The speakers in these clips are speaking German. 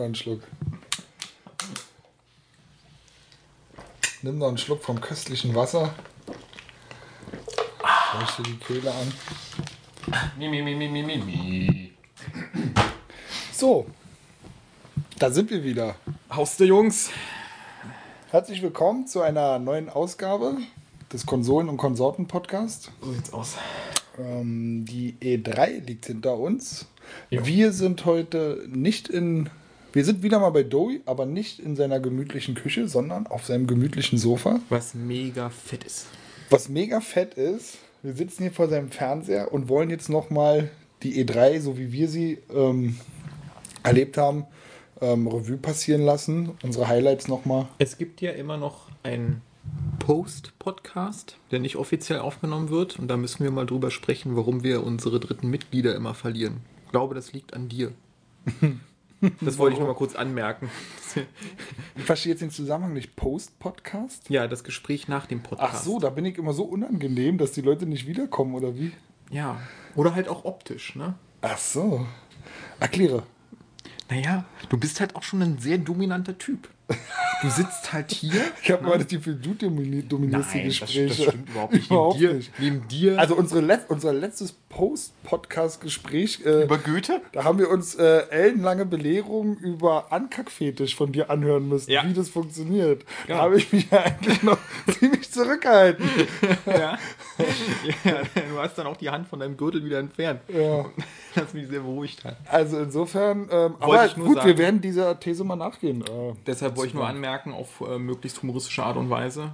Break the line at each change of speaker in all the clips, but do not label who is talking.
Noch einen Schluck. Nimm noch einen Schluck vom köstlichen Wasser. Leuchte die Kehle an.
Mi, mi, mi, mi, mi, mi, mi.
So, da sind wir wieder.
Haus der Jungs.
Herzlich willkommen zu einer neuen Ausgabe des Konsolen- und Konsorten-Podcast.
So sieht's aus.
Ähm, die E3 liegt hinter uns.
Jo.
Wir sind heute nicht in. Wir sind wieder mal bei Dowie, aber nicht in seiner gemütlichen Küche, sondern auf seinem gemütlichen Sofa.
Was mega fett ist.
Was mega fett ist, wir sitzen hier vor seinem Fernseher und wollen jetzt nochmal die E3, so wie wir sie ähm, erlebt haben, ähm, Revue passieren lassen. Unsere Highlights nochmal.
Es gibt ja immer noch einen Post-Podcast, der nicht offiziell aufgenommen wird. Und da müssen wir mal drüber sprechen, warum wir unsere dritten Mitglieder immer verlieren. Ich glaube, das liegt an dir. Das wollte ich nur mal kurz anmerken.
Ich verstehe jetzt den Zusammenhang nicht. Post-Podcast?
Ja, das Gespräch nach dem Podcast.
Ach so, da bin ich immer so unangenehm, dass die Leute nicht wiederkommen, oder wie?
Ja. Oder halt auch optisch, ne?
Ach so. Erkläre.
Naja, du bist halt auch schon ein sehr dominanter Typ. Du sitzt halt hier.
Ich habe mal das Gefühl, du domini- dominierst die
Nein, das,
Gespräche.
das stimmt überhaupt nicht.
Überhaupt
neben, dir,
nicht.
neben dir.
Also unsere Let unser letztes Post-Podcast-Gespräch, äh,
über Goethe?
da haben wir uns äh, ellenlange Belehrungen über Ankackfetisch von dir anhören müssen,
Ja.
wie das funktioniert. Da
Ja.
habe ich mich ja eigentlich noch ziemlich zurückgehalten.
Ja. ja. Du hast dann auch die Hand von deinem Gürtel wieder entfernt.
Ja.
Das mich sehr beruhigt hat.
Also insofern, ähm, aber gut, wir
sagen.
werden dieser These mal nachgehen. Äh,
Deshalb wollte ich nur anmerken, auf äh, möglichst humoristische Art und Weise,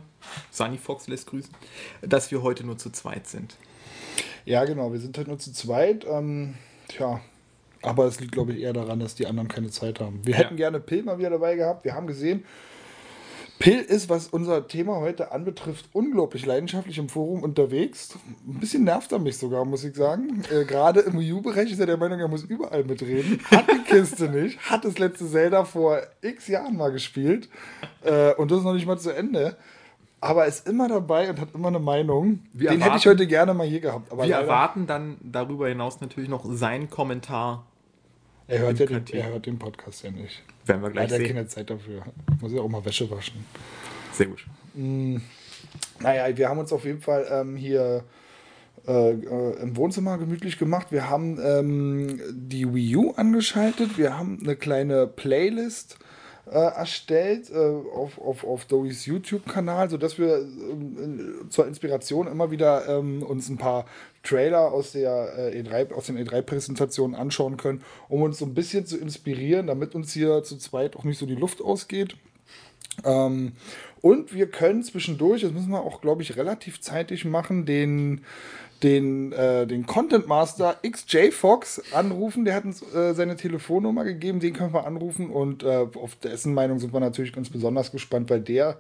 Sunny Fox lässt grüßen, dass wir heute nur zu zweit sind.
Ja, genau, wir sind halt nur zu zweit. Ähm, tja, aber es liegt, glaube ich, eher daran, dass die anderen keine Zeit haben. Wir
Ja.
hätten gerne Pill mal wieder dabei gehabt. Wir haben gesehen, Pill ist, was unser Thema heute anbetrifft, unglaublich leidenschaftlich im Forum unterwegs. Ein bisschen nervt er mich sogar, muss ich sagen. Äh, Gerade im Wii U-Bereich ist er der Meinung, er muss überall mitreden. Hat die Kiste nicht. Hat das letzte Zelda vor x Jahren mal gespielt. Äh, und das ist noch nicht mal zu Ende. Aber ist immer dabei und hat immer eine Meinung.
Wir
Den hätte ich
erwarten-
heute gerne mal hier gehabt. Aber
Wir erwarten dann darüber hinaus natürlich noch seinen Kommentar.
Er hört, ja den, er hört den Podcast ja nicht.
Werden wir gleich
hat
sehen.
keine Zeit dafür. Muss ja auch mal Wäsche waschen.
Sehr gut.
Naja, wir haben uns auf jeden Fall ähm, hier äh, im Wohnzimmer gemütlich gemacht. Wir haben ähm, die Wii U angeschaltet. Wir haben eine kleine Playlist äh, erstellt äh, auf, auf, auf Doris YouTube-Kanal, sodass wir ähm, zur Inspiration immer wieder ähm, uns ein paar Trailer aus, der, äh, E3, aus den E3-Präsentationen anschauen können, um uns so ein bisschen zu inspirieren, damit uns hier zu zweit auch nicht so die Luft ausgeht. Ähm, und wir können zwischendurch, das müssen wir auch, glaube ich, relativ zeitig machen, den, den, äh, den Content Master XJ Fox anrufen. Der hat uns äh, seine Telefonnummer gegeben, den können wir anrufen. Und äh, auf dessen Meinung sind wir natürlich ganz besonders gespannt, weil der,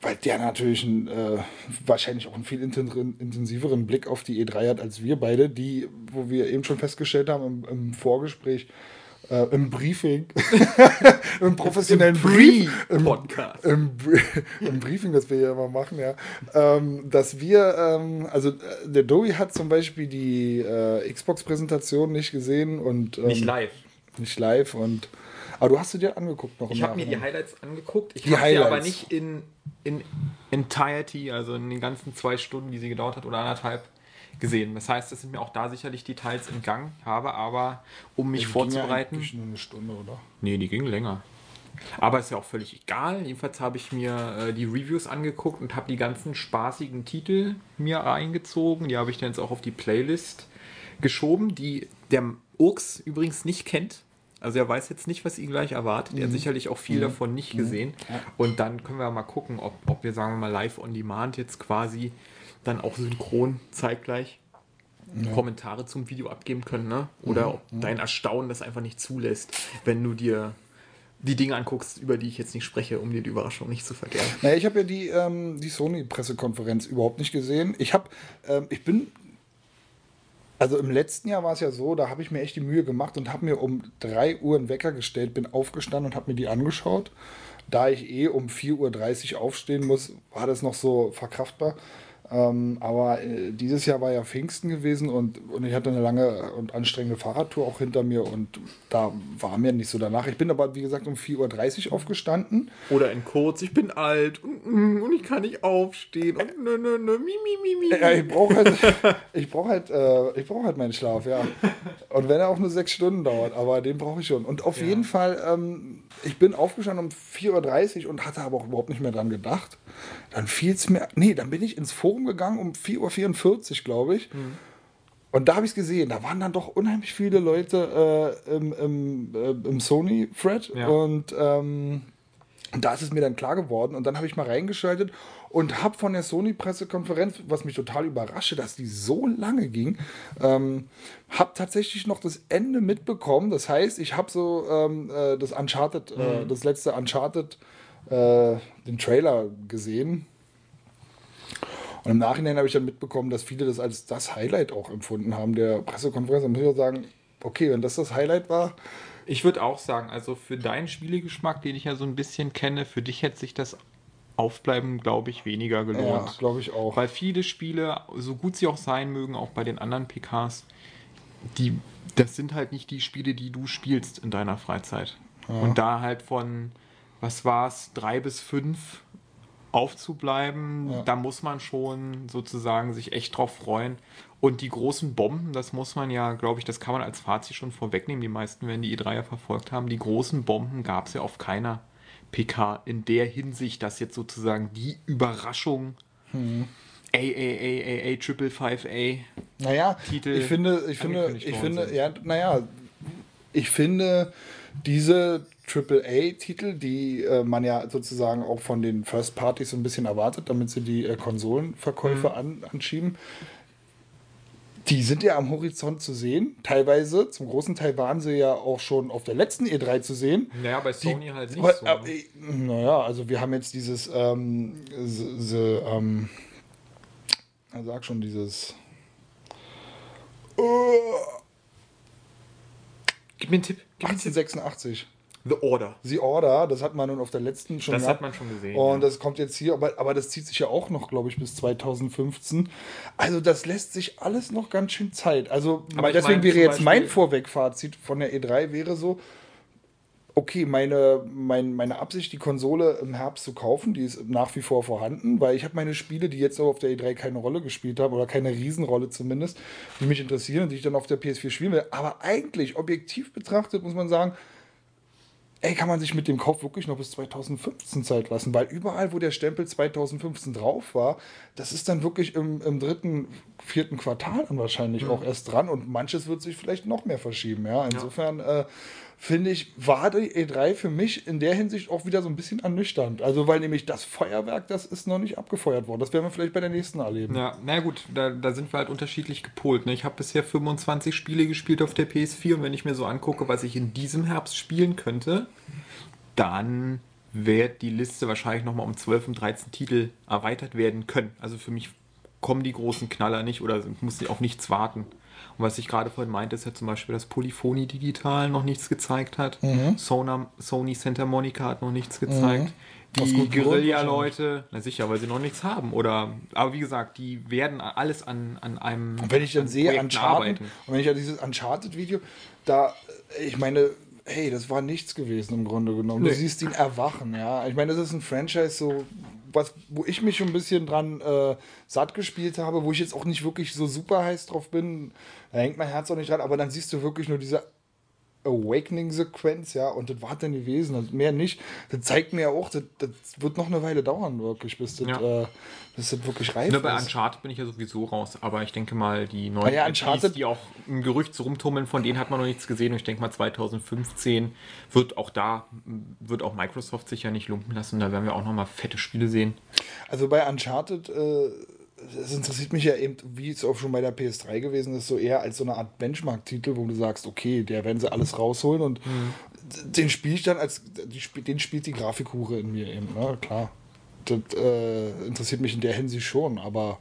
weil der natürlich einen, äh, wahrscheinlich auch einen viel inten- intensiveren Blick auf die E3 hat als wir beide, die, wo wir eben schon festgestellt haben im, im Vorgespräch, äh, im Briefing, im professionellen Brief, im,
Podcast.
im, im Briefing, das wir hier immer machen, ja, ähm, dass wir, ähm, also äh, der Dowie hat zum Beispiel die äh, Xbox-Präsentation nicht gesehen und ähm,
Nicht live.
nicht live und aber du hast sie dir angeguckt noch
Ich habe mir die. Highlights angeguckt. Ich habe sie aber nicht in, in entirety, also in den ganzen zwei Stunden, die sie gedauert hat, oder anderthalb gesehen. Das heißt, es sind mir auch da sicherlich Details entgangen. Habe aber, um mich
Die ging
vorzubereiten.
Ja eigentlich nur eine Stunde, oder?
Nee, die ging länger. Aber ist ja auch völlig egal. Jedenfalls habe ich mir äh, die Reviews angeguckt und habe die ganzen spaßigen Titel mir eingezogen. Die habe ich dann jetzt auch auf die Playlist geschoben, die der Urks übrigens nicht kennt. Also er weiß jetzt nicht, was ihn gleich erwartet. Er hat sicherlich auch viel davon nicht gesehen. Und dann können wir mal gucken, ob, ob wir, sagen wir mal, live on demand jetzt quasi dann auch synchron zeitgleich Kommentare zum Video abgeben können, ne? Oder ob dein Erstaunen das einfach nicht zulässt, wenn du dir die Dinge anguckst, über die ich jetzt nicht spreche, um dir die Überraschung nicht zu verderben.
Naja, ich habe ja die, ähm, die Sony-Pressekonferenz überhaupt nicht gesehen. Ich habe, ähm, ich bin, also im letzten Jahr war es ja so, da habe ich mir echt die Mühe gemacht und habe mir um 3 Uhr einen Wecker gestellt, bin aufgestanden und habe mir die angeschaut. Da ich eh um 4.30 Uhr aufstehen muss, war das noch so verkraftbar. Ähm, aber äh, dieses Jahr war ja Pfingsten gewesen und, und ich hatte eine lange und anstrengende Fahrradtour auch hinter mir und da war mir nicht so danach. Ich bin aber, wie gesagt, um 4.30 Uhr aufgestanden.
Oder in kurz, ich bin alt und, und ich kann nicht aufstehen und nö, nö, nö, mi, mi, mi, mi.
Ja, ich brauche halt, ich brauch halt, äh, ich brauch halt meinen Schlaf, ja. Und wenn er auch nur sechs Stunden dauert, aber den brauche ich schon. Und auf
Ja.
jeden Fall, ähm, ich bin aufgestanden um 4.30 Uhr und hatte aber auch überhaupt nicht mehr dran gedacht. Dann fiel es mir, nee, dann bin ich ins Forum gegangen um 4.44 Uhr, glaube ich.
Mhm.
Und da habe ich es gesehen, da waren dann doch unheimlich viele Leute äh, im, im, äh, im Sony-Thread.
Ja.
Und ähm, da ist es mir dann klar geworden. Und dann habe ich mal reingeschaltet und habe von der Sony-Pressekonferenz, was mich total überraschte, dass die so lange ging, ähm, habe tatsächlich noch das Ende mitbekommen. Das heißt, ich habe so ähm, äh, das Uncharted, äh, das letzte Uncharted, äh, den Trailer gesehen. Und im Nachhinein habe ich dann mitbekommen, dass viele das als das Highlight auch empfunden haben der Pressekonferenz. Da muss ich auch sagen, okay, wenn das das Highlight war,
Ich würde auch sagen, also für deinen Spielegeschmack, den ich ja so ein bisschen kenne, für dich hätte sich das Aufbleiben, glaube ich, weniger
ja,
gelohnt.
glaube ich auch.
Weil viele Spiele, so gut sie auch sein mögen, auch bei den anderen PKs, die, das sind halt nicht die Spiele, die du spielst in deiner Freizeit. Und da halt von, was war's, drei bis fünf aufzubleiben,
Ja.
da muss man schon sozusagen sich echt drauf freuen. Und die großen Bomben, das muss man ja, glaube ich, das kann man als Fazit schon vorwegnehmen. Die meisten werden die E3 ja verfolgt haben. Die großen Bomben gab es ja auf keiner PK in der Hinsicht, dass jetzt sozusagen die Überraschung A, A, A, A, A, Triple 5A.
Naja,
Titel
ich finde, ich finde, ich finde, ja, naja, ich finde diese AAA-Titel, die äh, man ja sozusagen auch von den First Parties so ein bisschen erwartet, damit sie die äh, Konsolenverkäufe an, anschieben, die sind ja am Horizont zu sehen. Teilweise, zum großen Teil waren sie ja auch schon auf der letzten E3 zu sehen.
Naja, bei Sony halt nicht
Aber,
so.
äh, naja, also wir haben jetzt dieses, ähm, se- se- ähm, sag schon, dieses. Uh,
Gib mir einen Tipp. Gib mir einen Tipp.
1886.
The Order.
The Order, das hat man nun auf der letzten schon
Das
gehabt.
hat man schon gesehen.
Und
ja.
das kommt jetzt hier, aber, aber das zieht sich ja auch noch, glaube ich, bis 2015. Also das lässt sich alles noch ganz schön Zeit. Also
Aber
deswegen
meine
wäre jetzt mein
Beispiel-
Vorwegfazit von der E3 wäre so, okay, meine, mein, meine Absicht, die Konsole im Herbst zu kaufen, die ist nach wie vor vorhanden, weil ich habe meine Spiele, die jetzt auf der E3 keine Rolle gespielt haben, oder keine Riesenrolle zumindest, die mich interessieren und die ich dann auf der PS4 spielen will. Aber eigentlich, objektiv betrachtet, muss man sagen, ey, kann man sich mit dem Kauf wirklich noch bis 2015 Zeit lassen, weil überall, wo der Stempel 2015 drauf war, das ist dann wirklich im, im dritten, vierten Quartal dann wahrscheinlich auch erst dran. Und manches wird sich vielleicht noch mehr verschieben. Ja, insofern äh, finde ich, war die E3 für mich in der Hinsicht auch wieder so ein bisschen ernüchternd. Also, weil nämlich das Feuerwerk, das ist noch nicht abgefeuert worden. Das werden wir vielleicht bei der nächsten erleben.
Ja, na gut, da, da sind wir halt unterschiedlich gepolt. Ne? Ich habe bisher 25 Spiele gespielt auf der PS4 und wenn ich mir so angucke, was ich in diesem Herbst spielen könnte, dann wird die Liste wahrscheinlich nochmal um 12 und 13 Titel erweitert werden können. Also für mich kommen die großen Knaller nicht oder muss ich auf nichts warten. Und was ich gerade vorhin meinte, ist ja zum Beispiel, dass Polyphony Digital noch nichts gezeigt hat. Sony, Sony Santa Monica hat noch nichts gezeigt.
Aus
Die Guerilla-Leute, na sicher, weil sie noch nichts haben. Oder, aber wie gesagt, die werden alles an, an einem.
Und wenn ich dann
an
sehe
Projekten
Uncharted, und wenn ich ja dieses Uncharted-Video, da, ich meine, hey, das war nichts gewesen im Grunde genommen. Du
Nee.
siehst ihn erwachen, ja. Ich meine, das ist ein Franchise, so, was, wo ich mich schon ein bisschen dran äh, satt gespielt habe, wo ich jetzt auch nicht wirklich so super heiß drauf bin. Da hängt mein Herz auch nicht dran, aber dann siehst du wirklich nur diese Awakening-Sequenz, ja, und das war dann gewesen, und mehr nicht. Das zeigt mir ja auch, das, das wird noch eine Weile dauern, wirklich, bis das,
Ja.
äh, bis das wirklich reif
Ne, bei
ist.
Uncharted bin ich ja sowieso raus, aber ich denke mal, die neuen
Ah ja,
IPs,
Uncharted-
die auch im Gerücht so rumtummeln, von denen hat man noch nichts gesehen. Und ich denke mal, 2015 wird auch da, wird auch Microsoft sich ja nicht lumpen lassen. Da werden wir auch nochmal fette Spiele sehen.
Also bei Uncharted, äh, das interessiert mich ja eben, wie es auch schon bei der PS3 gewesen ist, so eher als so eine Art Benchmark-Titel, wo du sagst, okay, der werden sie alles rausholen und den spiele ich dann als, den spielt die Grafikhure in mir eben, ne? klar. Das äh, interessiert mich in der Hinsicht schon, aber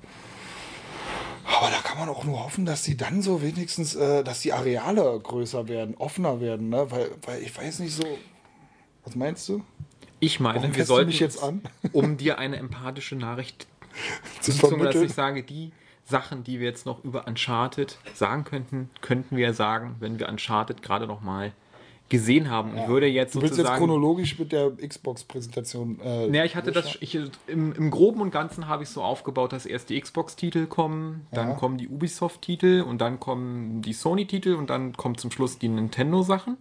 aber da kann man auch nur hoffen, dass die dann so wenigstens, äh, dass die Areale größer werden, offener werden, ne? Weil, weil ich weiß nicht so. Was meinst du?
Ich meine,
Warum
wir sollten,
jetzt an?
um dir eine empathische Nachricht
zu
Beziehungsweise, dass
vermitteln.
ich sage, die Sachen, die wir jetzt noch über Uncharted sagen könnten, könnten wir sagen, wenn wir Uncharted gerade noch mal gesehen haben. Und
Ja.
würde jetzt
Du willst jetzt
sozusagen...
chronologisch mit der Xbox-Präsentation. Äh,
Ja, ich hatte das, ich, im, im Groben und Ganzen habe ich so aufgebaut, dass erst die Xbox-Titel kommen, dann
Ja.
kommen die Ubisoft-Titel und dann kommen die Sony-Titel und dann kommt zum Schluss die Nintendo-Sachen.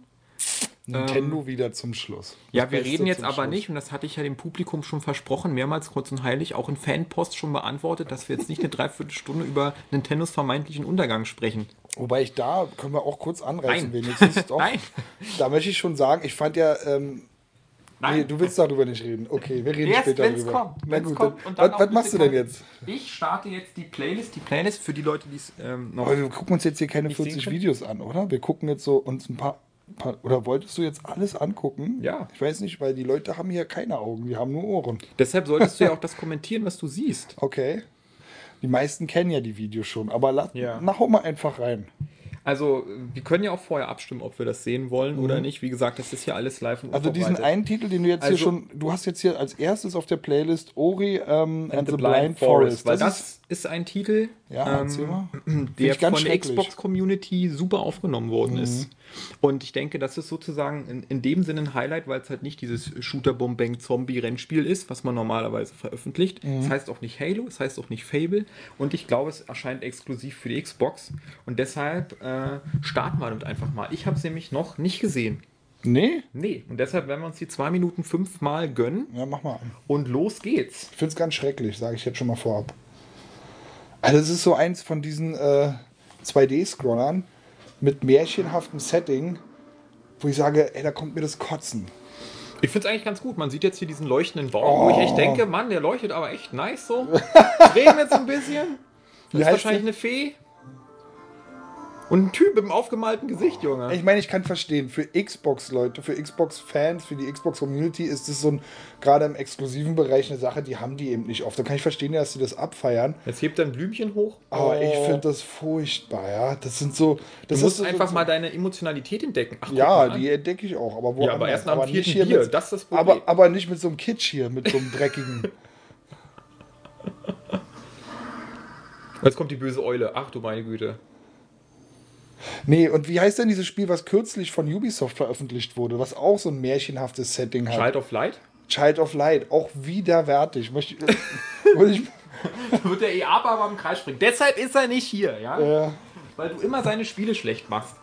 Nintendo wieder zum Schluss.
Ja,
Das
wir
Beste
reden jetzt aber
Schluss.
nicht, und das hatte ich ja dem Publikum schon versprochen, mehrmals kurz und heilig, auch in Fanpost schon beantwortet, dass wir jetzt nicht eine Dreiviertelstunde über Nintendos vermeintlichen Untergang sprechen.
Wobei ich da, können wir auch kurz anreißen,
Nein.
wenigstens. Doch.
Nein.
Da möchte ich schon sagen, ich fand ja. Ähm, Nee, du willst darüber nicht reden. Okay, wir reden
Erst
später
wenn es
darüber.
kommt.
Na
wenn's
gut,
kommt und dann
was, was machst du denn jetzt?
Ich starte jetzt die Playlist. Die Playlist für die Leute, die es ähm, noch.
Aber wir gucken uns jetzt hier keine
Nicht sehen
40
können?
Videos an, oder? Wir gucken jetzt so uns ein paar. Oder wolltest du jetzt alles angucken?
Ja.
Ich weiß nicht, weil die Leute haben hier keine Augen, die haben nur Ohren.
Deshalb solltest du ja auch das kommentieren, was du siehst.
Okay. Die meisten kennen ja die Videos schon, aber lass,
Ja.
na, hau mal einfach rein.
Also, wir können ja auch vorher abstimmen, ob wir das sehen wollen oder nicht. Wie gesagt, das ist ja alles live und
Mhm. Also diesen einen Titel, den du jetzt
Also-
hier schon, du hast jetzt hier als erstes auf der Playlist Ori ähm, and, the, Blind, Forest.
Weil
Das,
das,
ist,
ist, ein Titel,
ja,
ähm, der von der.
Mhm.
Xbox-Community super aufgenommen worden ist. Und ich denke, das ist sozusagen in, in dem Sinne ein Highlight, weil es halt nicht dieses Shooter-Bomb-Bang-Zombie-Rennspiel ist, was man normalerweise veröffentlicht.
Mhm.
Es heißt auch nicht Halo, es heißt auch nicht Fable. Und ich glaube, es erscheint exklusiv für die Xbox. Und deshalb äh, starten wir damit einfach mal. Ich habe es nämlich noch nicht gesehen.
Nee?
Nee, und deshalb werden wir uns die zwei Minuten fünfmal gönnen.
Ja, mach mal.
Und los geht's.
Ich finde es ganz schrecklich, sage ich jetzt schon mal vorab. Also es ist so eins von diesen äh, 2D-Scrollern mit märchenhaftem Setting, wo ich sage, ey, da kommt mir das Kotzen.
Ich finde es eigentlich ganz gut. Man sieht jetzt hier diesen leuchtenden Baum, wo ich
Oh.
echt denke, Mann, der leuchtet aber echt nice so. Regnet so ein bisschen. Das ist wahrscheinlich
der?
eine Fee. Und ein Typ mit einem aufgemalten Gesicht, Junge.
Ich meine, ich kann verstehen, für Xbox-Leute, für Xbox-Fans, für die Xbox-Community ist das so ein, gerade im exklusiven Bereich eine Sache, die haben die eben nicht oft. Da kann ich verstehen, dass sie das abfeiern.
Jetzt hebt er ein Blümchen hoch.
Aber ich
Oh.
finde das furchtbar, ja. Das sind so. Das
Du musst
ist so,
einfach
so,
mal deine Emotionalität entdecken. Ach,
Ja, die entdecke ich auch. Aber wo
Ja, aber erst nach dem vierten
hier
Bier,
Mit,
das ist das Problem.
aber, aber nicht mit so einem Kitsch hier, mit so einem dreckigen.
Jetzt kommt die böse Eule. Ach du meine Güte.
Nee, und wie heißt denn dieses Spiel, was kürzlich von Ubisoft veröffentlicht wurde, was auch so ein märchenhaftes Setting hat?
Child of Light?
Child of Light, auch widerwärtig. Möchte, ich,
Wird der EA aber am Kreis springen. Deshalb ist er nicht hier, ja?
äh,
Weil du immer seine Spiele schlecht machst.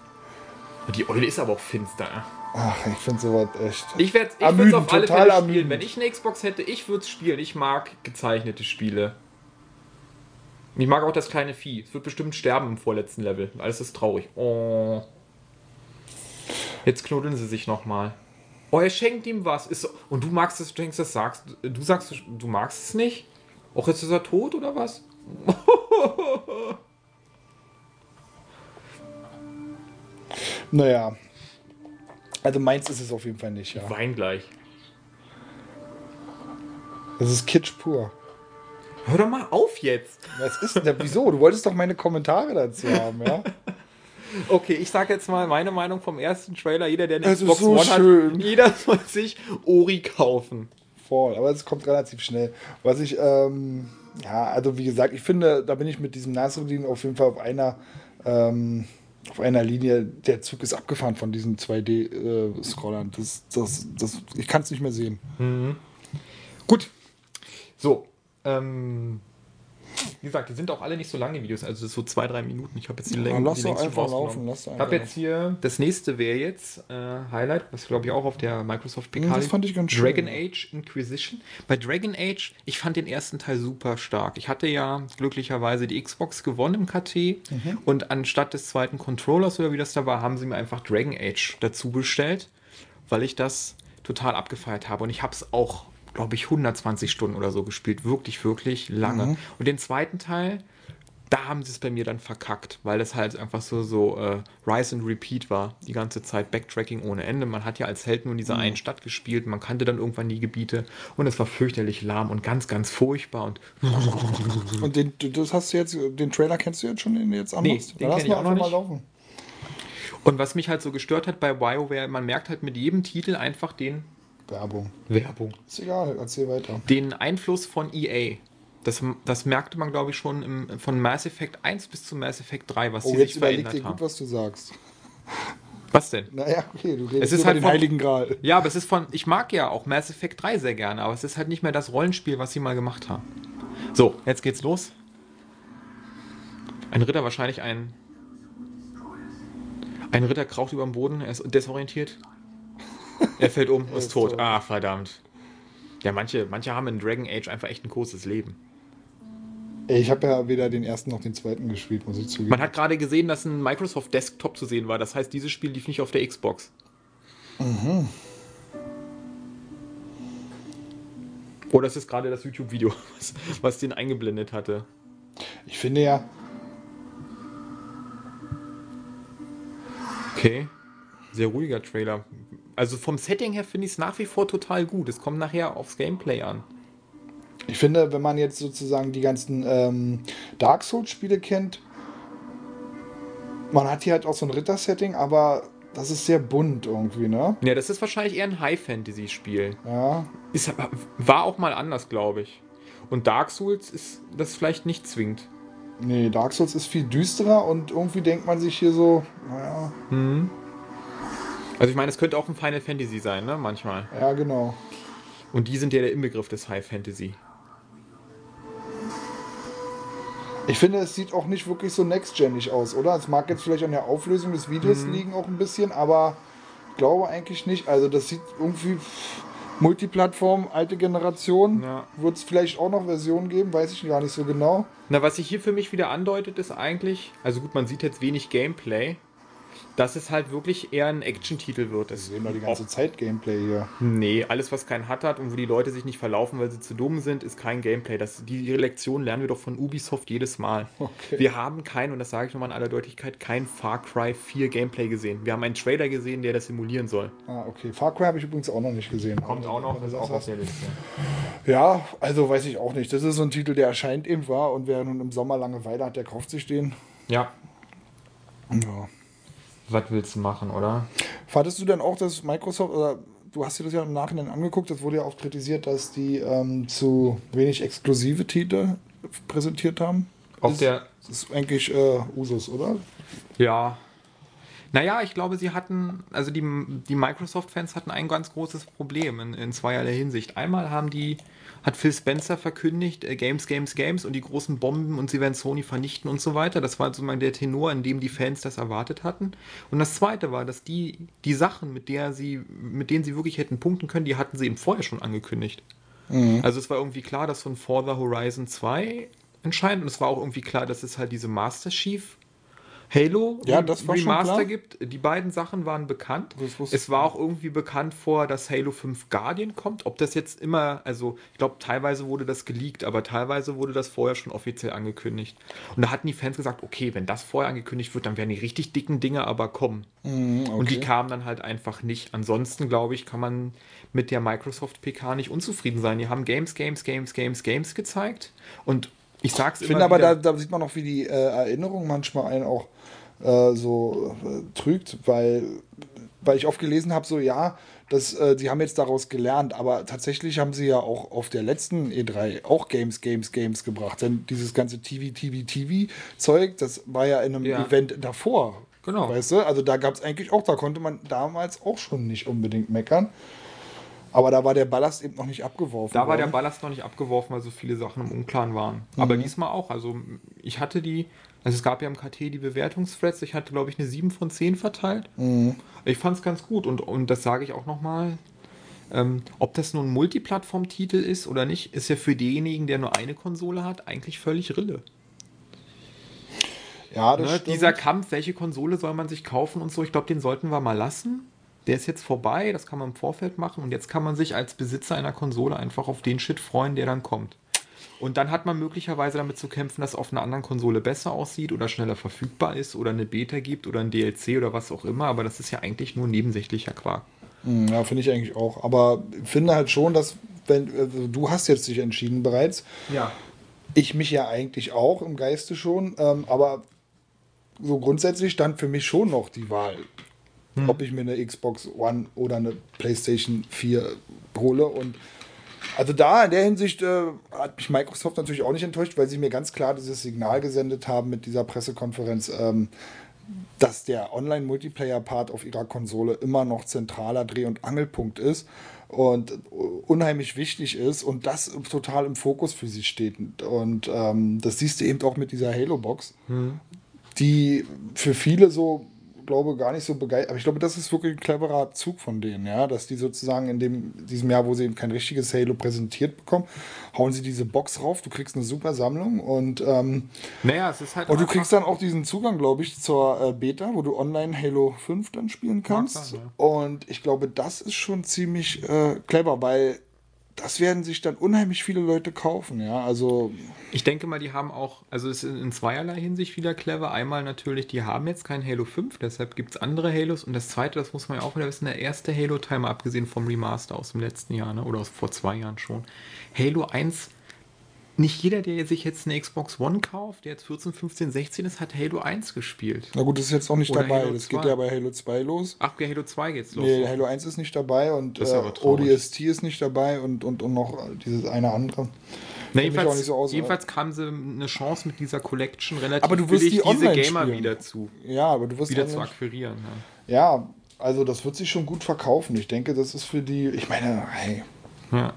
Die Eule ist aber auch finster. ja?
ach, ich finde sowas echt.
Ich werde es auf alle Fälle spielen. Wenn ich eine Xbox hätte, ich würde es spielen. Ich mag gezeichnete Spiele. Ich mag auch das kleine Vieh. Es wird bestimmt sterben im vorletzten Level. Alles ist traurig. Oh. Jetzt knuddeln sie sich nochmal. Oh, er schenkt ihm was. Ist so, und du magst es, du denkst, das sagst. Du sagst, du magst es nicht? Och, jetzt ist er tot oder was?
Naja. Also meins ist es auf jeden Fall nicht, ja.
Wein gleich.
Das ist Kitsch pur.
Hör doch mal auf jetzt.
Was ist denn? Wieso? Du wolltest doch meine Kommentare dazu haben, ja?
Okay, ich sage jetzt mal meine Meinung vom ersten Trailer. Jeder, der eine
ist
Xbox
so
One
schön.
hat, jeder soll sich Ori kaufen.
Voll, aber es kommt relativ schnell. Was ich, ähm, ja, also wie gesagt, ich finde, da bin ich mit diesem Nasruddin auf jeden Fall auf einer, ähm, auf einer Linie. Der Zug ist abgefahren von diesen 2D-Scrollern. das, das, das, ich kann es nicht mehr sehen.
Gut. So. Ähm, wie gesagt, die sind auch alle nicht so lange Videos, also so zwei, drei Minuten. Ich habe jetzt die Länge.
lass
die
einfach laufen, lass
Ich habe jetzt hier, das nächste wäre jetzt äh, Highlight, was glaube ich auch auf der Microsoft PK
das
liegt.
fand ich ganz schön.
Dragon Age Inquisition. Bei Dragon Age, ich fand den ersten Teil super stark. Ich hatte ja glücklicherweise die Xbox gewonnen im KT
Mhm.
und anstatt des zweiten Controllers oder wie das da war, haben sie mir einfach Dragon Age dazu bestellt, weil ich das total abgefeiert habe und ich habe es auch glaube ich 120 Stunden oder so gespielt, wirklich wirklich lange.
Mhm.
Und den zweiten Teil da haben sie es bei mir dann verkackt, weil das halt einfach so, so äh, Rise and Repeat war. Die ganze Zeit Backtracking ohne Ende. Man hat ja als Held nur in dieser einen Stadt gespielt. Man kannte dann irgendwann die Gebiete. Und es war fürchterlich lahm und ganz, ganz furchtbar. Und
Und den, das hast du jetzt, den Trailer kennst du jetzt schon, den du jetzt anmachst?
den
Dann lass mal
auch noch
einfach mal
nicht.
laufen.
Und was mich halt so gestört hat bei WoW, man merkt halt mit jedem Titel einfach den
Werbung.
Werbung.
Ist egal, erzähl weiter.
Den Einfluss von EA. Das, das merkte man, glaube ich, schon im, von Mass Effect 1 bis zu Mass Effect 3, was
Oh,
die
jetzt
sich verändert
dir
haben.
gut, was du sagst.
Was denn?
Naja, okay, du redest
Es ist
über
halt
den
von-
Heiligen Gral.
Ja, aber es ist von. Ich mag ja auch Mass Effect 3 sehr gerne, aber es ist halt nicht mehr das Rollenspiel, was sie mal gemacht haben. So, jetzt geht's los. Ein Ritter, wahrscheinlich ein. Ein Ritter kraucht über dem Boden, er ist desorientiert. Er fällt um, ist
ist
tot.
tot.
Ah, verdammt. Ja, manche, manche haben in Dragon Age einfach echt ein großes Leben.
Ich habe ja weder den ersten noch den zweiten gespielt, muss ich zugeben.
Man hat gerade gesehen, dass ein Microsoft Desktop zu sehen war. Das heißt, dieses Spiel lief nicht auf der Xbox. Oder es ist gerade das YouTube-Video, was, was den eingeblendet hatte.
ich finde ja,
Okay. Sehr ruhiger Trailer. Also vom Setting her finde ich es nach wie vor total gut. Es kommt nachher aufs Gameplay an.
ich finde, wenn man jetzt sozusagen die ganzen ähm, Dark Souls-Spiele kennt, man hat hier halt auch so ein Ritter-Setting, aber das ist sehr bunt irgendwie, ne?
Ja, das ist wahrscheinlich eher ein High-Fantasy-Spiel.
Ja.
Ist, war auch mal anders, glaube ich. Und Dark Souls ist das vielleicht nicht zwingend.
Nee, Dark Souls ist viel düsterer und irgendwie denkt man sich hier so, naja,
Also ich meine, es könnte auch ein Final Fantasy sein, ne? Manchmal.
ja, genau.
Und die sind ja der Inbegriff des High Fantasy.
Ich finde, es sieht auch nicht wirklich so next-genig aus, oder? Es mag jetzt vielleicht an der Auflösung des Videos
Mhm.
liegen auch ein bisschen, aber ich glaube eigentlich nicht. Also das sieht irgendwie pff, Multiplattform, alte Generation.
Ja.
Wird es vielleicht auch noch Versionen geben, weiß ich gar nicht so genau.
Na, was sich hier für mich wieder andeutet, ist eigentlich, also gut, man sieht jetzt wenig Gameplay, dass es halt wirklich eher ein Action-Titel wird.
Wir
Es
sehen doch die ganze Zeit Gameplay hier.
Nee, alles, was kein Hut hat und wo die Leute sich nicht verlaufen, weil sie zu dumm sind, ist kein Gameplay. Das, die, die Lektion lernen wir doch von Ubisoft jedes Mal.
Okay.
Wir haben kein, und das sage ich nochmal in aller Deutlichkeit, kein Far Cry 4 Gameplay gesehen. Wir haben einen Trailer gesehen, der das simulieren soll.
Ah, okay. Far Cry habe ich übrigens auch noch nicht gesehen.
Kommt auch noch,
Wenn
ist auch
das
auf der Liste.
Ja, also weiß ich auch nicht. Das ist so ein Titel, der erscheint eben war und wer nun im Sommer Langeweile hat, der kauft sich den.
Ja,
Ja.
Was willst du machen, oder?
Fandest du denn auch, dass Microsoft, oder du hast dir das ja im Nachhinein angeguckt, das wurde ja auch kritisiert, dass die ähm, zu wenig exklusive Titel präsentiert haben?
Auf
das,
der,
das ist eigentlich äh, Usus, oder?
Ja. Naja, ich glaube, sie hatten, also die, die Microsoft-Fans hatten ein ganz großes Problem in, in zweierlei Hinsicht. Einmal haben die, hat Phil Spencer verkündigt, äh, Games, Games, Games und die großen Bomben und sie werden Sony vernichten und so weiter. Das war sozusagen der Tenor, in dem die Fans das erwartet hatten. Und das zweite war, dass die, die Sachen, mit der sie, mit denen sie wirklich hätten punkten können, die hatten sie eben vorher schon angekündigt. Also es war irgendwie klar, dass von Forza Horizon 2 entscheidend und es war auch irgendwie klar, dass es halt diese Master Chief Halo
Ja, das war schon
Remaster gibt. Die beiden Sachen waren bekannt. Es war auch irgendwie bekannt vor, dass Halo 5 Guardian kommt. Ob das jetzt immer, also ich glaube, teilweise wurde das geleakt, aber teilweise wurde das vorher schon offiziell angekündigt. Und da hatten die Fans gesagt, okay, wenn das vorher angekündigt wird, dann werden die richtig dicken Dinge aber kommen. Und die kamen dann halt einfach nicht. Ansonsten, glaube ich, kann man mit der Microsoft PK nicht unzufrieden sein. Die haben Games, Games, Games, Games, Games gezeigt. Und ich sag's
Ich finde aber, da, da sieht man auch, wie die äh, Erinnerung manchmal einen auch äh, so äh, trügt, weil, weil ich oft gelesen habe, so ja, das, äh, die haben jetzt daraus gelernt, aber tatsächlich haben sie ja auch auf der letzten E3 auch Games, Games, Games gebracht. Denn dieses ganze TV, TV, TV-Zeug, das war ja in einem
Ja.
Event davor.
Genau.
Weißt du? Also da gab es eigentlich auch, da konnte man damals auch schon nicht unbedingt meckern. Aber da war der Ballast eben noch nicht abgeworfen.
Da war der
worden.
Ballast noch nicht abgeworfen, weil so viele Sachen im Unklaren waren.
Mhm.
Aber diesmal auch. Also ich hatte die, also es gab ja im KT die Bewertungsthreads, ich hatte, glaube ich, eine 7 von 10 verteilt.
Mhm.
Ich fand es ganz gut und, und das sage ich auch nochmal. Ähm, ob das nun ein Multiplattform-Titel ist oder nicht, ist ja für denjenigen, der nur eine Konsole hat, eigentlich völlig Rille.
Ja, das
Ne?
stimmt.
Dieser Kampf, welche Konsole soll man sich kaufen und so, ich glaube, den sollten wir mal lassen. Der ist jetzt vorbei, das kann man im Vorfeld machen und jetzt kann man sich als Besitzer einer Konsole einfach auf den Shit freuen, der dann kommt. Und dann hat man möglicherweise damit zu kämpfen, dass auf einer anderen Konsole besser aussieht oder schneller verfügbar ist oder eine Beta gibt oder ein DLC oder was auch immer, aber das ist ja eigentlich nur nebensächlicher Quark.
Hm, Ja, finde ich eigentlich auch. Aber finde halt schon, dass, wenn also du hast jetzt dich entschieden bereits,
Ja.
ich mich ja eigentlich auch im Geiste schon, ähm, aber so grundsätzlich stand für mich schon noch die Wahl, ob ich mir eine Xbox One oder eine PlayStation 4 hole. Und Also da in der Hinsicht äh, hat mich Microsoft natürlich auch nicht enttäuscht, weil sie mir ganz klar dieses Signal gesendet haben mit dieser Pressekonferenz, ähm, dass der Online-Multiplayer-Part auf ihrer Konsole immer noch zentraler Dreh- und Angelpunkt ist und unheimlich wichtig ist und das total im Fokus für sie steht. Und ähm, das siehst du eben auch mit dieser Halo-Box, die für viele so glaube gar nicht so begeistert. Aber ich glaube, das ist wirklich ein cleverer Zug von denen, ja, dass die sozusagen in dem, diesem Jahr, wo sie eben kein richtiges Halo präsentiert bekommen, hauen sie diese Box rauf. Du kriegst eine super Sammlung und, ähm,
Naja, es ist halt.
und du kriegst dann auch diesen Zugang, glaube ich, zur äh, Beta, wo du online Halo 5 dann spielen kannst.
sein,
Und ich glaube, das ist schon ziemlich äh, clever, weil das werden sich dann unheimlich viele Leute kaufen, ja. Also,
Ich denke mal, die haben auch, also es ist in zweierlei Hinsicht wieder clever. Einmal natürlich, die haben jetzt kein Halo 5, deshalb gibt es andere Halos. Und das zweite, das muss man ja auch wieder wissen, der erste Halo-Teil, mal abgesehen vom Remaster aus dem letzten Jahr, ne? oder aus vor zwei Jahren schon. Halo 1, nicht jeder, der sich jetzt eine Xbox One kauft, der jetzt 14, 15, 16 ist, hat Halo 1 gespielt.
na gut, das ist jetzt noch nicht
Oder
dabei.
Halo
das geht
2.
ja bei Halo 2 los.
Ach, bei Halo 2 geht's los.
Nee, Halo 1 ist nicht dabei und äh. ODST ist nicht dabei und, und, und noch dieses eine andere.
Na, jedenfalls,
auch nicht so aus,
jedenfalls kamen sie eine Chance mit dieser Collection relativ
Aber du wirst
billig,
die
diese Gamer
spielen.
wieder zu,
Ja, aber du wirst
wieder zu akquirieren. Ja.
Ja, also das wird sich schon gut verkaufen. Ich denke, das ist für die, ich meine, hey,
Ja.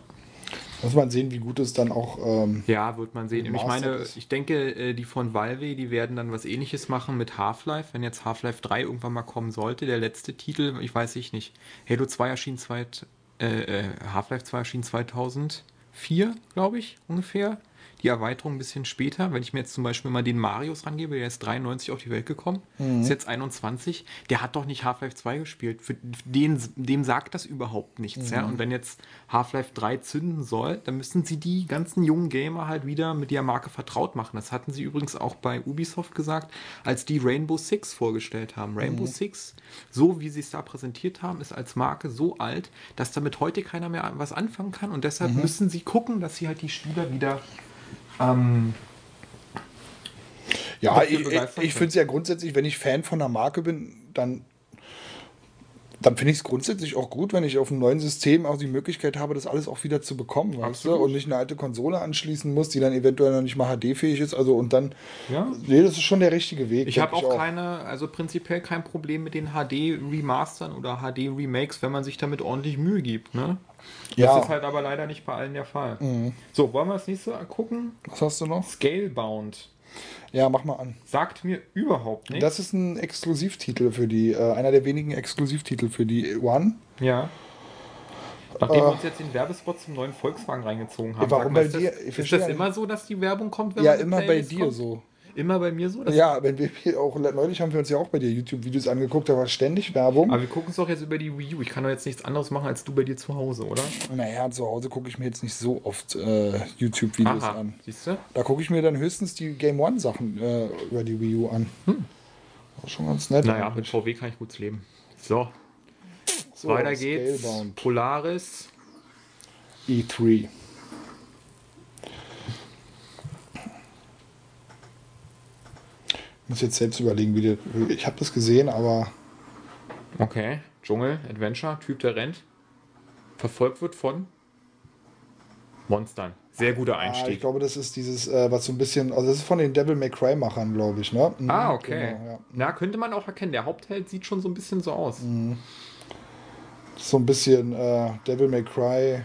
Muss man sehen, wie gut es dann auch. Ähm,
Ja, wird man sehen. Und ich meine, ich denke, äh, die von Valve, die werden dann was ähnliches machen mit Half-Life, wenn jetzt Half-Life 3 irgendwann mal kommen sollte. Der letzte Titel, ich weiß ich nicht. Halo 2 erschien zweit, äh, äh, Half-Life 2 erschien 2004, glaube ich, ungefähr. Die Erweiterung ein bisschen später. Wenn ich mir jetzt zum Beispiel mal den Marius rangebe, der ist 93 auf die Welt gekommen, ist jetzt 21, der hat doch nicht Half-Life 2 gespielt. Für den, dem sagt das überhaupt nichts. Ja? Und wenn jetzt Half-Life 3 zünden soll, dann müssen sie die ganzen jungen Gamer halt wieder mit der Marke vertraut machen. Das hatten sie übrigens auch bei Ubisoft gesagt, als die Rainbow Six vorgestellt haben. Rainbow Six, so wie sie es da präsentiert haben, ist als Marke so alt, dass damit heute keiner mehr was anfangen kann. Und deshalb müssen sie gucken, dass sie halt die Spieler wieder ähm,
ja, ich, ich, finde es ja grundsätzlich, wenn ich Fan von einer Marke bin, dann, dann finde ich es grundsätzlich auch gut, wenn ich auf einem neuen System auch die Möglichkeit habe, das alles auch wieder zu bekommen, weißt du? Und nicht eine alte Konsole anschließen muss, die dann eventuell noch nicht mal HD-fähig ist. Also und dann,
Ja.
nee, das ist schon der richtige Weg.
Ich habe auch, keine, also prinzipiell kein Problem mit den HD-Remastern oder HD-Remakes, wenn man sich damit ordentlich Mühe gibt. Ne?
Ja.
Das ist halt aber leider nicht bei allen der Fall. So, wollen wir das nächste gucken?
Was hast du noch?
Scalebound.
Ja, mach mal an.
Sagt mir überhaupt nichts.
Das ist ein Exklusivtitel für die, äh, einer der wenigen Exklusivtitel für die One.
ja. Nachdem wir uns jetzt den Werbespot zum neuen Volkswagen reingezogen haben.
Warum
mal,
bei
ist
dir?
Das, ist das immer so, dass die Werbung kommt, wenn
Ja,
man
immer bei dir so.
Immer bei mir so?
Ja, wenn wir auch neulich haben wir uns ja auch bei dir YouTube-Videos angeguckt, da war ständig Werbung.
Aber wir gucken es doch jetzt über die Wii U. Ich kann doch jetzt nichts anderes machen als du bei dir zu Hause, oder?
Naja, zu Hause gucke ich mir jetzt nicht so oft äh, YouTube-Videos an.
siehst du?
Da gucke ich mir dann höchstens die Game One-Sachen äh, über die Wii U an. War schon ganz nett.
Hm. Naja, mit. VW kann ich gut leben. So,
so,
weiter geht's.
Scalebound.
Polaris.
E3. Muss jetzt selbst überlegen, wie die, ich habe das gesehen, aber
Okay. Dschungel, Adventure, Typ, der rennt. Verfolgt wird von Monstern. Sehr guter
ah, ich
Einstieg.
glaube, das ist dieses, äh, was so ein bisschen, also das ist von den Devil May Cry Machern, glaube ich, ne? Mhm,
Ah, okay.
Genau, ja.
Na, könnte man auch erkennen. Der Hauptheld sieht schon so ein bisschen so aus.
Mhm. So ein bisschen äh, Devil May Cry,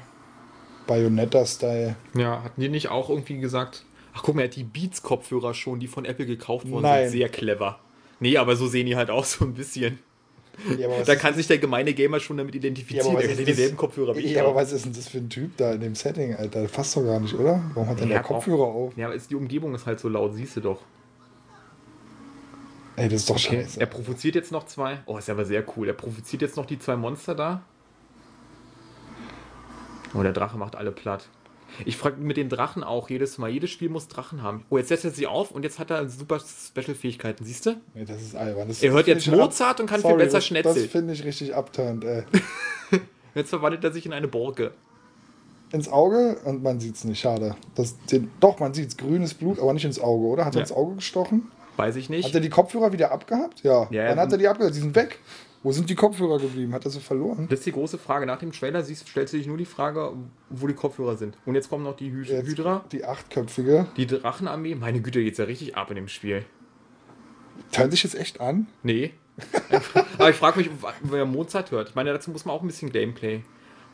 Bayonetta-Style.
Ja, hatten die nicht auch irgendwie gesagt, ach guck mal, er hat die Beats-Kopfhörer schon, die von Apple gekauft worden
Nein.
sind. Sehr clever. Nee, aber so sehen die halt auch so ein bisschen.
Ja,
Da kann sich der gemeine Gamer schon damit identifizieren.
Ja,
er
das-
dieselben Kopfhörer wie ich.
Ja, aber was ist denn das für ein Typ da in dem Setting, Alter? Das passt doch gar nicht, oder? Warum hat denn
Ja,
der Kopfhörer
auch-
auf?
Ja, aber ist, die Umgebung ist halt so laut, siehst du doch.
Ey, das ist doch
Okay.
scheiße.
Er provoziert jetzt noch zwei. Oh, ist aber sehr cool. Er provoziert jetzt noch die zwei Monster da. Oh, der Drache macht alle platt. Ich frage mit den Drachen auch jedes Mal. Jedes Spiel muss Drachen haben. Oh, jetzt setzt er sie auf und jetzt hat er super Special-Fähigkeiten. Siehst du?
Nee, das ist albern. Das
Er hört jetzt
ich ab-
Mozart und kann viel
Sorry,
besser
das-
schnetzeln.
Das finde ich richtig abturnt, ey.
Jetzt verwandelt er sich in eine Borke.
Ins Auge und man sieht es nicht, schade. Das, den, doch, man sieht es. Grünes Blut, aber nicht ins Auge, oder? Hat er
Ja.
ins Auge gestochen?
Weiß ich
Hat
nicht.
er die Kopfhörer wieder abgehabt? Ja.
Ja,
Wann
ja.
hat er die abgehabt? Die sind weg. Wo sind die Kopfhörer geblieben? Hat er sie verloren?
Das ist die große Frage. Nach dem Trailer siehst, stellst du dich nur die Frage, wo die Kopfhörer sind. Und jetzt kommt noch die Hy
Jetzt
Hydra,
Die achtköpfige.
die Drachenarmee. Meine Güte, geht's ja richtig ab in dem Spiel.
Teilt sich jetzt echt an?
Nee. Aber ich frage mich, wer Mozart hört. Ich meine, dazu muss man auch ein bisschen Gameplay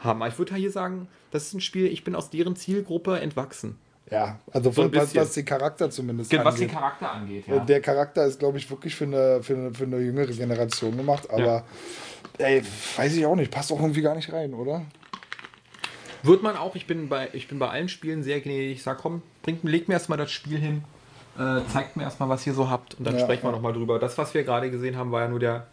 haben. Aber ich würde hier sagen, das ist ein Spiel, ich bin aus deren Zielgruppe entwachsen.
Ja, also
So
was, was den Charakter zumindest
Was den
angeht.
Charakter angeht,
Der Charakter ist, glaube ich, wirklich für eine, für, eine, für eine jüngere Generation gemacht, aber ey, weiß ich auch nicht, passt auch irgendwie gar nicht rein, oder?
Wird man auch, ich bin bei, ich bin bei allen Spielen sehr gnädig. Ich sag, komm, bringt, legt mir erstmal das Spiel hin, äh, zeigt mir erstmal, was ihr so habt und dann
Ja,
sprechen wir
ja.
nochmal drüber. Das, was wir gerade gesehen haben, war ja nur der.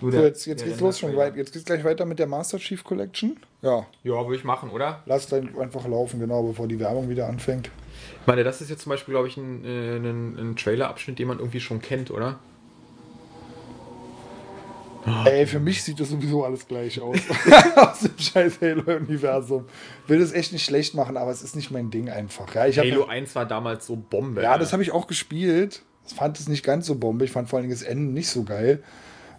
Nur
So,
der
jetzt, jetzt
der
geht's los schon weit. Jetzt geht's gleich weiter mit der Master Chief Collection. Ja,
Ja, würde ich machen, oder?
lass dann einfach laufen, genau, bevor die Werbung wieder anfängt.
Ich meine, das ist jetzt zum Beispiel, glaube ich, ein, äh, ein, ein Trailer-Abschnitt, den man irgendwie schon kennt, oder?
Ey, für mich sieht das sowieso alles gleich aus. aus dem scheiß Halo-Universum. Will das echt nicht schlecht machen, aber es ist nicht mein Ding einfach. Ja,
Halo 1 war damals so Bombe.
Ja, das habe ich auch gespielt. Ich fand es nicht ganz so bombe. Ich fand vor allen Dingen das Ende nicht so geil.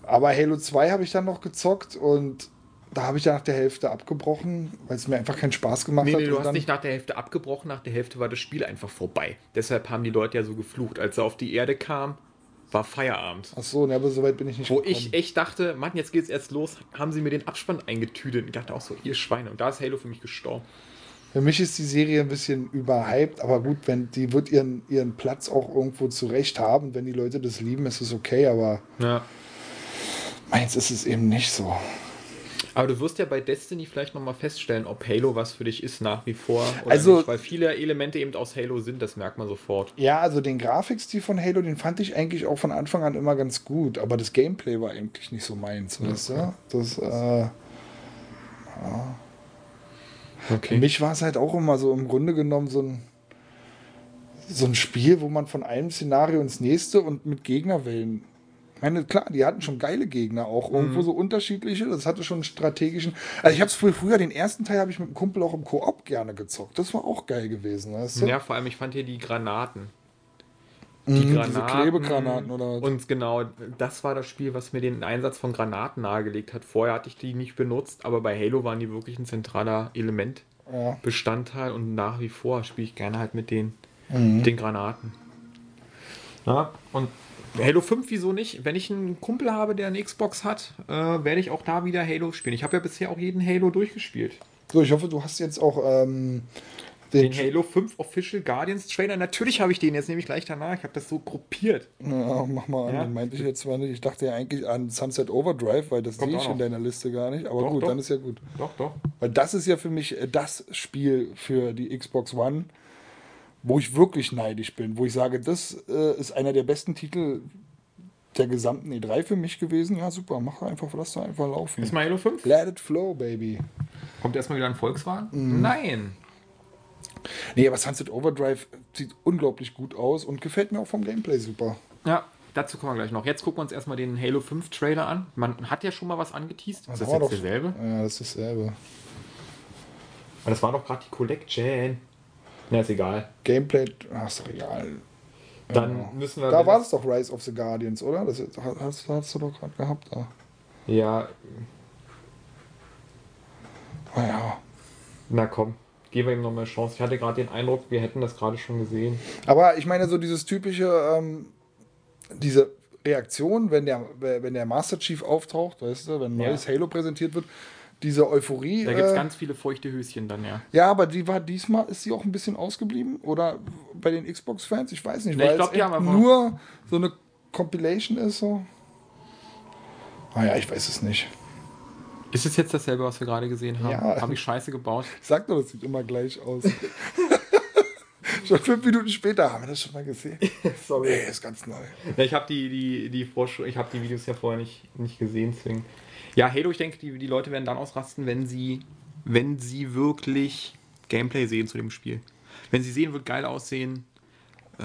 Aber Halo 2 habe ich dann noch gezockt und da habe ich ja nach der Hälfte abgebrochen, weil es mir einfach keinen Spaß gemacht
Nee,
hat.
nee, du
und
hast nicht nach der Hälfte abgebrochen, nach der Hälfte war das Spiel einfach vorbei. Deshalb haben die Leute ja so geflucht. Als er auf die Erde kam, war Feierabend.
Ach so, ne, aber so weit bin ich nicht
Wo
gekommen.
ich echt dachte, Mann, jetzt geht's erst los, haben sie mir den Abspann eingetütet. Ich dachte auch so, ihr Schweine. Und da ist Halo für mich gestorben.
Für mich ist die Serie ein bisschen überhyped, aber gut, wenn die wird ihren, ihren Platz auch irgendwo zurecht haben. Wenn die Leute das lieben, ist es okay, aber
Ja.
meins ist es eben nicht so.
Aber du wirst ja bei Destiny vielleicht nochmal feststellen, ob Halo was für dich ist nach wie vor.
Also-
nicht, weil viele Elemente eben aus Halo sind, das merkt man sofort.
Ja, also den Grafikstil von Halo, den fand ich eigentlich auch von Anfang an immer ganz gut, aber das Gameplay war eigentlich nicht so meins, weißt du? Das, äh, Für
Okay.
mich war es halt auch immer so im Grunde genommen so ein, so ein Spiel, wo man von einem Szenario ins nächste und mit Gegnerwellen. Ich meine, klar, die hatten schon geile Gegner, auch irgendwo so unterschiedliche. Das hatte schon einen strategischen. Also ich habe es früher, früher, den ersten Teil habe ich mit einem Kumpel auch im Koop gerne gezockt. Das war auch geil gewesen, weißt du?
Ja, vor allem, ich fand hier die Granaten.
Mhm,
Die
diese Klebegranaten oder was?
Und genau, das war das Spiel, was mir den Einsatz von Granaten nahegelegt hat. Vorher hatte ich die nicht benutzt, aber bei Halo waren die wirklich ein zentraler Element,
Ja.
Bestandteil und nach wie vor spiele ich gerne halt mit den,
Mhm.
mit den Granaten. Ja, und Halo 5, wieso nicht? Wenn ich einen Kumpel habe, der eine Xbox hat, äh, werde ich auch da wieder Halo spielen. Ich habe ja bisher auch jeden Halo durchgespielt.
So, ich hoffe, du hast jetzt auch ähm, den,
Den Halo 5 Official Guardians Trailer, natürlich habe ich den jetzt nämlich gleich danach. Ich habe das so gruppiert.
Ja, mach mal an.
Ja.
Den meinte ich jetzt zwar nicht. Ich dachte ja eigentlich an Sunset Overdrive, weil das
Kommt
sehe ich in deiner Liste gar nicht. Aber
Doch,
gut,
doch.
dann ist ja gut.
Doch, doch.
Weil das ist ja für mich äh, das Spiel für die Xbox One, wo ich wirklich neidisch bin. Wo ich sage, das äh, ist einer der besten Titel der gesamten E3 für mich gewesen. Ja, super, mach einfach, lass da einfach laufen.
Ist mal Halo 5?
Let it flow, baby.
Kommt erstmal wieder ein Volkswagen?
Mhm.
Nein.
Nee, aber Sunset Overdrive sieht unglaublich gut aus und gefällt mir auch vom Gameplay super.
Ja, dazu kommen wir gleich noch. Jetzt gucken wir uns erstmal den Halo 5 Trailer an. Man hat ja schon mal was angeteased. Ist das
haben wir
jetzt
doch-
derselbe?
Ja, das ist dasselbe.
Aber das war doch gerade die Collection. Na, ist egal.
Gameplay, ach, ist doch egal.
Dann
Ja.
müssen wir.
Da war es doch Rise of the Guardians, oder? Das hast, hast du doch gerade gehabt da.
Ja,
Naja.
na komm. Geben wir ihm noch mal eine Chance. Ich hatte gerade den Eindruck, wir hätten das gerade schon gesehen.
Aber ich meine, so dieses typische, ähm, diese Reaktion, wenn der, wenn der Master Chief auftaucht, weißt du, wenn ein
Ja.
neues Halo präsentiert wird, diese Euphorie.
Da gibt es
äh,
ganz viele feuchte Höschen dann, ja.
ja, aber die war diesmal, ist sie auch ein bisschen ausgeblieben? Oder bei den Xbox-Fans? Ich weiß nicht,
Nee, ich
weil
glaub,
es
die
echt
haben einfach-
nur so eine Compilation ist so. Naja, ich weiß es nicht.
Ist es jetzt dasselbe, was wir gerade gesehen haben?
Ja.
Habe ich Scheiße gebaut?
Ich sag doch, das sieht immer gleich aus. schon fünf Minuten später haben wir das schon mal gesehen.
Sorry.
Nee, ist ganz neu.
Ja, ich habe die, die, die Vorschau, ich habe die Videos ja vorher nicht, nicht gesehen, deswegen. Ja, Halo, ich denke, die, die Leute werden dann ausrasten, wenn sie, wenn sie wirklich Gameplay sehen zu dem Spiel. Wenn sie sehen, wird geil aussehen, äh,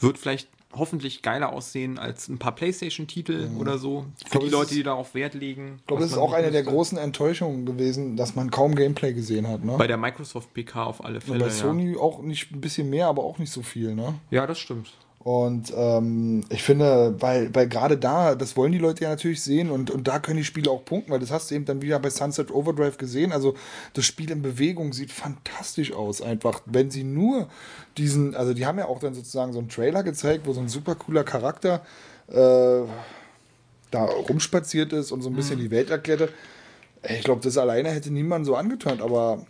wird vielleicht hoffentlich geiler aussehen als ein paar Playstation-Titel oder so. Für
glaube,
die
es
Leute, die darauf Wert legen.
Ich glaube, das ist auch eine der großen Enttäuschungen gewesen, dass man kaum Gameplay gesehen hat. Ne?
Bei der Microsoft PK auf alle
Und
Fälle.
bei
ja.
Sony auch nicht ein bisschen mehr, aber auch nicht so viel. Ne?
ja, das stimmt.
Und ähm, ich finde, weil, weil gerade da, das wollen die Leute ja natürlich sehen und, und da können die Spiele auch punkten, weil das hast du eben dann wieder bei Sunset Overdrive gesehen. Also das Spiel in Bewegung sieht fantastisch aus, einfach. Wenn sie nur diesen, also die haben ja auch dann sozusagen so einen Trailer gezeigt, wo so ein super cooler Charakter äh, da rumspaziert ist und so ein bisschen die Welt erklärte. Ich glaube, das alleine hätte niemand so angetönt, aber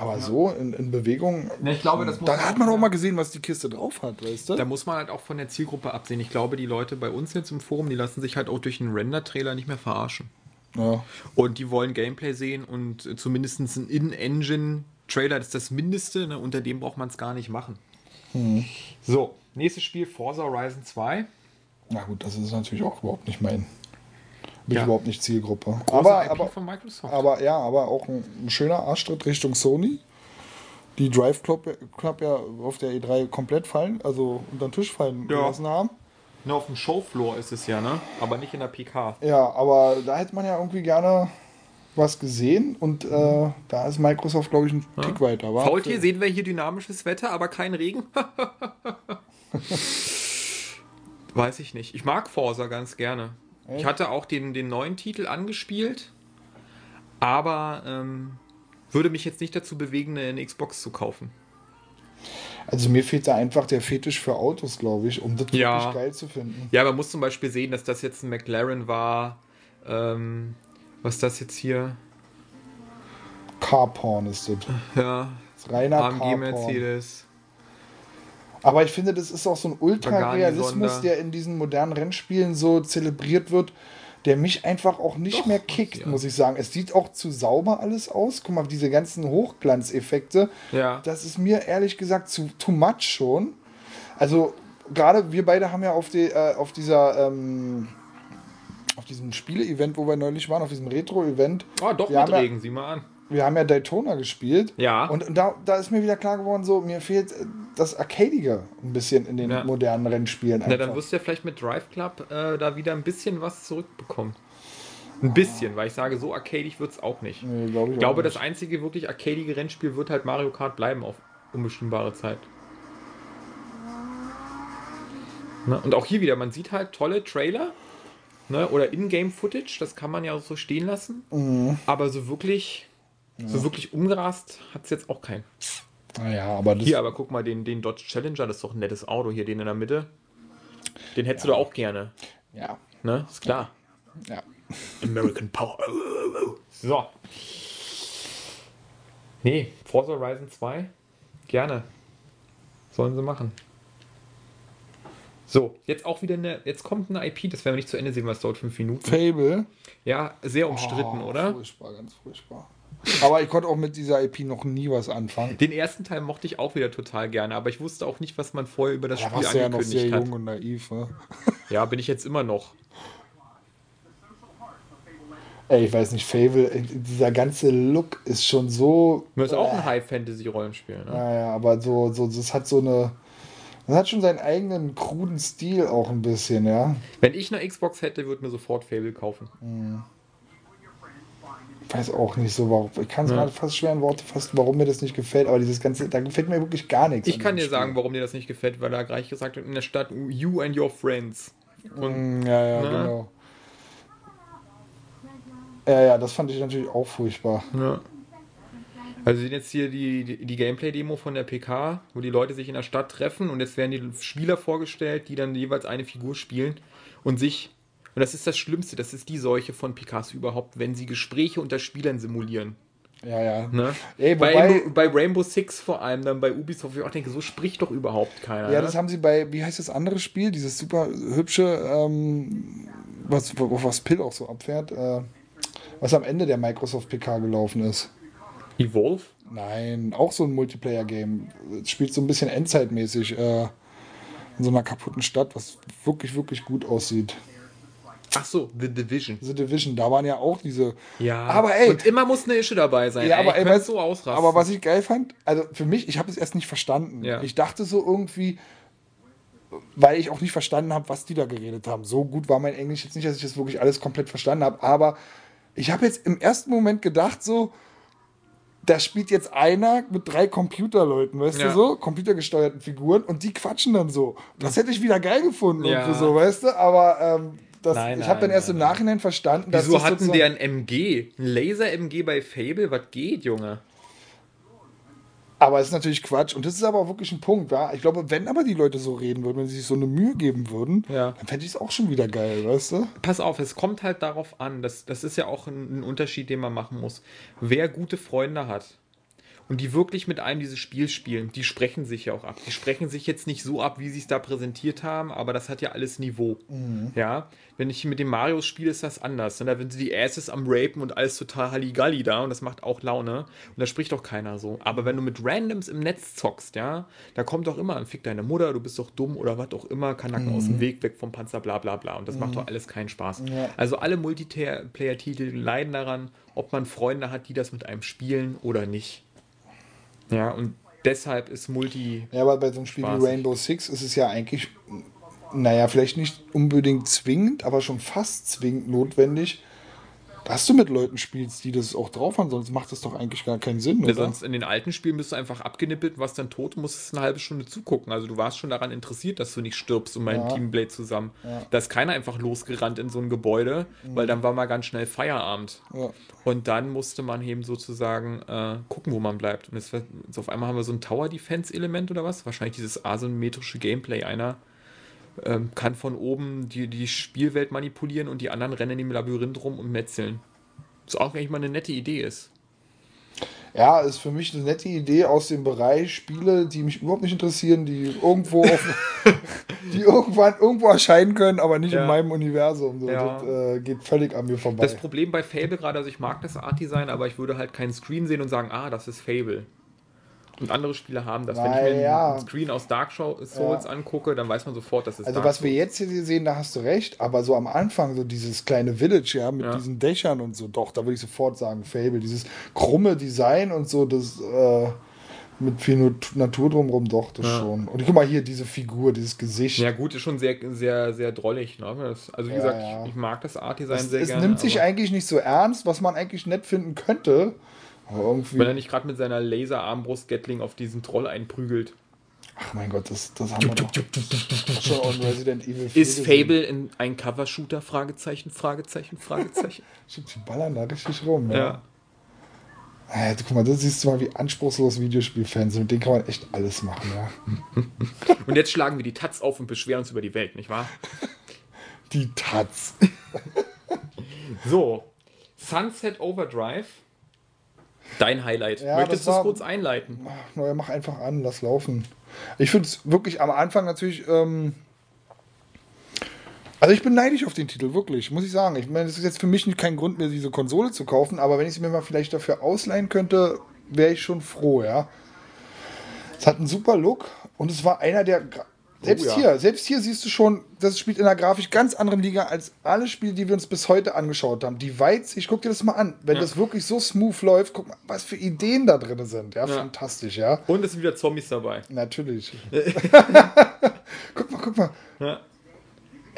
aber so in, in Bewegung,
Ne, ich glaube, das muss
da
man
hat man auch mal gesehen, was die Kiste drauf hat, weißt du?
Da muss man halt auch von der Zielgruppe absehen. Ich glaube, die Leute bei uns jetzt im Forum, die lassen sich halt auch durch einen Render-Trailer nicht mehr verarschen.
Ja.
Und die wollen Gameplay sehen und zumindest ein In-Engine-Trailer ist das Mindeste. Ne? Unter dem braucht man es gar nicht machen. So, nächstes Spiel Forza Horizon 2.
Na gut, das ist natürlich auch überhaupt nicht mein. Bin
Ja.
ich überhaupt nicht Zielgruppe.
Große
Aber,
IP
aber,
von Microsoft.
aber ja, aber auch ein, ein schöner Arschtritt Richtung Sony. Die Drive Club, Club ja auf der E3 komplett fallen, also unter den Tisch fallen
Ja.
gelassen haben.
Nur auf dem Showfloor ist es ja, ne? Aber nicht in der PK.
Ja, aber da hätte man ja irgendwie gerne was gesehen und äh, da ist Microsoft, glaube ich, ein Tick weiter. Wa?
Faultier sehen wir hier dynamisches Wetter, aber kein Regen. Weiß ich nicht. Ich mag Forza ganz gerne. Ich hatte auch den, den neuen Titel angespielt, aber ähm, würde mich jetzt nicht dazu bewegen, eine Xbox zu kaufen.
Also mir fehlt da einfach der Fetisch für Autos, glaube ich, um das
Ja.
wirklich geil zu finden.
Ja, man muss zum Beispiel sehen, dass das jetzt ein McLaren war. Ähm, was ist das jetzt hier?
Carporn ist das.
Ja,
das ist reiner
AMG
Carporn.
Mercedes.
Aber ich finde, das ist auch so ein Ultra-Realismus, der in diesen modernen Rennspielen so zelebriert wird, der mich einfach auch nicht
Doch,
mehr kickt,
ja.
muss ich sagen. Es sieht auch zu sauber alles aus. Guck mal, diese ganzen Hochglanzeffekte.
Ja.
Das ist mir ehrlich gesagt zu too much schon. Also, gerade wir beide haben ja auf, die, äh, auf dieser. Ähm, auf diesem Spiele-Event, wo wir neulich waren, auf diesem Retro-Event.
Oh, doch
wir haben ja,
Regen, sieh mal an.
Wir haben ja Daytona gespielt.
Ja.
Und, da, da ist mir wieder klar geworden, so, mir fehlt äh, das Arcadige ein bisschen in den
Ja.
modernen Rennspielen.
Na,
Einfach.
dann wirst du ja vielleicht mit Drive Club äh, da wieder ein bisschen was zurückbekommen. Ein bisschen, weil ich sage, so arcadig wird es auch nicht.
nee, glaub ich
Ich glaube, das einzige wirklich arcadige Rennspiel wird halt Mario Kart bleiben auf unbestimmbare Zeit. Ne? Und auch hier wieder, man sieht halt tolle Trailer ne? oder Ingame-Footage, das kann man ja so stehen lassen.
Mhm.
Aber so wirklich, so wirklich umgerast hat es jetzt auch keinen.
Naja, aber das.
Hier, aber guck mal, den, den Dodge Challenger, das ist doch ein nettes Auto hier, den in der Mitte. Den hättest du da auch gerne.
Ja,
Ne? Ist klar.
ja.
American Power. So. Nee, Forza Horizon 2. Gerne. Sollen sie machen. So, jetzt auch wieder eine. Jetzt kommt eine IP, das werden wir nicht zu Ende sehen, was dauert fünf Minuten.
Fable.
Ja, sehr umstritten,
Oh,
oder?
Furchtbar, ganz furchtbar. Aber ich konnte auch mit dieser IP noch nie was anfangen.
Den ersten Teil mochte ich auch wieder total gerne, aber ich wusste auch nicht, was man vorher über das
Da
Spiel
warst du ja noch sehr
angekündigt hat.
jung und naiv. Ne?
Ja, bin ich jetzt immer noch.
Ey, ich weiß nicht, Fable, äh, dieser ganze Look ist schon so.
Das ist auch
Äh,
ein High-Fantasy-Rollenspiel. Ne?
Naja, aber so, so, das hat so eine. Das hat schon seinen eigenen kruden Stil auch ein bisschen, ja.
Wenn ich eine Xbox hätte, würde mir sofort Fable kaufen.
Ich weiß auch nicht so, warum. Ich kann es
Ja.
gerade fast schwer in Worte fassen, warum mir das nicht gefällt, aber dieses ganze, da gefällt mir wirklich gar nichts.
Ich
an
kann dir
Spiel.
sagen, warum dir das nicht gefällt, weil er gleich gesagt hat, in der Stadt, you and your friends. Und
Mm, Ja, ja,
Na?
genau. Ja, ja, das fand ich natürlich auch furchtbar.
Ja. Also jetzt hier die, die, die Gameplay-Demo von der PK, wo die Leute sich in der Stadt treffen und jetzt werden die Spieler vorgestellt, die dann jeweils eine Figur spielen und sich. Und das ist das Schlimmste, das ist die Seuche von PKs überhaupt, wenn sie Gespräche unter Spielern simulieren.
Ja, ja.
Ne?
Ey,
bei,
wobei-
bei Rainbow Six vor allem, dann bei Ubisoft, wo ich auch denke, so spricht doch überhaupt keiner.
Ja,
ne?
das haben sie bei, wie heißt das andere Spiel? Dieses super hübsche, ähm, was, was Pill auch so abfährt, äh, was am Ende der Microsoft PK gelaufen ist.
Evolve?
Nein, auch so ein Multiplayer-Game. Es Spielt so ein bisschen endzeitmäßig äh, in so einer kaputten Stadt, was wirklich, wirklich gut aussieht.
Ach so, The Division.
The Division, da waren ja auch diese.
Ja,
Aber ey-
Und immer muss eine Ische dabei sein.
Ja,
ey.
aber, ey,
könnte
weißt-
so ausrasten.
aber was ich geil fand, also für mich, ich habe es erst nicht verstanden.
Ja.
Ich dachte so irgendwie, weil ich auch nicht verstanden habe, was die da geredet haben. So gut war mein Englisch jetzt nicht, dass ich das wirklich alles komplett verstanden habe. Aber ich habe jetzt im ersten Moment gedacht, so, da spielt jetzt einer mit drei Computerleuten, weißt
Ja.
du so? Computergesteuerten Figuren und die quatschen dann so. Das hätte ich wieder geil gefunden,
Ja.
so, weißt du? Aber ähm, das,
Nein,
ich habe dann
nein,
erst im
nein,
Nachhinein verstanden, dass
Wieso
das
hatten die ein MG? Ein Laser-MG bei Fable? Was geht, Junge?
Aber es ist natürlich Quatsch. Und das ist aber auch wirklich ein Punkt, ja. Ich glaube, wenn aber die Leute so reden würden, wenn sie sich so eine Mühe geben würden,
Ja.
dann fände ich es auch schon wieder geil, weißt du?
Pass auf, es kommt halt darauf an, das, das ist ja auch ein, ein Unterschied, den man machen muss. Wer gute Freunde hat und die wirklich mit einem dieses Spiel spielen, die sprechen sich ja auch ab. Die sprechen sich jetzt nicht so ab, wie sie es da präsentiert haben, aber das hat ja alles Niveau. Ja, wenn ich mit dem Mario spiele, ist das anders. Und da sind die Asses am Rapen und alles total Halligalli da und das macht auch Laune. Und da spricht doch keiner so. Aber wenn du mit Randoms im Netz zockst, ja, da kommt doch immer ein Fick deine Mutter, du bist doch dumm oder was auch immer, Kanacken aus dem Weg, weg vom Panzer, bla bla bla. Und das macht doch alles keinen Spaß.
Ja.
Also alle Multiplayer-Titel leiden daran, ob man Freunde hat, die das mit einem spielen oder nicht. Ja, und deshalb ist Multi.
Ja, aber bei so einem Spiel
Spaßig.
wie Rainbow Six ist es ja eigentlich, naja, vielleicht nicht unbedingt zwingend, aber schon fast zwingend notwendig, dass du mit Leuten spielst, die das auch drauf haben, sonst macht das doch eigentlich gar keinen Sinn,
Ja, sonst in den alten Spielen bist du einfach abgenippelt, warst dann tot und musstest eine halbe Stunde zugucken. Also du warst schon daran interessiert, dass du nicht stirbst und mein
Ja.
Teamblade zusammen.
Ja.
Da ist keiner einfach losgerannt in so ein Gebäude, weil dann war mal ganz schnell Feierabend.
Ja.
Und dann musste man eben sozusagen äh, gucken, wo man bleibt. Und jetzt, jetzt auf einmal haben wir so ein Tower-Defense-Element oder was? Wahrscheinlich dieses asymmetrische Gameplay. Einer ähm, kann von oben die, die Spielwelt manipulieren und die anderen rennen im Labyrinth rum und metzeln. Was auch eigentlich mal eine nette Idee ist.
Ja, ist für mich eine nette Idee aus dem Bereich Spiele, die mich überhaupt nicht interessieren, die irgendwo auf, die irgendwann irgendwo erscheinen können, aber nicht
Ja.
in meinem Universum. So,
Ja.
Das äh, geht völlig an mir vorbei.
Das Problem bei Fable gerade, also ich mag das Art-Design, aber ich würde halt keinen Screen sehen und sagen, ah, das ist Fable. Und andere Spiele haben das. Wenn ich mir
Naja.
einen Screen aus Dark Souls angucke, dann weiß man sofort, das ist
Also
Dark
was wir jetzt hier sehen, da hast du recht, aber so am Anfang, so dieses kleine Village, ja, mit
Ja.
diesen Dächern und so, doch, da würde ich sofort sagen, Fable, dieses krumme Design und so, das äh, mit viel Nat- Natur drumherum, doch, das
Ja.
schon. Und guck mal hier, diese Figur, dieses Gesicht.
Ja gut, ist schon sehr, sehr, sehr drollig. Ne? Das, also wie
Ja,
gesagt,
ja.
Ich, ich mag das Art-Design
es,
sehr
es
gerne.
nimmt sich eigentlich nicht so ernst, was man eigentlich nett finden könnte. Irgendwie,
wenn er nicht gerade mit seiner Laser-Armbrust-Gatling auf diesen Troll einprügelt.
ach mein Gott, das, das haben wir doch schon on Resident Evil 4
Ist. Fable in ein Cover-Shooter? Fragezeichen, Fragezeichen, Fragezeichen.
Stimmt, die ballern da richtig rum, ja.
ja.
Guck mal, das siehst du mal, wie anspruchslos Videospielfans sind. Mit denen kann man echt alles machen, ja.
Und jetzt schlagen wir die Taz auf und beschweren uns über die Welt, nicht wahr?
Die Taz.
So, Sunset Overdrive. Dein Highlight.
Ja,
Möchtest du es kurz einleiten?
Ach, Neuer, mach einfach an, lass laufen. Ich finde es wirklich am Anfang natürlich. Ähm, also ich bin neidisch auf den Titel, wirklich, muss ich sagen. Ich meine, es ist jetzt für mich kein Grund mehr, diese Konsole zu kaufen, aber wenn ich sie mir mal vielleicht dafür ausleihen könnte, wäre ich schon froh, ja. Es hat einen super Look und es war einer der. Gra- Selbst
ja.
hier, selbst hier siehst du schon, das spielt in einer grafisch ganz anderen Liga als alle Spiele, die wir uns bis heute angeschaut haben. Die Weitsicht, guck dir das mal an. Wenn
Ja.
das wirklich so smooth läuft, guck mal, was für Ideen da drin sind. Ja,
Ja.
fantastisch, ja.
Und es sind wieder Zombies dabei.
Natürlich. guck mal, guck mal.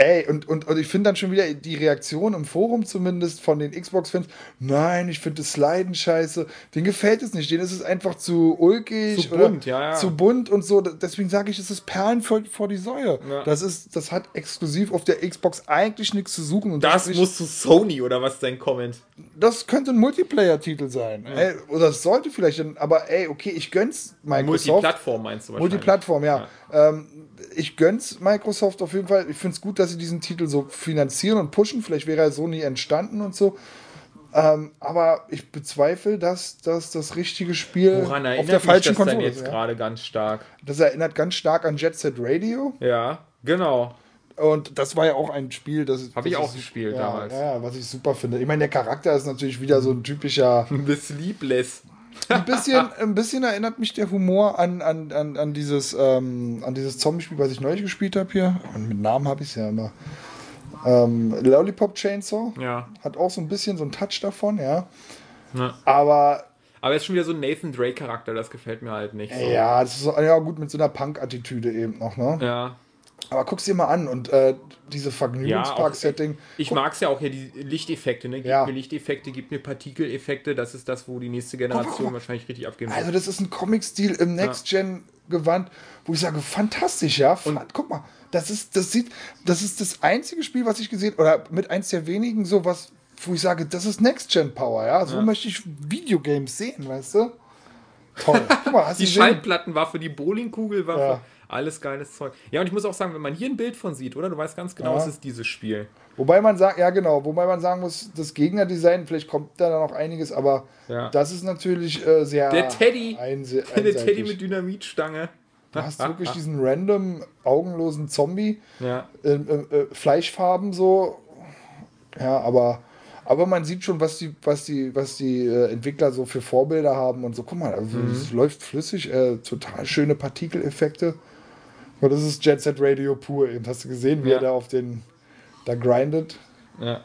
Ey, und, und, und ich finde dann schon wieder die Reaktion im Forum zumindest von den Xbox-Fans. Nein, ich finde das Sliden scheiße. Denen gefällt es nicht. Denen ist es einfach zu ulkig.
Zu bunt, ja, ja.
Zu bunt und so. Deswegen sage ich, es ist Perlen vor, vor die Säue.
Ja.
Das, ist, das hat exklusiv auf der Xbox eigentlich nichts zu suchen. Und
Das
spricht-
muss zu Sony oder was dein Comment?
das könnte ein Multiplayer-Titel sein. Ey, oder es sollte vielleicht, aber ey, okay, ich gönn's Microsoft.
Multiplattform meinst du wahrscheinlich.
Multiplattform, ja. Ähm, ich gönn's Microsoft auf jeden Fall. Ich finde es gut, dass sie diesen Titel so finanzieren und pushen. Vielleicht wäre er so nie entstanden und so. Ähm, aber ich bezweifle, dass, dass das richtige Spiel
Woran
auf der falschen
das denn
Konsole
jetzt
ist. Ja.
gerade ganz stark?
Das erinnert ganz stark an Jet Set Radio.
Ja, genau.
Und das war ja auch ein Spiel, das
Hab ich auch
ist-
gespielt
ja,
damals.
Ja, was ich super finde. Ich meine, der Charakter ist natürlich wieder so ein typischer.
The Sleepless.
Ein bisschen, ein bisschen erinnert mich der Humor an, an, an, an dieses, ähm, an dieses Zombie-Spiel, was ich neulich gespielt habe hier. Und mit Namen habe ich es ja immer. Ähm, Lollipop Chainsaw
Ja.
hat auch so ein bisschen so einen Touch davon, ja.
ja.
Aber
Aber ist schon wieder so ein Nathan Drake-Charakter, das gefällt mir halt nicht. So.
ja, das ist so, ja gut mit so einer Punk-Attitüde eben noch, ne?
Ja.
Aber guck's dir mal an und äh, diese
Ja,
Vergnügungspark-Setting.
Ich mag es ja auch hier, die Lichteffekte, ne? Gib
Ja.
mir Lichteffekte, gib mir Partikeleffekte, das ist das, wo die nächste
guck
Generation
mal.
wahrscheinlich richtig abgehen wird.
Also, das ist ein Comic-Stil im Next-Gen-Gewand, wo ich sage, fantastisch, ja. Fa- Guck mal, das ist, das sieht, das ist das einzige Spiel, was ich gesehen oder mit eins der wenigen, so was, wo ich sage, das ist Next-Gen-Power, ja. So möchte ich Videogames sehen, weißt du? Toll. Guck mal, hast
die? Schallplattenwaffe, die Bowlingkugelwaffe,
Ja.
Alles geiles Zeug. Ja, und ich muss auch sagen, wenn man hier ein Bild von sieht, oder? Du weißt ganz genau,
Ja.
es ist dieses Spiel.
Wobei man sagt, ja genau, wobei man sagen muss, das Gegnerdesign, vielleicht kommt da noch einiges, aber
Ja.
das ist natürlich äh, sehr
Der Teddy,
einse-
der
einseitig.
Teddy mit Dynamitstange.
Du hast wirklich diesen random, augenlosen Zombie,
Ja.
äh, äh, äh, Fleischfarben so. Ja, aber, aber man sieht schon, was die, was die, was die äh, Entwickler so für Vorbilder haben und so. Guck mal, also
Mhm.
es läuft flüssig, äh, total schöne Partikeleffekte. Und das ist Jet Set Radio pur. Eben hast du gesehen, wie
Ja.
er da auf den, da grindet.
Ja.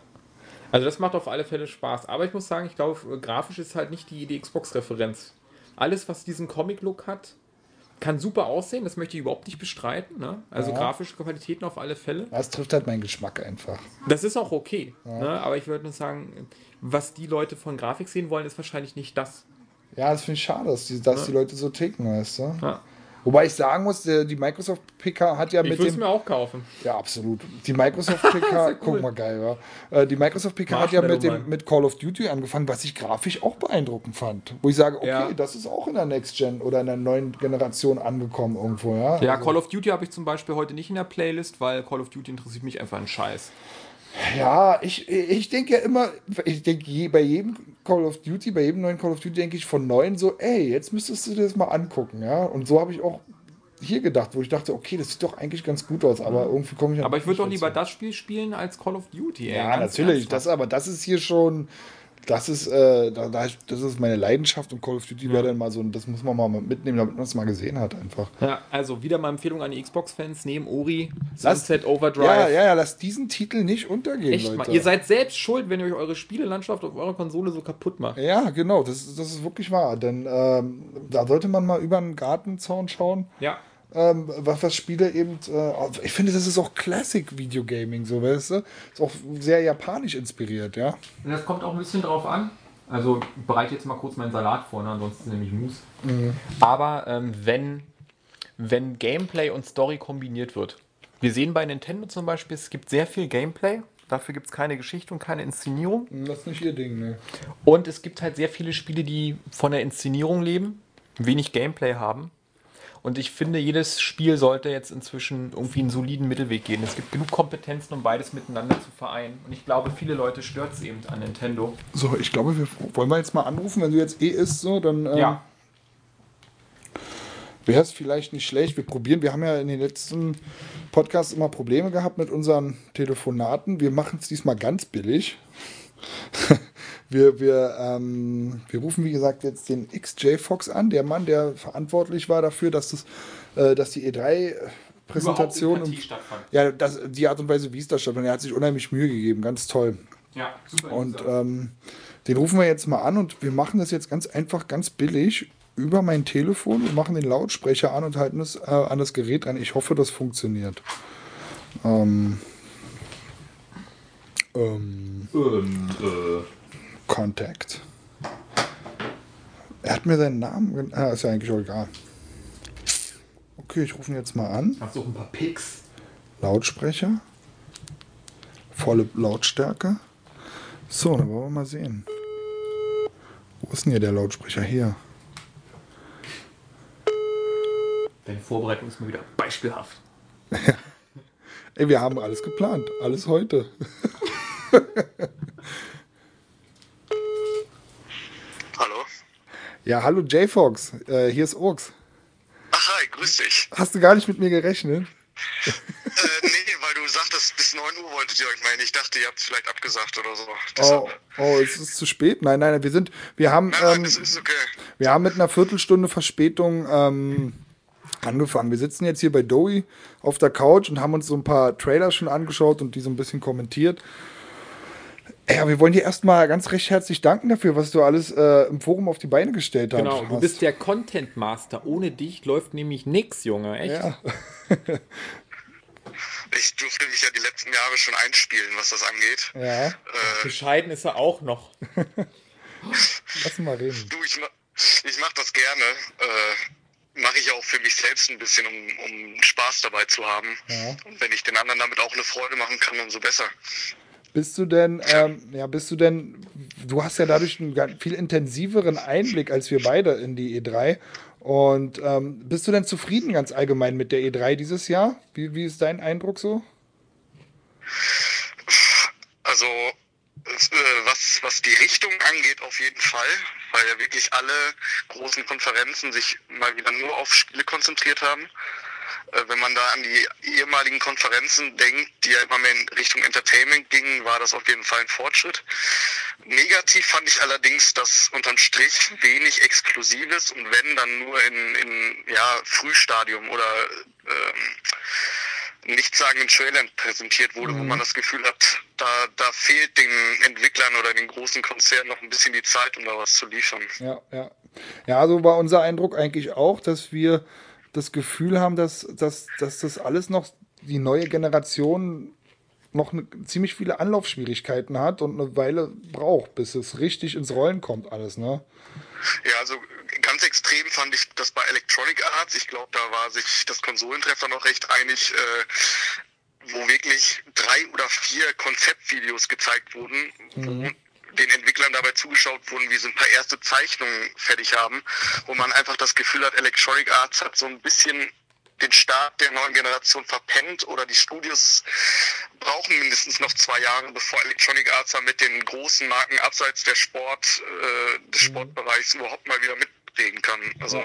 Also das macht auf alle Fälle Spaß. Aber ich muss sagen, ich glaube, grafisch ist halt nicht die, die Xbox-Referenz. Alles, was diesen Comic-Look hat, kann super aussehen. Das möchte ich überhaupt nicht bestreiten. Ne? Also
Ja.
grafische Qualitäten auf alle Fälle.
Das trifft halt meinen Geschmack einfach.
Das ist auch okay. Ne? Aber ich würde nur sagen, was die Leute von Grafik sehen wollen, ist wahrscheinlich nicht das.
Ja, das finde ich schade, dass die, dass die Leute so ticken, weißt du?
Ja.
Wobei ich sagen muss, der, die Microsoft PK hat ja
Ich
mit dem.
mir auch kaufen.
Ja, absolut. Die Microsoft PK,
cool.
guck mal geil, ja. Äh, Die Microsoft PK hat ja mit, dem, mit Call of Duty angefangen, was ich grafisch auch beeindruckend fand. Wo ich sage, okay,
Ja.
das ist auch in der Next Gen oder in der neuen Generation angekommen irgendwo, ja.
Ja,
Also,
Call of Duty habe ich zum Beispiel heute nicht in der Playlist, weil Call of Duty interessiert mich einfach einen Scheiß.
Ja ich, ich denke ja immer, ich denke bei jedem Call of Duty, bei jedem neuen Call of Duty denke ich von neuen so, ey, jetzt müsstest du dir das mal angucken, ja. Und so habe ich auch hier gedacht, wo ich dachte, okay, das sieht doch eigentlich ganz gut aus, aber irgendwie komme ich
Mhm. Aber ich würde doch lieber
dazu.
das Spiel spielen als Call of Duty. Ey.
Ja, natürlich.
ernsthaft.
Das, aber das ist hier schon, das ist, äh, da, da, das ist meine Leidenschaft und Call of Duty wäre dann mal so, das muss man mal mitnehmen, damit man es mal gesehen hat einfach.
Ja, also wieder mal Empfehlung an die Xbox-Fans, neben Ori,
Lass-
Sunset Overdrive.
Ja, ja, ja, lass diesen Titel nicht untergehen,
Echt
Leute.
mal. Ihr seid selbst schuld, wenn ihr euch eure Spielelandschaft auf eurer Konsole so kaputt macht.
ja, genau, das, das ist wirklich wahr. Denn ähm, da sollte man mal über einen Gartenzaun schauen,
Ja.
Ähm, was, was Spiele eben. Äh, ich finde, das ist auch Classic-Videogaming, so weißt du? Ist auch sehr japanisch inspiriert, ja.
Und das kommt auch ein bisschen drauf an. Also ich bereite jetzt mal kurz meinen Salat vor, ne? ansonsten nämlich Mousse. Aber ähm, wenn, wenn Gameplay und Story kombiniert wird. Wir sehen bei Nintendo zum Beispiel, es gibt sehr viel Gameplay. Dafür gibt es keine Geschichte und keine Inszenierung.
Das ist nicht ihr Ding, ne?
Und es gibt halt sehr viele Spiele, die von der Inszenierung leben, wenig Gameplay haben. Und ich finde, jedes Spiel sollte jetzt inzwischen irgendwie einen soliden Mittelweg gehen. Es gibt genug Kompetenzen, um beides miteinander zu vereinen. Und ich glaube, viele Leute stört es eben an Nintendo.
So, ich glaube, wir wollen wir jetzt mal anrufen, wenn du jetzt eh isst, so, dann. Ähm,
Ja.
Wäre es vielleicht nicht schlecht. Wir probieren, wir haben ja in den letzten Podcasts immer Probleme gehabt mit unseren Telefonaten. Wir machen es diesmal ganz billig. Wir, wir, ähm, wir rufen, wie gesagt, jetzt den XJ Fox an, der Mann, der verantwortlich war dafür, dass, das, äh, dass die E3-Präsentation.
Überhaupt in Partie stattfand.
Ja, das, die Art und Weise, wie es da stattfand. Er hat sich unheimlich Mühe gegeben. Ganz toll.
Ja, super.
Und ähm, den rufen wir jetzt mal an und wir machen das jetzt ganz einfach, ganz billig über mein Telefon. Wir machen den Lautsprecher an und halten es äh, an das Gerät ran. Ich hoffe, das funktioniert. Ähm, ähm,
ähm, äh,
Contact. Er hat mir seinen Namen. Ah, ist ja eigentlich auch egal. Okay, ich rufe ihn jetzt mal an.
hast du auch ein paar Picks?
Lautsprecher. Volle Lautstärke. So, dann wollen wir mal sehen. Wo ist denn hier der Lautsprecher? Hier.
Deine Vorbereitung ist mal wieder beispielhaft.
Ey, wir haben alles geplant. Alles heute.
Hallo?
Ja, hallo J-Fox. Äh, hier ist Urks.
Ach, hi, grüß dich.
Hast du gar nicht mit mir gerechnet?
äh, nee, weil du sagtest, bis 9 Uhr wolltet ihr euch meinen. Ich dachte, ihr habt es vielleicht abgesagt oder so.
Oh,
Deshalb.
oh, es ist zu spät. Nein, nein, wir sind, wir haben,
Nein, nein,
ähm,
okay.
wir haben mit einer Viertelstunde Verspätung ähm, angefangen. Wir sitzen jetzt hier bei Dowie auf der Couch und haben uns so ein paar Trailer schon angeschaut und die so ein bisschen kommentiert. Ja, wir wollen dir erstmal ganz recht herzlich danken dafür, was du alles äh, im Forum auf die Beine gestellt hast.
Genau, du bist der Content Master. Ohne dich läuft nämlich nix, Junge. Echt?
Ja.
Ich durfte mich ja die letzten Jahre schon einspielen, was das angeht.
Ja,
Äh,
Bescheiden ist er auch noch.
lass mal reden.
du, ich, ma ich mach das gerne. Äh, mache ich auch für mich selbst ein bisschen, um, um Spaß dabei zu haben.
Ja.
Und wenn ich den anderen damit auch eine Freude machen kann, umso besser.
Bist du denn, ähm, ja, bist du denn, du hast ja dadurch einen viel intensiveren Einblick als wir beide in die E3. Und ähm, bist du denn zufrieden ganz allgemein mit der E3 dieses Jahr? Wie, wie ist dein Eindruck so?
Also äh, was, was die Richtung angeht, auf jeden Fall, weil ja wirklich alle großen Konferenzen sich mal wieder nur auf Spiele konzentriert haben. Äh, wenn man da an die ehemaligen Konferenzen denkt, die ja immer mehr in Richtung Entertainment gingen, war das auf jeden Fall ein Fortschritt. Negativ fand ich allerdings, dass unterm Strich wenig Exklusives und wenn dann nur in, in ja, Frühstadium oder ähm, nichtssagenden Trailern präsentiert wurde, wo man das Gefühl hat, da, da fehlt den Entwicklern oder den großen Konzernen noch ein bisschen die Zeit, um da was zu liefern.
Ja, ja. Ja, so war unser Eindruck eigentlich auch, dass wir das Gefühl haben, dass, dass, dass das alles noch die neue Generation noch eine, ziemlich viele Anlaufschwierigkeiten hat und eine Weile braucht, bis es richtig ins Rollen kommt, alles, ne?
Ja, also ganz extrem fand ich das bei Electronic Arts. Ich glaube, da war sich das Konsolentreffer noch recht einig, äh, wo wirklich drei oder vier Konzeptvideos gezeigt wurden, wo den Entwicklern dabei zugeschaut wurden, wie sie ein paar erste Zeichnungen fertig haben, wo man einfach das Gefühl hat, Electronic Arts hat so ein bisschen den Start der neuen Generation verpennt oder die Studios brauchen mindestens noch zwei Jahre, bevor Electronic Arts mit den großen Marken abseits der Sport, äh, des Sportbereichs überhaupt mal wieder mitreden kann. Also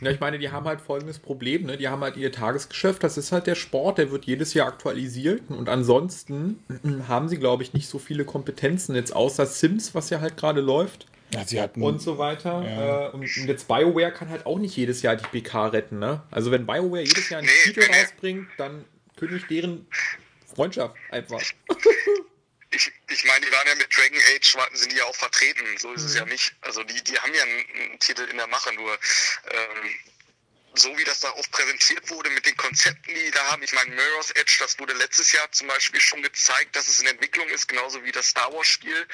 Ja, ich meine, die haben halt folgendes Problem, ne? Die haben halt ihr Tagesgeschäft, das ist halt der Sport, der wird jedes Jahr aktualisiert und ansonsten haben sie, glaube ich, nicht so viele Kompetenzen jetzt außer Sims, was ja halt gerade läuft
Ja, sie hatten.
und so weiter.
Ja.
Äh, und jetzt BioWare kann halt auch nicht jedes Jahr die PK retten, ne? Also wenn BioWare jedes Jahr einen
Nee,
Titel
nee.
rausbringt, dann kündigt deren Freundschaft einfach.
ich, ich meine, die waren ja mit Dragon Age, waren- sind die ja auch vertreten, so ist es ja nicht. Also die, die haben ja einen, einen Titel in der Mache, nur ähm, so wie das da auch präsentiert wurde mit den Konzepten, die die da haben. Ich meine, Mirror's Edge, das wurde letztes Jahr zum Beispiel schon gezeigt, dass es in Entwicklung ist, genauso wie das Star Wars Spiel.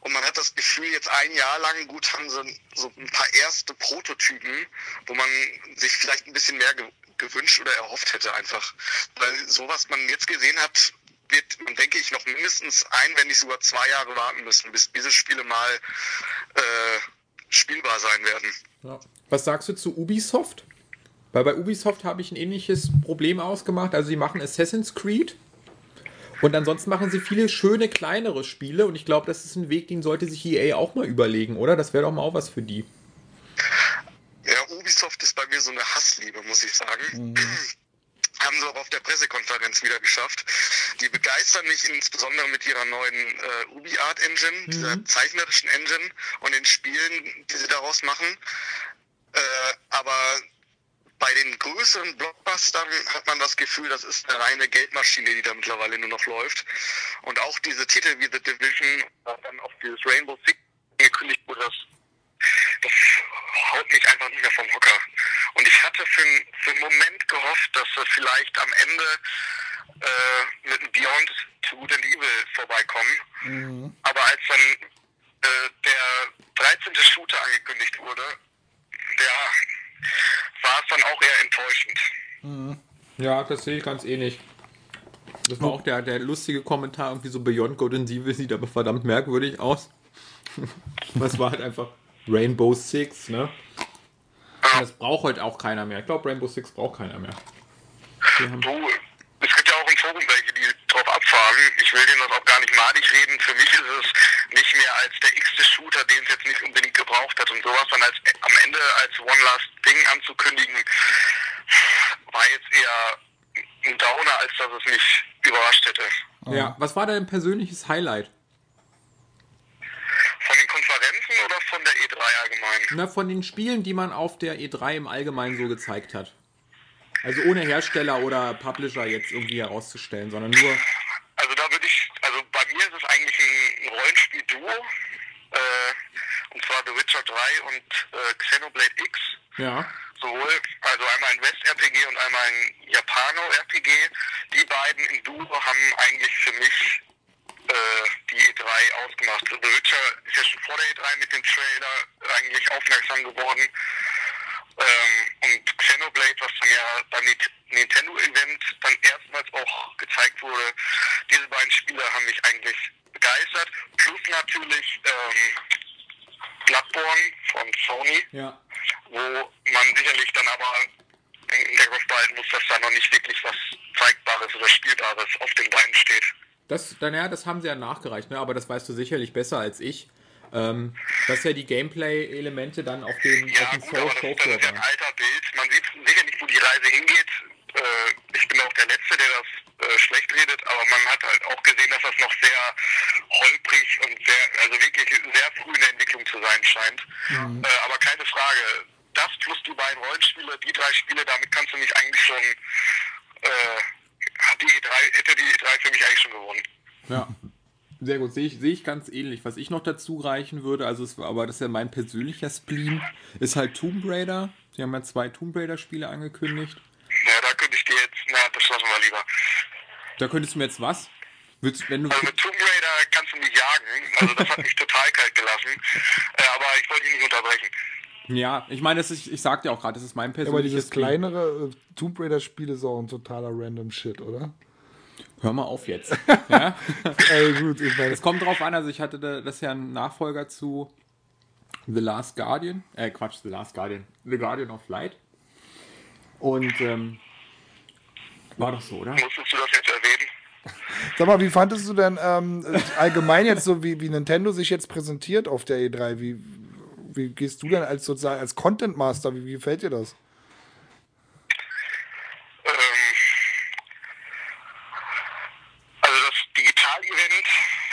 Und man hat das Gefühl, jetzt ein Jahr lang, gut, haben sie so ein paar erste Prototypen, wo man sich vielleicht ein bisschen mehr ge gewünscht oder erhofft hätte einfach. Weil so was man jetzt gesehen hat, wird man, denke ich, noch mindestens ein, wenn nicht sogar zwei Jahre warten müssen, bis diese Spiele mal äh, spielbar sein werden.
Ja. Was sagst du zu Ubisoft? Weil bei Ubisoft habe ich ein ähnliches Problem ausgemacht. Also sie machen Assassin's Creed und ansonsten machen sie viele schöne kleinere Spiele und ich glaube, das ist ein Weg, den sollte sich EA auch mal überlegen, oder? Das wäre doch mal auch was für die.
Ja, Ubisoft ist bei mir so eine Hassliebe, muss ich sagen. Haben sie auch auf der Pressekonferenz wieder geschafft. Die begeistern mich insbesondere mit ihrer neuen äh, UbiArt Engine, dieser zeichnerischen Engine und den Spielen, die sie daraus machen. Äh, aber bei den größeren Blockbustern hat man das Gefühl, das ist eine reine Geldmaschine, die da mittlerweile nur noch läuft. Und auch diese Titel wie The Division, dann auch dieses Rainbow Six angekündigt wurde, das das haut mich einfach nicht mehr vom Hocker. Und ich hatte für, für einen Moment gehofft, dass wir vielleicht am Ende äh, mit einem Beyond to Good and Evil vorbeikommen. Aber als dann äh, der 13. Shooter angekündigt wurde, ja, war es dann auch eher enttäuschend.
Ja, das sehe ich ganz ähnlich. Das war auch der, der lustige Kommentar, irgendwie so Beyond Good and Evil sieht aber verdammt merkwürdig aus. Das war halt einfach Rainbow Six, ne? Und Das braucht heute auch keiner mehr. Ich glaube, Rainbow Six braucht keiner mehr.
Du, es gibt ja auch im Forum welche, die drauf abfahren. Ich will denen das auch gar nicht madig reden. Für mich ist es nicht mehr als der x-te Shooter, den es jetzt nicht unbedingt gebraucht hat. Und sowas dann als am Ende als One Last Ding anzukündigen, war jetzt eher ein Downer, als dass es mich überrascht hätte.
Ja, was war dein persönliches Highlight?
Von den Konferenzen oder von der E3 allgemein?
Na, von den Spielen, die man auf der E3 im Allgemeinen so gezeigt hat. Also ohne Hersteller oder Publisher jetzt irgendwie herauszustellen, sondern nur.
Also da würde ich, also bei mir ist es eigentlich ein Rollenspiel-Duo. Äh, und zwar The Witcher 3 und äh, Xenoblade X.
Ja.
Sowohl, also einmal ein West-RPG und einmal ein Locarno RPG. Die beiden im Duo haben eigentlich für mich die E3 ausgemacht. The Witcher ist ja schon vor der E3 mit dem Trailer eigentlich aufmerksam geworden. Ähm, und Xenoblade, was dann ja beim Nintendo-Event dann erstmals auch gezeigt wurde, diese beiden Spiele haben mich eigentlich begeistert. Plus natürlich ähm, Bloodborne von Sony,
Ja.
wo man sicherlich dann aber im Hinterkopf behalten muss, dass da noch nicht wirklich was Zeigbares oder Spielbares auf den Beinen steht.
Das, dann, ja, das haben sie ja nachgereicht, ne? aber das weißt du sicherlich besser als ich. Ähm, dass ja die Gameplay-Elemente dann auf den,
Ja,
auf den
gut, aber das, das ist ja ein alter Bild. Man sieht sicher nicht, wo die Reise hingeht. Äh, ich bin auch der Letzte, der das äh, schlecht redet, aber man hat halt auch gesehen, dass das noch sehr holprig und sehr, also wirklich sehr früh in der Entwicklung zu sein scheint. Äh, aber keine Frage, das plus die beiden Rollenspiele, die drei Spiele, damit kannst du mich eigentlich schon, äh, hat die E3, hätte die E3 für mich eigentlich schon gewonnen.
Ja. Sehr gut, sehe ich, sehe ich ganz ähnlich. Was ich noch dazu reichen würde, also es, aber das ist ja mein persönlicher Spleen, ist halt Tomb Raider. Sie haben ja zwei Tomb Raider-Spiele angekündigt.
Ja, da könnte ich dir jetzt, na, das lassen wir lieber.
Da könntest du mir jetzt was? Willst, wenn du,
Also mit Tomb Raider kannst du mich jagen. Also das hat mich total kalt gelassen. Äh, aber ich wollte dich nicht unterbrechen.
Ja, ich meine, das ist, ich sag dir auch gerade, das ist mein
Aber
persönliches
dieses
Spleen.
kleinere äh, Tomb Raider-Spiel ist auch ein totaler random Shit, oder?
Hör mal auf jetzt. ja?
Ey, gut, ich meine,
Es kommt drauf an, also ich hatte da, das ja ein Nachfolger zu The Last Guardian, äh Quatsch, The Last Guardian, The Guardian of Light. Und ähm, war doch so, oder?
Musstest du das jetzt erwähnen?
Sag mal, wie fandest du denn ähm, allgemein jetzt so, wie, wie Nintendo sich jetzt präsentiert auf der E3? Wie, wie gehst du denn als sozusagen als Content Master, wie, wie gefällt dir das?
Ähm, also das Digital-Event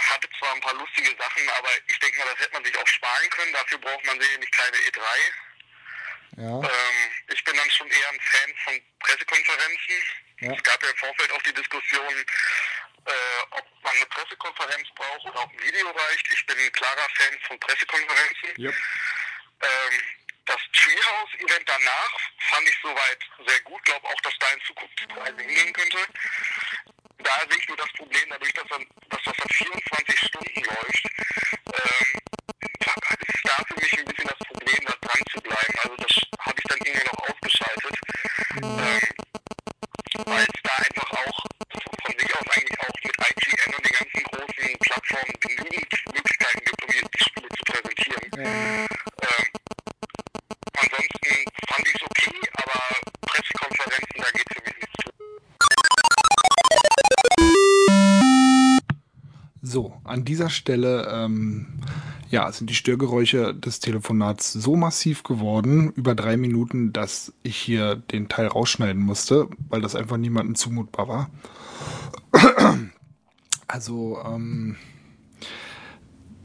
hatte zwar ein paar lustige Sachen, aber ich denke mal, das hätte man sich auch sparen können. Dafür braucht man sicherlich keine E3.
Ja,
Ähm, ich bin dann schon eher ein Fan von Pressekonferenzen.
Ja.
Es gab ja im Vorfeld auch die Diskussion, äh, ob man eine Pressekonferenz braucht oder ob ein Video reicht. Ich bin ein klarer Fan von Pressekonferenzen.
Yep.
Ähm, das Treehouse-Event danach fand ich soweit sehr gut. Glaube auch, dass da in Zukunft die Reise hingehen könnte. Da sehe ich nur das Problem, dadurch, dass, dann, dass das dann 24 Stunden läuft, ähm, ist da für mich ein bisschen das Problem, da dran zu bleiben. Also das habe ich dann irgendwie noch ausgeschaltet. Ähm, weil es da einfach auch von sich aus eigentlich IGN und den ganzen großen Plattformen genügend Möglichkeiten gibt, um die Spiele zu präsentieren. Ähm, ansonsten fand ich es okay, aber Pressekonferenzen, da geht für mich nichts zu.
so, an dieser Stelle ähm, ja, sind die Störgeräusche des Telefonats so massiv geworden, über drei Minuten, dass ich hier den Teil rausschneiden musste, weil das einfach niemandem zumutbar war. Also, ähm,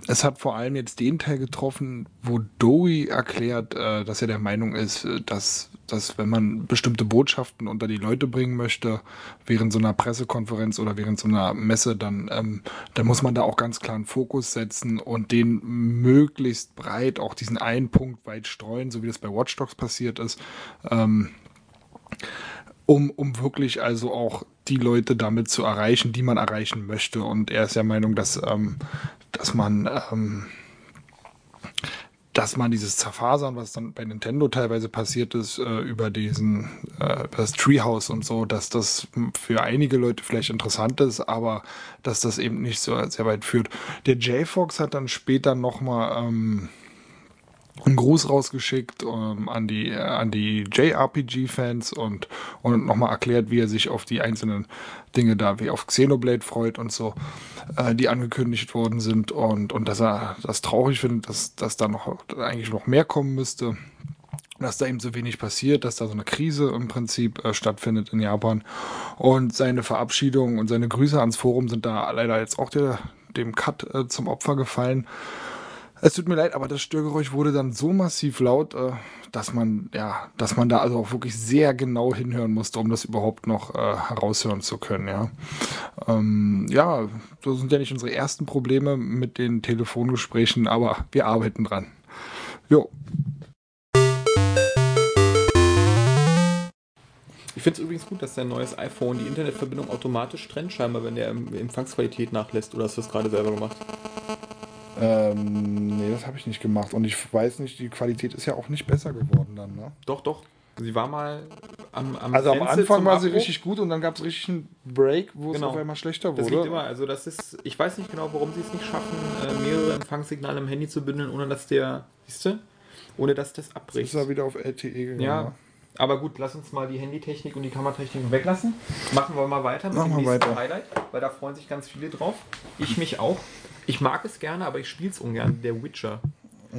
es hat vor allem jetzt den Teil getroffen, wo Dowie erklärt, äh, dass er der Meinung ist, äh, dass, dass wenn man bestimmte Botschaften unter die Leute bringen möchte, während so einer Pressekonferenz oder während so einer Messe, dann, ähm, dann muss man da auch ganz klar einen Fokus setzen und den möglichst breit, auch diesen einen Punkt weit streuen, so wie das bei Watch Dogs passiert ist. Ähm, um, um wirklich also auch die Leute damit zu erreichen, die man erreichen möchte. Und er ist der Meinung, dass, ähm, dass man ähm, dass man dieses Zerfasern, was dann bei Nintendo teilweise passiert ist, äh, über diesen, äh, das Treehouse und so, dass das für einige Leute vielleicht interessant ist, aber dass das eben nicht so sehr weit führt. Der J-Fox hat dann später nochmal ähm, einen Gruß rausgeschickt ähm, an die, äh, an die JRPG-Fans und, und nochmal erklärt, wie er sich auf die einzelnen Dinge da, wie auf Xenoblade freut und so, äh, die angekündigt worden sind und, und dass er das traurig findet, dass, dass da noch eigentlich noch mehr kommen müsste dass da eben so wenig passiert, dass da so eine Krise im Prinzip äh, stattfindet in Japan. Und seine Verabschiedung und seine Grüße ans Forum sind da leider jetzt auch der, dem Cut äh, zum Opfer gefallen. Es tut mir leid, aber das Störgeräusch wurde dann so massiv laut, äh, dass man, ja, dass man da also auch wirklich sehr genau hinhören musste, um das überhaupt noch äh, heraushören zu können, ja. Ähm, ja, so sind ja nicht unsere ersten Probleme mit den Telefongesprächen, aber wir arbeiten dran. Jo,
Ich finde es übrigens gut, dass dein neues iPhone die Internetverbindung automatisch trennt, scheinbar, wenn der Empfangsqualität nachlässt. Oder hast du das gerade selber gemacht?
Ähm, nee, das habe ich nicht gemacht. Und ich weiß nicht, die Qualität ist ja auch nicht besser geworden dann, ne?
Doch, doch. Sie war mal am, am
Also am
Grenze
Anfang war sie
Abbruch.
richtig gut und dann gab es richtig einen Break, wo
Genau.
es auf einmal schlechter
Das
wurde.
liegt immer, also das ist, ich weiß nicht genau, warum sie es nicht schaffen, äh, mehrere Empfangssignale im Handy zu bündeln, ohne dass der, siehst du, ohne dass das
Jetzt
abbricht.
ist er wieder auf LTE gegangen.
Ja, aber gut, lass uns mal die Handytechnik und die Kameratechnik weglassen. Machen wir mal weiter mit
Machen
dem
wir
nächsten
weiter.
Highlight, weil da freuen sich ganz viele drauf. Ich mich auch. Ich mag es gerne, aber ich spiele es ungern. Der Witcher.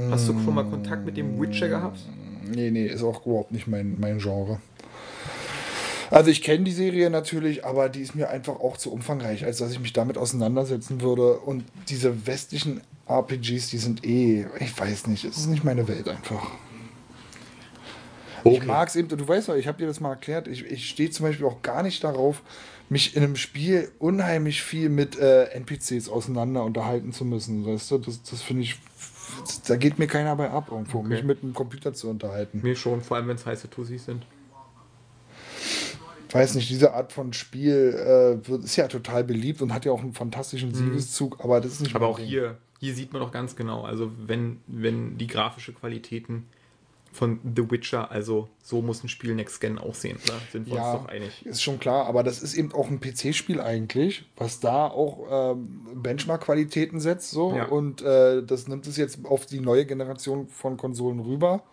Hast du schon mal Kontakt mit dem Witcher gehabt?
Nee, nee, ist auch überhaupt nicht mein, mein Genre. Also ich kenne die Serie natürlich, aber die ist mir einfach auch zu umfangreich, als dass ich mich damit auseinandersetzen würde. Und diese westlichen RPGs, die sind eh, ich weiß nicht, es ist nicht meine Welt einfach. Ich mag es eben, du weißt doch, ich habe dir das mal erklärt, ich, ich stehe zum Beispiel auch gar nicht darauf, mich in einem Spiel unheimlich viel mit äh, NPCs auseinander unterhalten zu müssen. Weißt du, das, das finde ich, da geht mir keiner bei ab, irgendwo,
Okay.
mich mit einem Computer zu unterhalten.
Mir schon, vor allem wenn es heiße Tussis sind.
Ich weiß nicht, diese Art von Spiel äh, wird, ist ja total beliebt und hat ja auch einen fantastischen Siegeszug, aber das ist nicht
Mhm. Aber auch
Ding.
hier, hier sieht man doch ganz genau, also wenn, wenn die grafische Qualitäten von The Witcher, also so muss ein Spiel Next Gen aussehen, oder? Sind wir
Ja,
uns doch einig.
ist schon klar, aber das ist eben auch ein PC-Spiel eigentlich, was da auch ähm, Benchmark-Qualitäten setzt so
Ja.
und äh, das nimmt es jetzt auf die neue Generation von Konsolen rüber.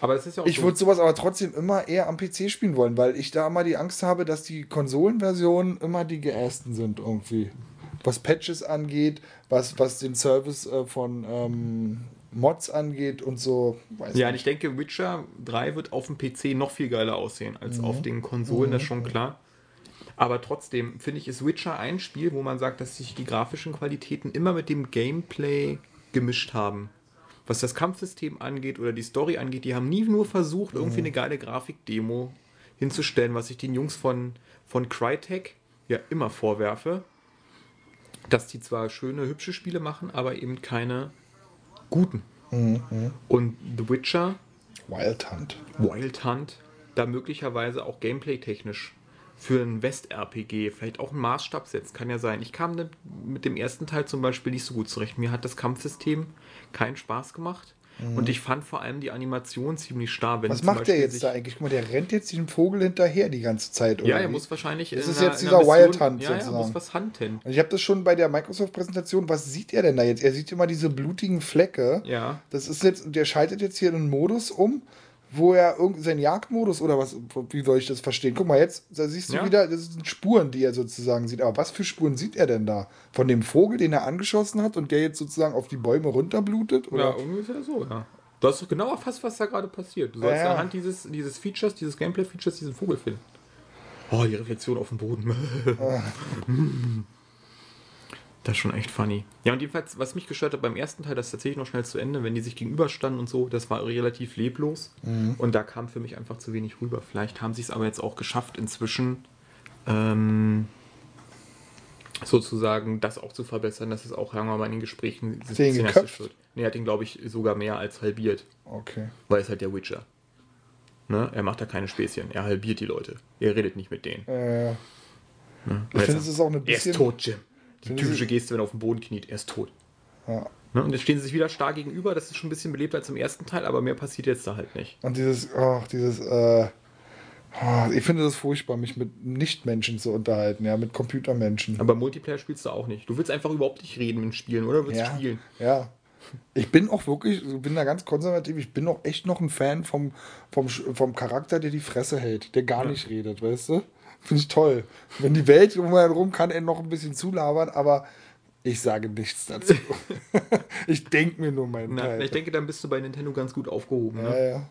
Aber es ist ja auch
Ich
so,
würde sowas aber trotzdem immer eher am PC spielen wollen, weil ich da immer die Angst habe, dass die Konsolenversionen immer die geästen sind irgendwie. Was Patches angeht, was, was den Service äh, von ähm, Mods angeht und so. Weiß
Ja,
nicht.
ich denke, Witcher 3 wird auf dem PC noch viel geiler aussehen als
Mhm.
auf den Konsolen, das ist schon klar. Aber trotzdem finde ich, ist Witcher ein Spiel, wo man sagt, dass sich die grafischen Qualitäten immer mit dem Gameplay gemischt haben. Was das Kampfsystem angeht oder die Story angeht, die haben nie nur versucht, irgendwie
Mhm.
eine geile Grafikdemo hinzustellen, was ich den Jungs von, von Crytek ja immer vorwerfe, dass die zwar schöne, hübsche Spiele machen, aber eben keine guten. Und The Witcher
Wild Hunt.
Wild Hunt da möglicherweise auch gameplay-technisch für ein West-RPG vielleicht auch einen Maßstab setzt. Kann ja sein. Ich kam mit dem ersten Teil zum Beispiel nicht so gut zurecht. Mir hat das Kampfsystem keinen Spaß gemacht. Und ich fand vor allem die Animation ziemlich starr.
Mhm. Was macht der jetzt da eigentlich? Guck mal, der rennt jetzt diesem Vogel hinterher die ganze Zeit.
Ja,
oder
er
wie?
muss wahrscheinlich.
Das ist
einer-
jetzt dieser Wild Hunt
Ja, er
sozusagen.
muss was hunten.
Und ich habe das schon bei der Microsoft-Präsentation. Was sieht er denn da jetzt? Er sieht immer diese blutigen Flecke.
Ja.
Das ist jetzt, der schaltet jetzt hier einen Modus um, wo er irgend seinen Jagdmodus oder was, wie soll ich das verstehen? Guck mal, jetzt, da siehst du
Ja.
wieder, das sind Spuren, die er sozusagen sieht. Aber was für Spuren sieht er denn da? Von dem Vogel, den er angeschossen hat und der jetzt sozusagen auf die Bäume runterblutet?
Ja,
Oder?
ungefähr so, ja. Du hast doch genau erfasst, was da gerade passiert. Du sollst
Ja, ja.
anhand dieses, dieses Features, dieses Gameplay-Features, diesen Vogel finden. Oh, die Reflexion auf dem Boden. Das ist schon echt funny. Ja, und jedenfalls, was mich gestört hat beim ersten Teil, das ist tatsächlich noch schnell zu Ende, wenn die sich gegenüberstanden und so, das war relativ leblos. Und da kam für mich einfach zu wenig rüber. Vielleicht haben sie es aber jetzt auch geschafft, inzwischen ähm, sozusagen das auch zu verbessern, dass es auch, sagen wir mal, in den Gesprächen cineastisch wird. Nee, er hat ihn, glaube ich, sogar mehr als halbiert,
Okay.
weil es halt der Witcher. Ne? Er macht da keine Späßchen, er halbiert die Leute. Er redet nicht mit denen.
Äh,
Ne?
ich finde, es ist auch eine
er ist
bisschen.
tot, Jim. Die typische Geste, wenn er auf dem Boden kniet, er ist tot.
Ja.
Ne? Und jetzt stehen sie sich wieder stark gegenüber, das ist schon ein bisschen belebter als im ersten Teil, aber mehr passiert jetzt da halt nicht.
Und dieses, ach, dieses, äh, ah, ich finde das furchtbar, mich mit Nichtmenschen zu unterhalten, ja, mit Computermenschen.
Aber Multiplayer spielst du auch nicht. Du willst einfach überhaupt nicht reden mit Spielen, oder? Du willst
ja,
spielen.
ja. Ich bin auch wirklich, ich bin da ganz konservativ, ich bin auch echt noch ein Fan vom, vom, vom Charakter, der die Fresse hält, der gar nicht redet, weißt du? Finde ich toll. Wenn die Welt um herum kann er noch ein bisschen zulabern, aber ich sage nichts dazu. ich denke mir nur meinen
Na,
Teil.
ich denke, dann bist du bei Nintendo ganz gut aufgehoben. Ne?
ja, ja.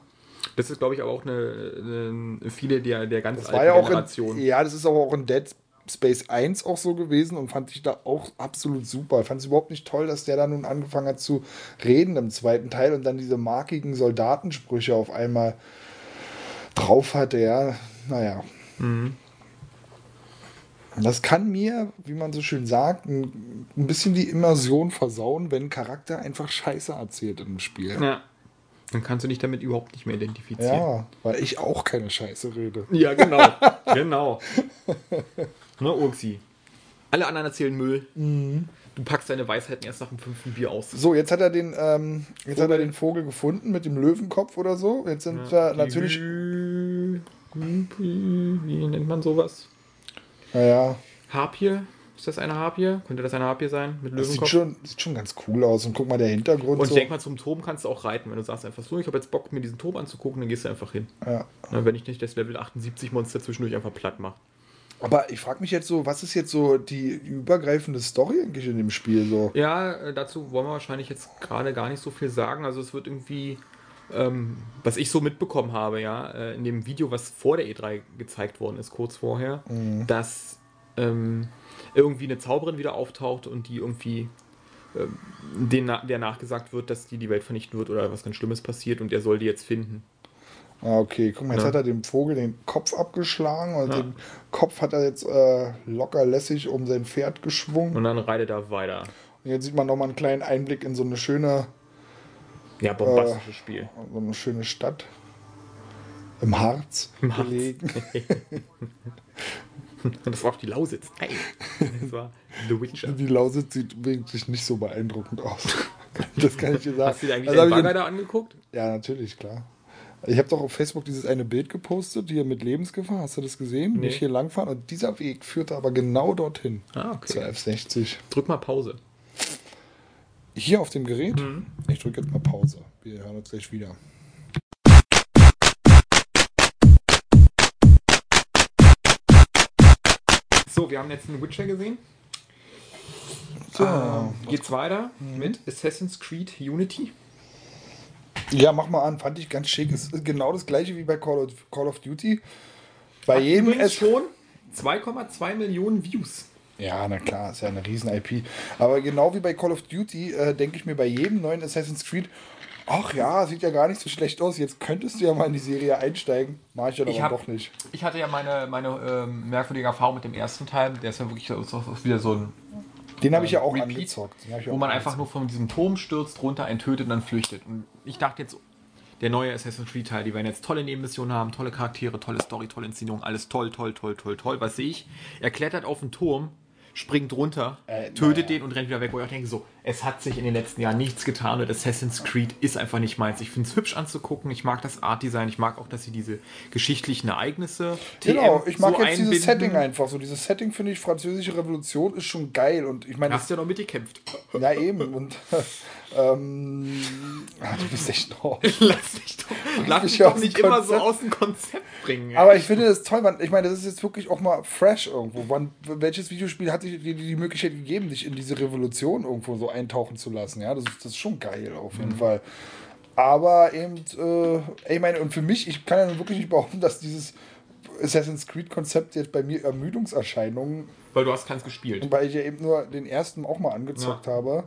Das ist, glaube ich, aber auch eine, eine viele der, der ganz
Das war ja auch
Generation.
in, ja, das ist aber auch in Dead Space 1 auch so gewesen und fand ich da auch absolut super. Ich fand es überhaupt nicht toll, dass der da nun angefangen hat zu reden im zweiten Teil und dann diese markigen Soldatensprüche auf einmal drauf hatte, ja. Naja.
Mhm.
Das kann mir, wie man so schön sagt, ein, ein bisschen die Immersion versauen, wenn ein Charakter einfach Scheiße erzählt im Spiel.
Ja. Dann kannst du dich damit überhaupt nicht mehr identifizieren.
Ja, weil ich auch keine Scheiße rede.
Ja, genau. genau. Ne, Urxi. Alle anderen erzählen Müll. Du packst deine Weisheiten erst nach dem fünften Bier aus.
So, jetzt hat er den, ähm, jetzt hat er den Vogel gefunden mit dem Löwenkopf oder so. Jetzt sind wir natürlich.
Wie nennt man sowas?
Naja,
Harpie? Ist das eine Harpie? Könnte das eine Harpie sein? Mit
das sieht schon, sieht schon ganz cool aus. Und guck mal, der Hintergrund.
Und
so.
denk mal, zum Turm kannst du auch reiten. Wenn du sagst einfach so, ich habe jetzt Bock, mir diesen Turm anzugucken, dann gehst du einfach hin.
ja.
Na, wenn ich nicht das Level 78 Monster zwischendurch einfach platt mache.
Aber ich frage mich jetzt so, was ist jetzt so die übergreifende Story eigentlich in dem Spiel so?
Ja, äh, dazu wollen wir wahrscheinlich jetzt gerade gar nicht so viel sagen. Also es wird irgendwie, ähm, was ich so mitbekommen habe, ja, äh, in dem Video, was vor der E3 gezeigt worden ist, kurz vorher, dass ähm, irgendwie eine Zauberin wieder auftaucht und die irgendwie ähm, den, der nachgesagt wird, dass die die Welt vernichten wird oder was ganz Schlimmes passiert und er soll die jetzt finden.
Ah, okay, guck mal, jetzt
Ja.
hat er dem Vogel den Kopf abgeschlagen und
Ja.
den Kopf hat er jetzt äh, locker lässig um sein Pferd geschwungen.
Und dann reitet er weiter.
Und jetzt sieht man nochmal einen kleinen Einblick in so eine schöne,
Ja, bombastisches Spiel.
so eine schöne Stadt. Im Harz
Im Harz.
gelegen.
Das war auch die Lausitz. Nein. Das war The Witcher.
Die Lausitz sieht wirklich nicht so beeindruckend aus. Das kann ich dir sagen.
Hast du dir eigentlich
Also
den da angeguckt?
Ja, natürlich, klar. Ich habe doch auf Facebook dieses eine Bild gepostet, hier mit Lebensgefahr. Hast du das gesehen?
Nee.
Nicht hier langfahren. Und dieser Weg führte aber genau dorthin.
Ah, okay.
Zur F60.
Drück mal Pause.
Hier auf dem Gerät?
Mhm.
Ich drücke jetzt mal Pause. Wir hören uns gleich wieder.
So, wir haben jetzt einen Witcher gesehen.
So.
Ähm, geht's weiter
Mhm.
mit Assassin's Creed Unity.
Ja, mach mal an. Fand ich ganz schick. Es ist genau das gleiche wie bei Call of, Call of Duty. Bei
Hat
jedem es
schon 2,2 Millionen Views.
Ja, na klar, ist ja eine riesen IP. Aber genau wie bei Call of Duty äh, denke ich mir bei jedem neuen Assassin's Creed, ach ja, sieht ja gar nicht so schlecht aus. Jetzt könntest du ja mal in die Serie einsteigen. Mach ich ja
hab-
doch nicht.
Ich hatte ja meine, meine ähm, merkwürdige Erfahrung mit dem ersten Teil. Der ist ja wirklich so, wieder so ein,
Den habe ich ja
ähm,
auch
Repeat,
angezockt. Ich
wo
auch
man einfach
angezockt.
nur von diesem Turm stürzt, runter, einen tötet und dann flüchtet. Und ich dachte jetzt, der neue Assassin's Creed Teil, die werden jetzt tolle Nebenmissionen haben, tolle Charaktere, tolle Story, tolle Inszenierung, alles toll, toll, toll, toll, toll. Was sehe ich? Er klettert auf den Turm, springt runter,
Äh,
tötet
naja.
den und rennt wieder weg. Wo ich auch denke, so, es hat sich in den letzten Jahren nichts getan und Assassin's Creed ist einfach nicht meins. Ich finde es hübsch anzugucken, ich mag das Art-Design, ich mag auch, dass sie diese geschichtlichen Ereignisse
Genau,
TM
ich mag
so
jetzt dieses
einbinden.
Setting einfach. So dieses Setting finde ich, französische Revolution ist schon geil. Und ich meine,
hast du ja noch mitgekämpft.
ja eben. Und ähm, ah, du bist echt drauf.
Lass dich doch, lass
mich
doch nicht immer so aus dem Konzept bringen.
Aber ich finde das toll, man, ich meine, das ist jetzt wirklich auch mal fresh irgendwo. Wann, welches Videospiel hat sich die, die Möglichkeit gegeben, dich in diese Revolution irgendwo so eintauchen zu lassen? Ja, das ist, das ist schon geil auf jeden Fall. Aber eben, äh, ey, ich meine, und für mich, ich kann ja wirklich nicht behaupten, dass dieses Assassin's Creed-Konzept jetzt bei mir Ermüdungserscheinungen,
Weil du hast keins gespielt.
weil ich ja eben nur den ersten auch mal angezockt habe.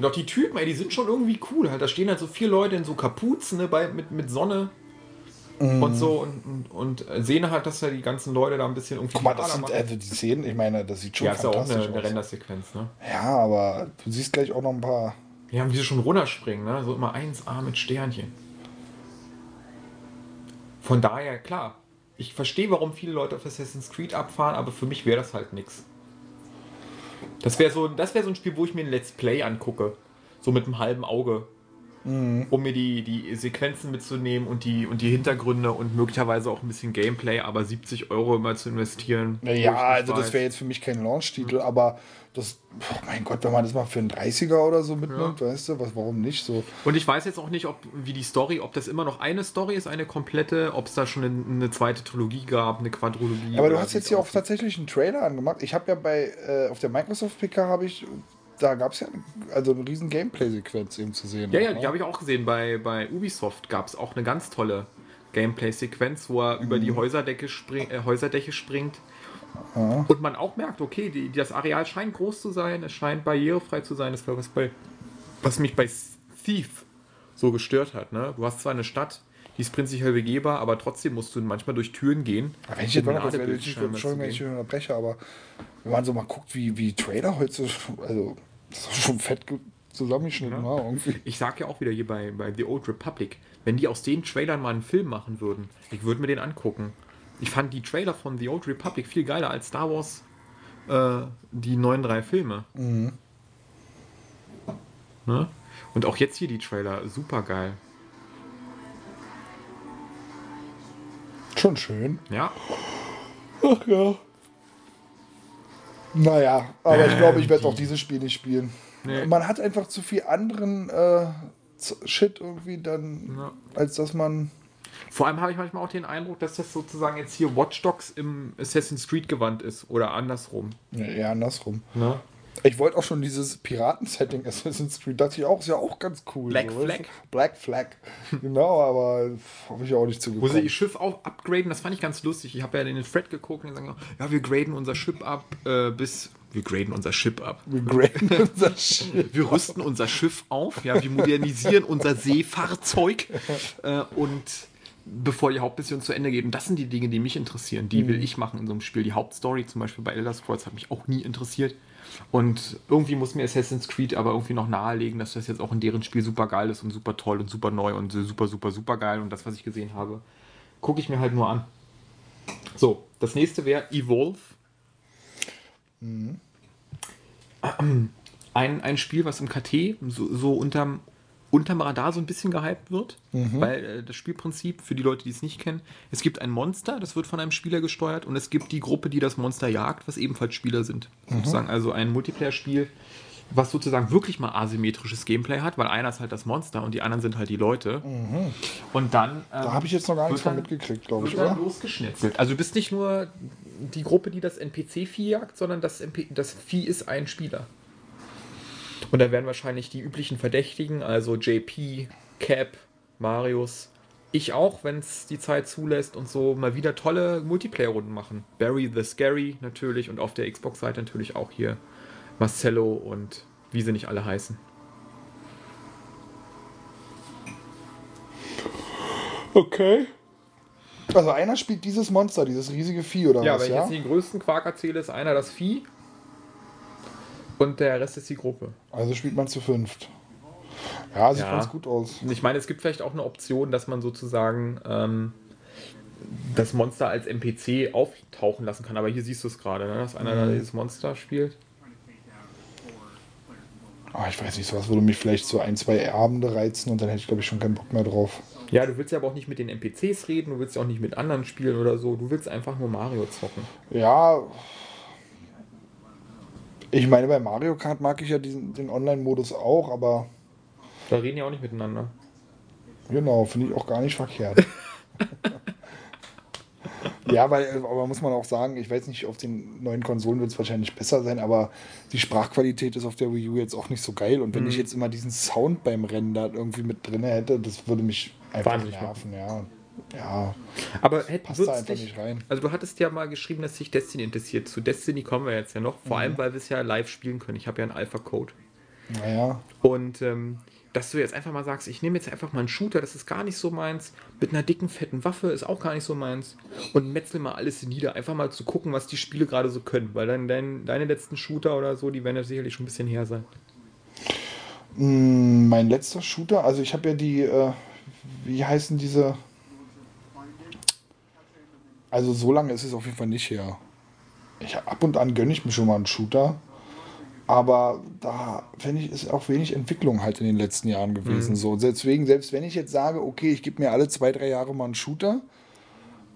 Und auch die Typen, ey, die sind schon irgendwie cool. Halt. Da stehen halt so vier Leute in so Kapuzen ne, bei, mit, mit Sonne
Mhm.
und so und, und, und sehen halt, dass ja die ganzen Leute da ein bisschen irgendwie.
Guck mal, das sind
machen.
äh, die Szenen, ich meine, das sieht schon
ja, ist ja auch
fantastisch
eine, eine
aus.
Rendersequenz, ne?
Ja, aber du siehst gleich auch noch ein paar.
Ja, wie sie schon runterspringen, ne? So immer 1A mit Sternchen. Von daher, klar. Ich verstehe, warum viele Leute auf Assassin's Creed abfahren, aber für mich wäre das halt nix. Das wäre so, das wär so ein Spiel, wo ich mir ein Let's Play angucke. So mit einem halben Auge. Um mir die, die Sequenzen mitzunehmen und die, und die Hintergründe und möglicherweise auch ein bisschen Gameplay, aber 70 Euro immer zu investieren.
Ja, also das
weiß.
wäre jetzt für mich kein Launch-Titel, aber das, oh mein Gott, wenn man das mal für einen 30er oder so mitnimmt, weißt du, was, warum nicht so?
Und ich weiß jetzt auch nicht, ob wie die Story, ob das immer noch eine Story ist, eine komplette, ob es da schon eine, eine zweite Trilogie gab, eine Quadrologie.
Aber du hast jetzt hier auch tatsächlich einen Trailer angemacht. Ich habe ja bei, äh, auf der Microsoft PK habe ich, da gab es ja also eine riesen Gameplay-Sequenz eben zu sehen.
Ja, ja,
ne?
die habe ich auch gesehen. Bei, bei Ubisoft gab es auch eine ganz tolle Gameplay-Sequenz, wo er über
Mhm.
die Häuserdecke, spring, äh, Häuserdecke springt. Und man auch merkt, okay, die, das Areal scheint groß zu sein, es scheint barrierefrei zu sein. Das war was, bei, was mich bei Thief so gestört hat. Ne? Du hast zwar eine Stadt, die ist prinzipiell begehbar, aber trotzdem musst du manchmal durch Türen gehen.
Aber Wenn ich jetzt mal kurz, Entschuldigung, wenn ich unterbreche, aber wenn man so mal guckt, wie, wie Trailer heute, so- also das ist schon fett ge zusammengeschnitten war. Irgendwie.
Ich sag ja auch wieder hier bei, bei The Old Republic, wenn die aus den Trailern mal einen Film machen würden, ich würde mir den angucken. Ich fand die Trailer von The Old Republic viel geiler als Star Wars, äh, die neuen drei Filme. Ne? Und auch jetzt hier die Trailer, super geil.
Schon schön.
Ja,
Ach ja. Naja, aber ich glaube, ich werde auch dieses Spiel nicht spielen.
Nee.
Man hat einfach zu viel anderen äh, Shit irgendwie dann,
Ja.
als dass man.
Vor allem habe ich manchmal auch den Eindruck, dass das sozusagen jetzt hier Watch Dogs im Assassin's Creed Gewand ist oder andersrum.
Ja, eher andersrum.
Ne?
Ich wollte auch schon dieses Piraten-Setting Assassin's Creed, dachte ich auch, ist ja auch ganz cool.
Black
so, weißt
Flag?
du? Black Flag. genau, aber habe ich auch nicht
Wo sie
zugekommen.
ihr Schiff auch upgraden, das fand ich ganz lustig. Ich habe ja in den Thread geguckt und die sagen, ja, wir graden unser Schiff ab äh, bis. Wir graden unser Schiff ab.
Wir graden unser Shit.
Wir rüsten unser Schiff auf, ja, wir modernisieren unser Seefahrzeug äh, und bevor die Hauptmission zu Ende geht. Und das sind die Dinge, die mich interessieren. Die will ich machen in so einem Spiel. Die Hauptstory, zum Beispiel bei Elder Scrolls, hat mich auch nie interessiert. Und irgendwie muss mir Assassin's Creed aber irgendwie noch nahelegen, dass das jetzt auch in deren Spiel super geil ist und super toll und super neu und super, super, super geil. Und das, was ich gesehen habe, gucke ich mir halt nur an. So, das nächste wäre Evolve. Ein, ein Spiel, was im KT so, so unterm, unterm Radar so ein bisschen gehypt wird, weil äh, das Spielprinzip, für die Leute, die es nicht kennen, es gibt ein Monster, das wird von einem Spieler gesteuert und es gibt die Gruppe, die das Monster jagt, was ebenfalls Spieler sind. Sozusagen also ein Multiplayer-Spiel, was sozusagen wirklich mal asymmetrisches Gameplay hat, weil einer ist halt das Monster und die anderen sind halt die Leute. Und dann. ähm,
Da habe ich jetzt noch gar nichts von mitgekriegt, glaube ich, oder?
losgeschnetzelt. Also du bist nicht nur die Gruppe, die das NPC-Vieh jagt, sondern das, MP das Vieh ist ein Spieler. Und da werden wahrscheinlich die üblichen Verdächtigen, also JP, Cap, Marius, ich auch, wenn es die Zeit zulässt und so mal wieder tolle Multiplayer-Runden machen. Barry the Scary natürlich und auf der Xbox-Seite natürlich auch hier Marcello und wie sie nicht alle heißen.
Okay. Also einer spielt dieses Monster, dieses riesige Vieh oder
Ja,
was,
wenn ich
ja?
jetzt den größten Quark erzähle, ist einer das Vieh und der Rest ist die Gruppe.
Also spielt man zu fünft. Ja, sieht
Ja.
ganz gut aus.
Ich meine, es gibt vielleicht auch eine Option, dass man sozusagen ähm, das Monster als NPC auftauchen lassen kann. Aber hier siehst du es gerade, ne? dass einer da dieses Monster spielt.
Ah, ich weiß nicht, sowas würde mich vielleicht so ein, zwei Abende reizen und dann hätte ich, glaube ich, schon keinen Bock mehr drauf.
Ja, du willst ja aber auch nicht mit den NPCs reden, du willst ja auch nicht mit anderen spielen oder so. Du willst einfach nur Mario zocken.
Ja. Ich meine, bei Mario Kart mag ich ja diesen, den Online-Modus auch, aber
Da reden ja auch nicht miteinander.
genau, finde ich auch gar nicht verkehrt. ja, weil, aber muss man auch sagen, ich weiß nicht, auf den neuen Konsolen wird es wahrscheinlich besser sein, aber die Sprachqualität ist auf der Wii U jetzt auch nicht so geil. Und wenn
Mhm.
ich jetzt immer diesen Sound beim Rennen da irgendwie mit drin hätte, das würde mich einfach
Wahnsinnig
nerven, ja. Ja,
Aber hätte
passt da einfach
dich,
nicht rein.
Also du hattest ja mal geschrieben, dass sich Destiny interessiert. Zu Destiny kommen wir jetzt ja noch, vor
Mhm.
allem weil wir es ja live spielen können. Ich habe ja einen Alpha-Code.
Naja.
Und ähm, dass du jetzt einfach mal sagst, ich nehme jetzt einfach mal einen Shooter, das ist gar nicht so meins. Mit einer dicken, fetten Waffe ist auch gar nicht so meins. Und metzel mal alles nieder, einfach mal zu gucken, was die Spiele gerade so können. Weil dann dein, deine letzten Shooter oder so, die werden ja sicherlich schon ein bisschen her sein.
Mm, Mein letzter Shooter, also ich habe ja die, äh, wie heißen diese? Also so lange ist es auf jeden Fall nicht her. Ich, ab und an gönne ich mir schon mal einen Shooter, aber da finde ich, ist auch wenig Entwicklung halt in den letzten Jahren gewesen. So, deswegen, selbst wenn ich jetzt sage, okay, ich gebe mir alle zwei, drei Jahre mal einen Shooter,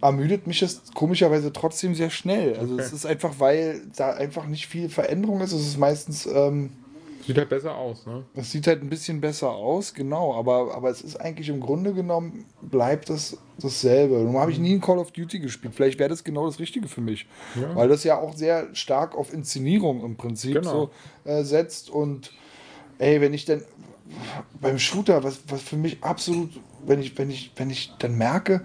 ermüdet mich das komischerweise trotzdem sehr schnell. Also es ist einfach, weil da einfach nicht viel Veränderung ist. Es ist meistens ähm,
Sieht halt besser aus, ne?
es sieht halt ein bisschen besser aus, genau, aber, aber es ist eigentlich im Grunde genommen, bleibt es dasselbe. Nun habe ich nie ein Call of Duty gespielt. Vielleicht wäre das genau das Richtige für mich.
Ja.
Weil das ja auch sehr stark auf Inszenierung im Prinzip
Genau.
so äh, setzt. Und ey, wenn ich dann beim Shooter, was, was für mich absolut, wenn ich, wenn ich, wenn ich dann merke,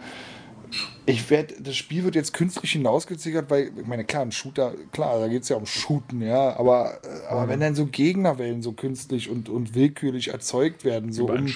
ich werde, das Spiel wird jetzt künstlich hinausgezickert, weil, ich meine, klar, ein Shooter, klar, da geht es ja um Shooten, ja, aber, äh, aber wenn dann so Gegnerwellen so künstlich und, und willkürlich erzeugt werden, so
Über
um,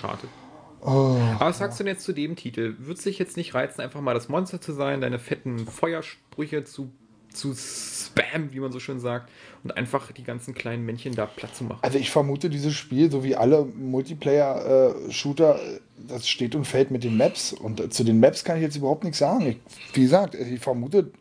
oh,
Aber was sagst du denn jetzt zu dem Titel? Wird es dich jetzt nicht reizen, einfach mal das Monster zu sein, deine fetten Feuersprüche zu zu spam, wie man so schön sagt, und einfach die ganzen kleinen Männchen da platt zu machen.
Also ich vermute, dieses Spiel, so wie alle Multiplayer-Shooter, äh, das steht und fällt mit den Maps. Und äh, zu den Maps kann ich jetzt überhaupt nichts sagen. Ich, wie gesagt, ich vermute,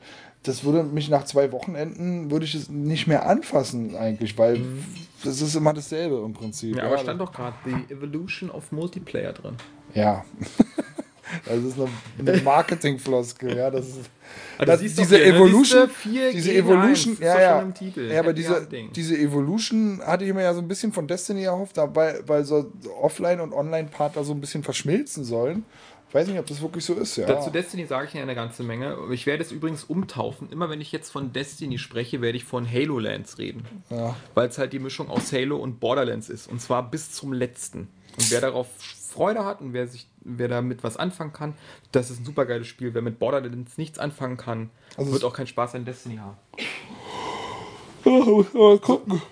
das würde mich nach zwei Wochenenden, würde ich es nicht mehr anfassen eigentlich, weil mhm. das ist immer dasselbe im Prinzip.
Ja, aber stand doch gerade The Evolution of Multiplayer drin.
Ja. Das ist eine Marketingfloskel, ja. Das ist, das, diese hier, ne? Evolution, diese Evolution, ja, ja, ja, aber diese, diese Evolution hatte ich mir ja so ein bisschen von Destiny erhofft, weil, weil so Offline- und Online-Part da so ein bisschen verschmilzen sollen. Ich weiß nicht, ob das wirklich so ist, ja.
Dazu Destiny sage ich ja eine ganze Menge. Ich werde es übrigens umtaufen. Immer wenn ich jetzt von Destiny spreche, werde ich von Halo Lands reden. Ja. Weil es halt die Mischung aus Halo und Borderlands ist. Und zwar bis zum letzten. Und wer darauf Freude hat und wer, sich, wer damit was anfangen kann, das ist ein super geiles Spiel. Wer mit Borderlands nichts anfangen kann, also wird auch keinen Spaß an Destiny haben. So,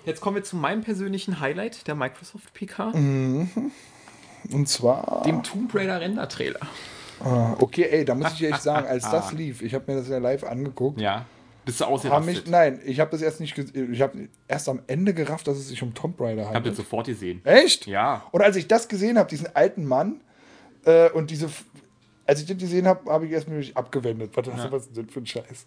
jetzt kommen wir zu meinem persönlichen Highlight der Microsoft PK.
Mhm. Und zwar.
Dem Tomb Raider Render-Trailer.
Ah, okay, ey, da muss ich echt sagen, als das lief, ich habe mir das ja live angeguckt.
Ja. Bist du
ausgerastet? Nein, ich habe das erst nicht Ich habe erst am Ende gerafft, dass es sich um Tomb Raider handelt. Ich
habe das sofort gesehen.
Echt?
Ja.
Und als ich das gesehen habe, diesen alten Mann äh, und diese. Als ich das gesehen habe, habe ich erst mich abgewendet. Was, ja. was ist denn für ein Scheiß?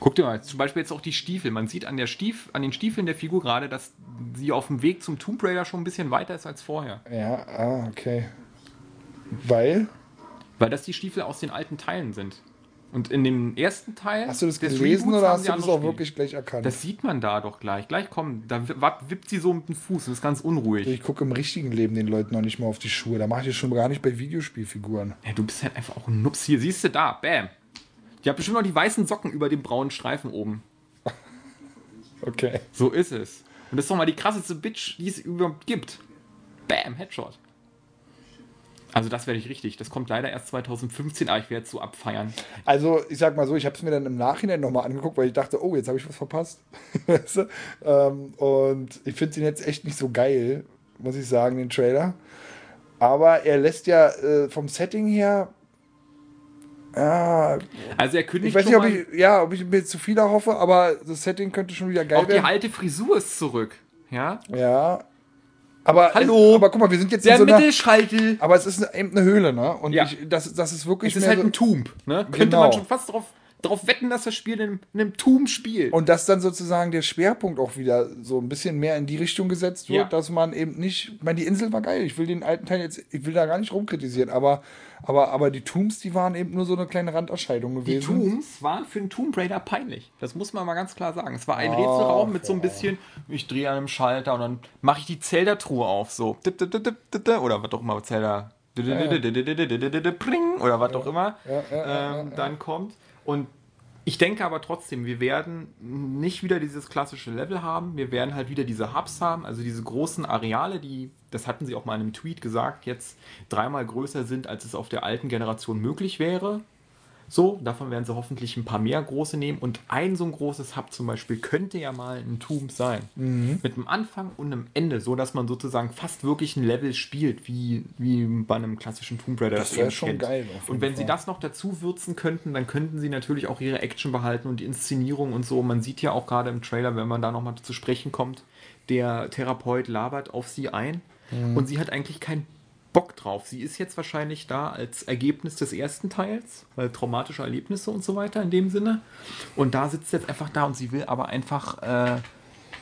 Guck dir mal, zum Beispiel jetzt auch die Stiefel. Man sieht an, der Stief, an den Stiefeln der Figur gerade, dass sie auf dem Weg zum Tomb Raider schon ein bisschen weiter ist als vorher.
Ja, ah, okay. Weil?
Weil das die Stiefel aus den alten Teilen sind. Und in dem ersten Teil.
Hast du das gelesen oder hast du das auch wirklich gleich erkannt?
Das sieht man da doch gleich. Gleich kommt, da wippt sie so mit dem Fuß und ist ganz unruhig.
Ich gucke im richtigen Leben den Leuten noch nicht mal auf die Schuhe. Da mache ich das schon gar nicht bei Videospielfiguren.
Ja, du bist halt einfach auch ein Nups. Hier, siehst du da, bam. Die hat bestimmt noch die weißen Socken über dem braunen Streifen oben.
okay.
So ist es. Und das ist doch mal die krasseste Bitch, die es überhaupt gibt. Bam, Headshot. Also das werde ich richtig. Das kommt leider erst 2015, aber ich werde es so abfeiern.
Also ich sag mal so, ich habe es mir dann im Nachhinein nochmal angeguckt, weil ich dachte, oh, jetzt habe ich was verpasst. weißt du? ähm, und ich finde ihn jetzt echt nicht so geil, muss ich sagen, den Trailer. Aber er lässt ja äh, vom Setting her ja,
also er kündigt
ich weiß nicht, ob ich, ja, ob ich mir zu viel erhoffe, aber das Setting könnte schon wieder geil
werden. Auch die alte Frisur ist zurück. Ja.
Ja. Aber,
Hallo.
Es, aber guck mal, wir sind jetzt
Der in so Mittelschaltel.
Aber es ist eben eine Höhle, ne? Und ja. ich, das, das ist wirklich.
Es ist halt ein Tomb, ne? Könnte genau. man schon fast drauf darauf wetten, dass das Spiel in einem Tomb spielt.
Und dass dann sozusagen der Schwerpunkt auch wieder so ein bisschen mehr in die Richtung gesetzt wird, ja. dass man eben nicht, ich meine, die Insel war geil, ich will den alten Teil jetzt, ich will da gar nicht rumkritisieren, aber, aber, aber die Tombs, die waren eben nur so eine kleine Randerscheinung gewesen.
Die Tombs waren für einen Tomb Raider peinlich. Das muss man mal ganz klar sagen. Es war ein oh, Rätselraum mit so ein bisschen, ich drehe an einem Schalter und dann mache ich die Zelda-Truhe auf, so. Oder was auch immer Zelda. Oder was auch immer dann kommt. Und ich denke aber trotzdem, wir werden nicht wieder dieses klassische Level haben. Wir werden halt wieder diese Hubs haben, also diese großen Areale, die, das hatten sie auch mal in einem Tweet gesagt, jetzt dreimal größer sind, als es auf der alten Generation möglich wäre. So, davon werden sie hoffentlich ein paar mehr große nehmen. Und ein so ein großes Hub zum Beispiel könnte ja mal ein Tomb sein. Mhm. Mit einem Anfang und einem Ende, so dass man sozusagen fast wirklich ein Level spielt, wie, wie bei einem klassischen Tomb Raider.
Das wäre schon
kennt.
geil.
Und wenn Fall. sie das noch dazu würzen könnten, dann könnten sie natürlich auch ihre Action behalten und die Inszenierung und so. Man sieht ja auch gerade im Trailer, wenn man da nochmal zu sprechen kommt, der Therapeut labert auf sie ein. Mhm. Und sie hat eigentlich keinen Bock drauf. Sie ist jetzt wahrscheinlich da als Ergebnis des ersten Teils, weil traumatische Erlebnisse und so weiter in dem Sinne. Und da sitzt sie jetzt einfach da und sie will aber einfach äh,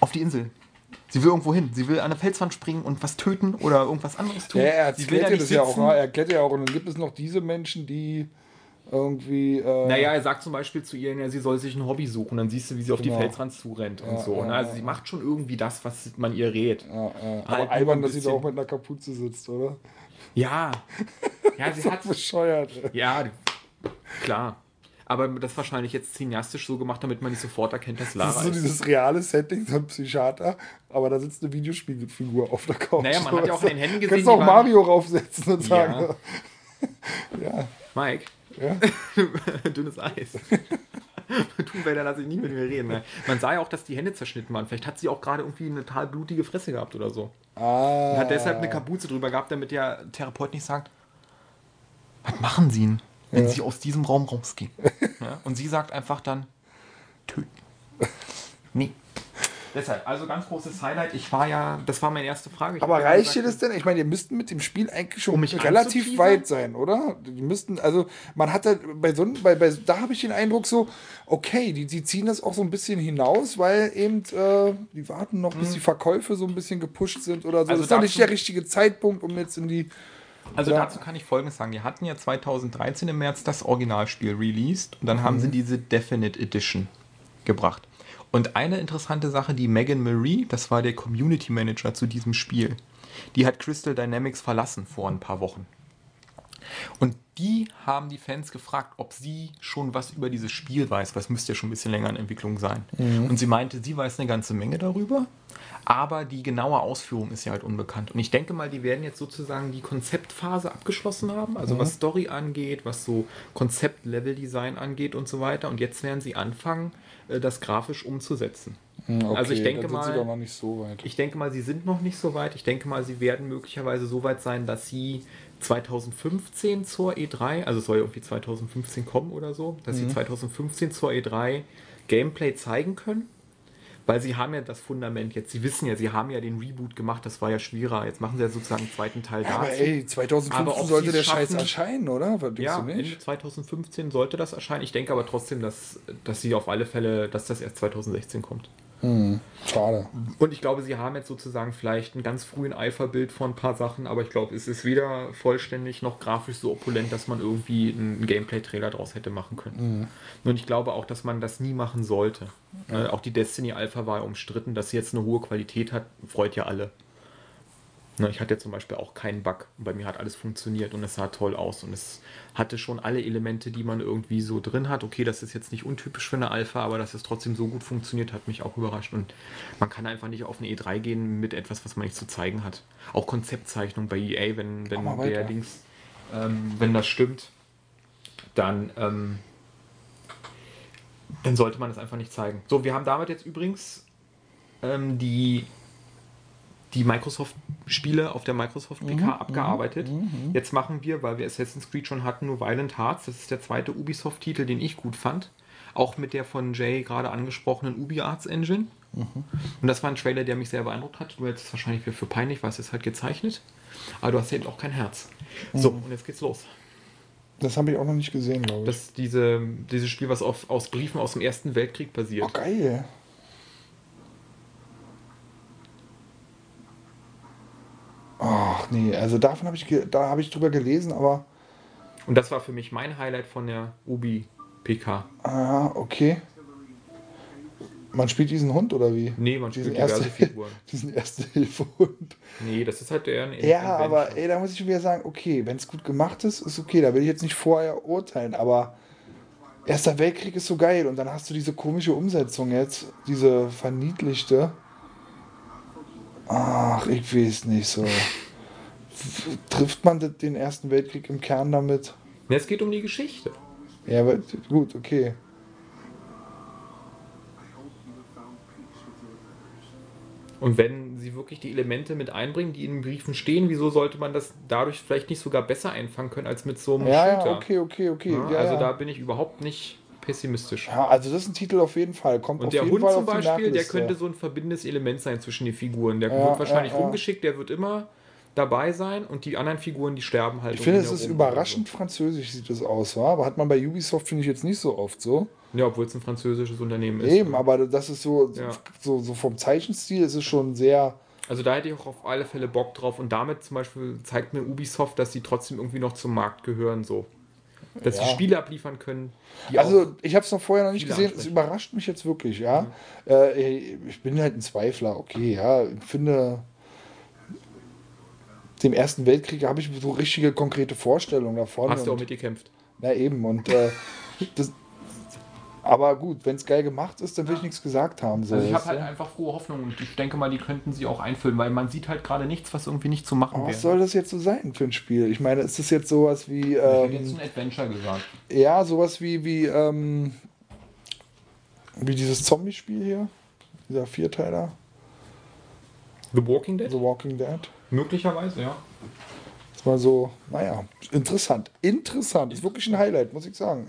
auf die Insel. Sie will irgendwo hin. Sie will an eine Felswand springen und was töten oder irgendwas anderes tun.
Ja, er
sie
will ja das ja auch. Er erklärt ja auch. Und dann gibt es noch diese Menschen, die irgendwie. Äh
naja, er sagt zum Beispiel zu ihr, ja, sie soll sich ein Hobby suchen. Dann siehst du, wie sie auf genau. die Felswand zurennt ja, und so. Ja, ne? Also sie macht schon irgendwie das, was man ihr rät.
Ja, Aber halt albern, dass sie da auch mit einer Kapuze sitzt, oder?
Ja. Ja, sie hat.
bescheuert.
Ja, klar. Aber das wahrscheinlich jetzt cineastisch so gemacht, damit man nicht sofort erkennt, dass Lara
Das ist so dieses reale Setting, so ein Psychiater, aber da sitzt eine Videospielfigur auf der Couch.
Naja, man hat ja auch in den Händen gesehen.
Kannst du auch Mario raufsetzen und sagen.
Ja. Mike,
ja?
Dünnes Eis. Thunwälder lasse ich nie mit mir reden. Ne? Man sah ja auch, dass die Hände zerschnitten waren. Vielleicht hat sie auch gerade irgendwie eine total blutige Fresse gehabt oder so.
Ah.
Und hat deshalb eine Kapuze drüber gehabt, damit der Therapeut nicht sagt, was machen Sie denn, wenn ja. Sie aus diesem Raum rausgehen? Ja? Und sie sagt einfach dann, töten. nee. Deshalb, also ganz großes Highlight. Ich war ja, das war meine erste Frage. Ich
Aber
ja
reicht dir das denn? Ich meine, ihr müssten mit dem Spiel eigentlich schon
Um
relativ weit sein, oder? Die müssten, also man hat halt bei so bei, bei da habe ich den Eindruck so, okay, die, die ziehen das auch so ein bisschen hinaus, weil eben äh, die warten noch, bis die Verkäufe so ein bisschen gepusht sind oder so.
Mhm. Also
das ist noch nicht der richtige Zeitpunkt, um jetzt in die.
Also
Ja.
dazu kann ich Folgendes sagen. Die hatten ja 2013 im März das Originalspiel released und dann
Mhm.
haben sie diese Definite Edition gebracht. Und eine interessante Sache, die Megan Marie, das war der Community Manager zu diesem Spiel, die hat Crystal Dynamics verlassen vor ein paar Wochen. Und die haben die Fans gefragt, ob sie schon was über dieses Spiel weiß. Was müsste ja schon ein bisschen länger in Entwicklung sein. Und sie meinte, sie weiß eine ganze Menge darüber, aber die genaue Ausführung ist ja halt unbekannt. Und ich denke mal, die werden jetzt sozusagen die Konzeptphase abgeschlossen haben, also was Story angeht, was so Konzept-Level-Design angeht und so weiter. Und jetzt werden sie anfangen, das grafisch umzusetzen. also ich denke mal,
so
ich denke mal, sie sind noch nicht so weit. Ich denke mal, sie werden möglicherweise so weit sein, dass sie 2015 zur E3, also es soll ja irgendwie 2015 kommen oder so, dass sie 2015 zur E3 Gameplay zeigen können. Weil sie haben ja das Fundament jetzt, sie wissen ja, sie haben ja den Reboot gemacht, das war ja schwieriger. Jetzt machen sie ja sozusagen einen zweiten Teil
Ja, aber
dazu.
ey, 2015
Aber
sollte der Scheiß erscheinen, oder? Was
ja,
nicht?
2015 sollte das erscheinen. Ich denke aber trotzdem, dass, dass sie auf alle Fälle, dass das erst 2016 kommt.
Schade.
Und ich glaube, sie haben jetzt sozusagen vielleicht einen ganz frühen Eiferbild von ein paar Sachen, aber ich glaube, es ist weder vollständig noch grafisch so opulent, dass man irgendwie einen Gameplay-Trailer draus hätte machen können. Und ich glaube auch, dass man das nie machen sollte. Äh, auch die Destiny Alpha war ja umstritten, dass sie jetzt eine hohe Qualität hat, freut ja alle. Ne, ich hatte zum Beispiel auch keinen Bug. Bei mir hat alles funktioniert und es sah toll aus. Und es hatte schon alle Elemente, die man irgendwie so drin hat. Okay, das ist jetzt nicht untypisch für eine Alpha, aber dass es trotzdem so gut funktioniert, hat mich auch überrascht. Und man kann einfach nicht auf eine E3 gehen mit etwas, was man nicht zu zeigen hat. Auch Konzeptzeichnung bei EA, wenn, wenn der
weiter.
Dings, ähm, wenn das stimmt, dann, ähm, dann sollte man es einfach nicht zeigen. So, wir haben damit jetzt übrigens ähm, die die Microsoft-Spiele auf der Microsoft PK
Mhm,
abgearbeitet. Jetzt machen wir, weil wir Assassin's Creed schon hatten, nur Violent Hearts. Das ist der zweite Ubisoft-Titel, den ich gut fand. Auch mit der von Jay gerade angesprochenen Ubi Arts Engine.
Mhm.
Und das war ein Trailer, der mich sehr beeindruckt hat. Du hättest es wahrscheinlich für, für peinlich, weil es ist halt gezeichnet. Aber du hast eben auch kein Herz. So,
Mhm.
und jetzt geht's los.
Das habe ich auch noch nicht gesehen, glaube ich.
Das ist diese, dieses Spiel, was auf, aus Briefen aus dem Ersten Weltkrieg basiert.
oh, geil. Ach nee, also davon habe ich, da habe ich drüber gelesen, aber
Und das war für mich mein Highlight von der Ubi PK.
ah, okay. Man spielt diesen Hund oder wie?
Nee, man spielt
diesen
diverse
erste,
Figuren.
diesen erste Hilfe-Hund.
Nee, das ist halt eher ein
Ja,
Adventure.
aber ey, da muss ich wieder sagen, okay, wenn es gut gemacht ist, ist okay. Da will ich jetzt nicht vorher urteilen, aber Erster Weltkrieg ist so geil und dann hast du diese komische Umsetzung jetzt, diese verniedlichte. Ach, ich weiß nicht so. Trifft man den Ersten Weltkrieg im Kern damit?
Nee, es geht um die Geschichte.
Ja, aber gut, okay.
Und wenn sie wirklich die Elemente mit einbringen, die in den Briefen stehen, wieso sollte man das dadurch vielleicht nicht sogar besser einfangen können als mit so einem
Ja,
Shooter?
ja, okay, okay, okay.
Ja,
Ja,
also
ja.
da bin ich überhaupt nicht pessimistisch.
ja, also das ist ein Titel auf jeden Fall. Kommt
Und
auf
der
jeden
Hund
Fall
zum Beispiel, der könnte so ein verbindendes Element sein zwischen den Figuren. Der
Ja,
wird wahrscheinlich
ja,
rumgeschickt, der wird immer dabei sein und die anderen Figuren, die sterben halt.
Ich finde, es ist überraschend französisch, sieht das aus, wa? aber hat man bei Ubisoft, finde ich, jetzt nicht so oft so.
so. Ja, obwohl es ein französisches Unternehmen ist.
Eben, aber das ist so,
Ja.
so, so vom Zeichenstil ist es schon sehr.
Also da hätte ich auch auf alle Fälle Bock drauf. Und damit zum Beispiel zeigt mir Ubisoft, dass sie trotzdem irgendwie noch zum Markt gehören. So. Dass
Ja.
sie Spiele abliefern können.
Also, ich habe es noch vorher noch nicht gesehen. Es überrascht mich jetzt wirklich, ja. Äh, ich bin halt ein Zweifler, okay, ja. Ich finde, dem Ersten Weltkrieg habe ich so richtige konkrete Vorstellungen davon.
hast du auch mitgekämpft.
Na eben, und äh, das, aber gut, wenn es geil gemacht ist, dann will ich nichts gesagt haben. So,
Also ich habe halt
du?
einfach frohe Hoffnung und ich denke mal, die könnten sie auch einfüllen, weil man sieht halt gerade nichts, was irgendwie nicht zu machen
Aber
wäre.
was soll das jetzt so sein für ein Spiel? Ich meine, ist das jetzt sowas wie,
ich hätte jetzt
ähm,
ein Adventure gesagt.
ja, sowas wie, wie, ähm, wie dieses Zombie-Spiel hier? Dieser Vierteiler,
The Walking Dead?
The Walking Dead.
Möglicherweise, ja.
Das war so, naja, interessant. Interessant. Ist wirklich ein Highlight, muss ich sagen.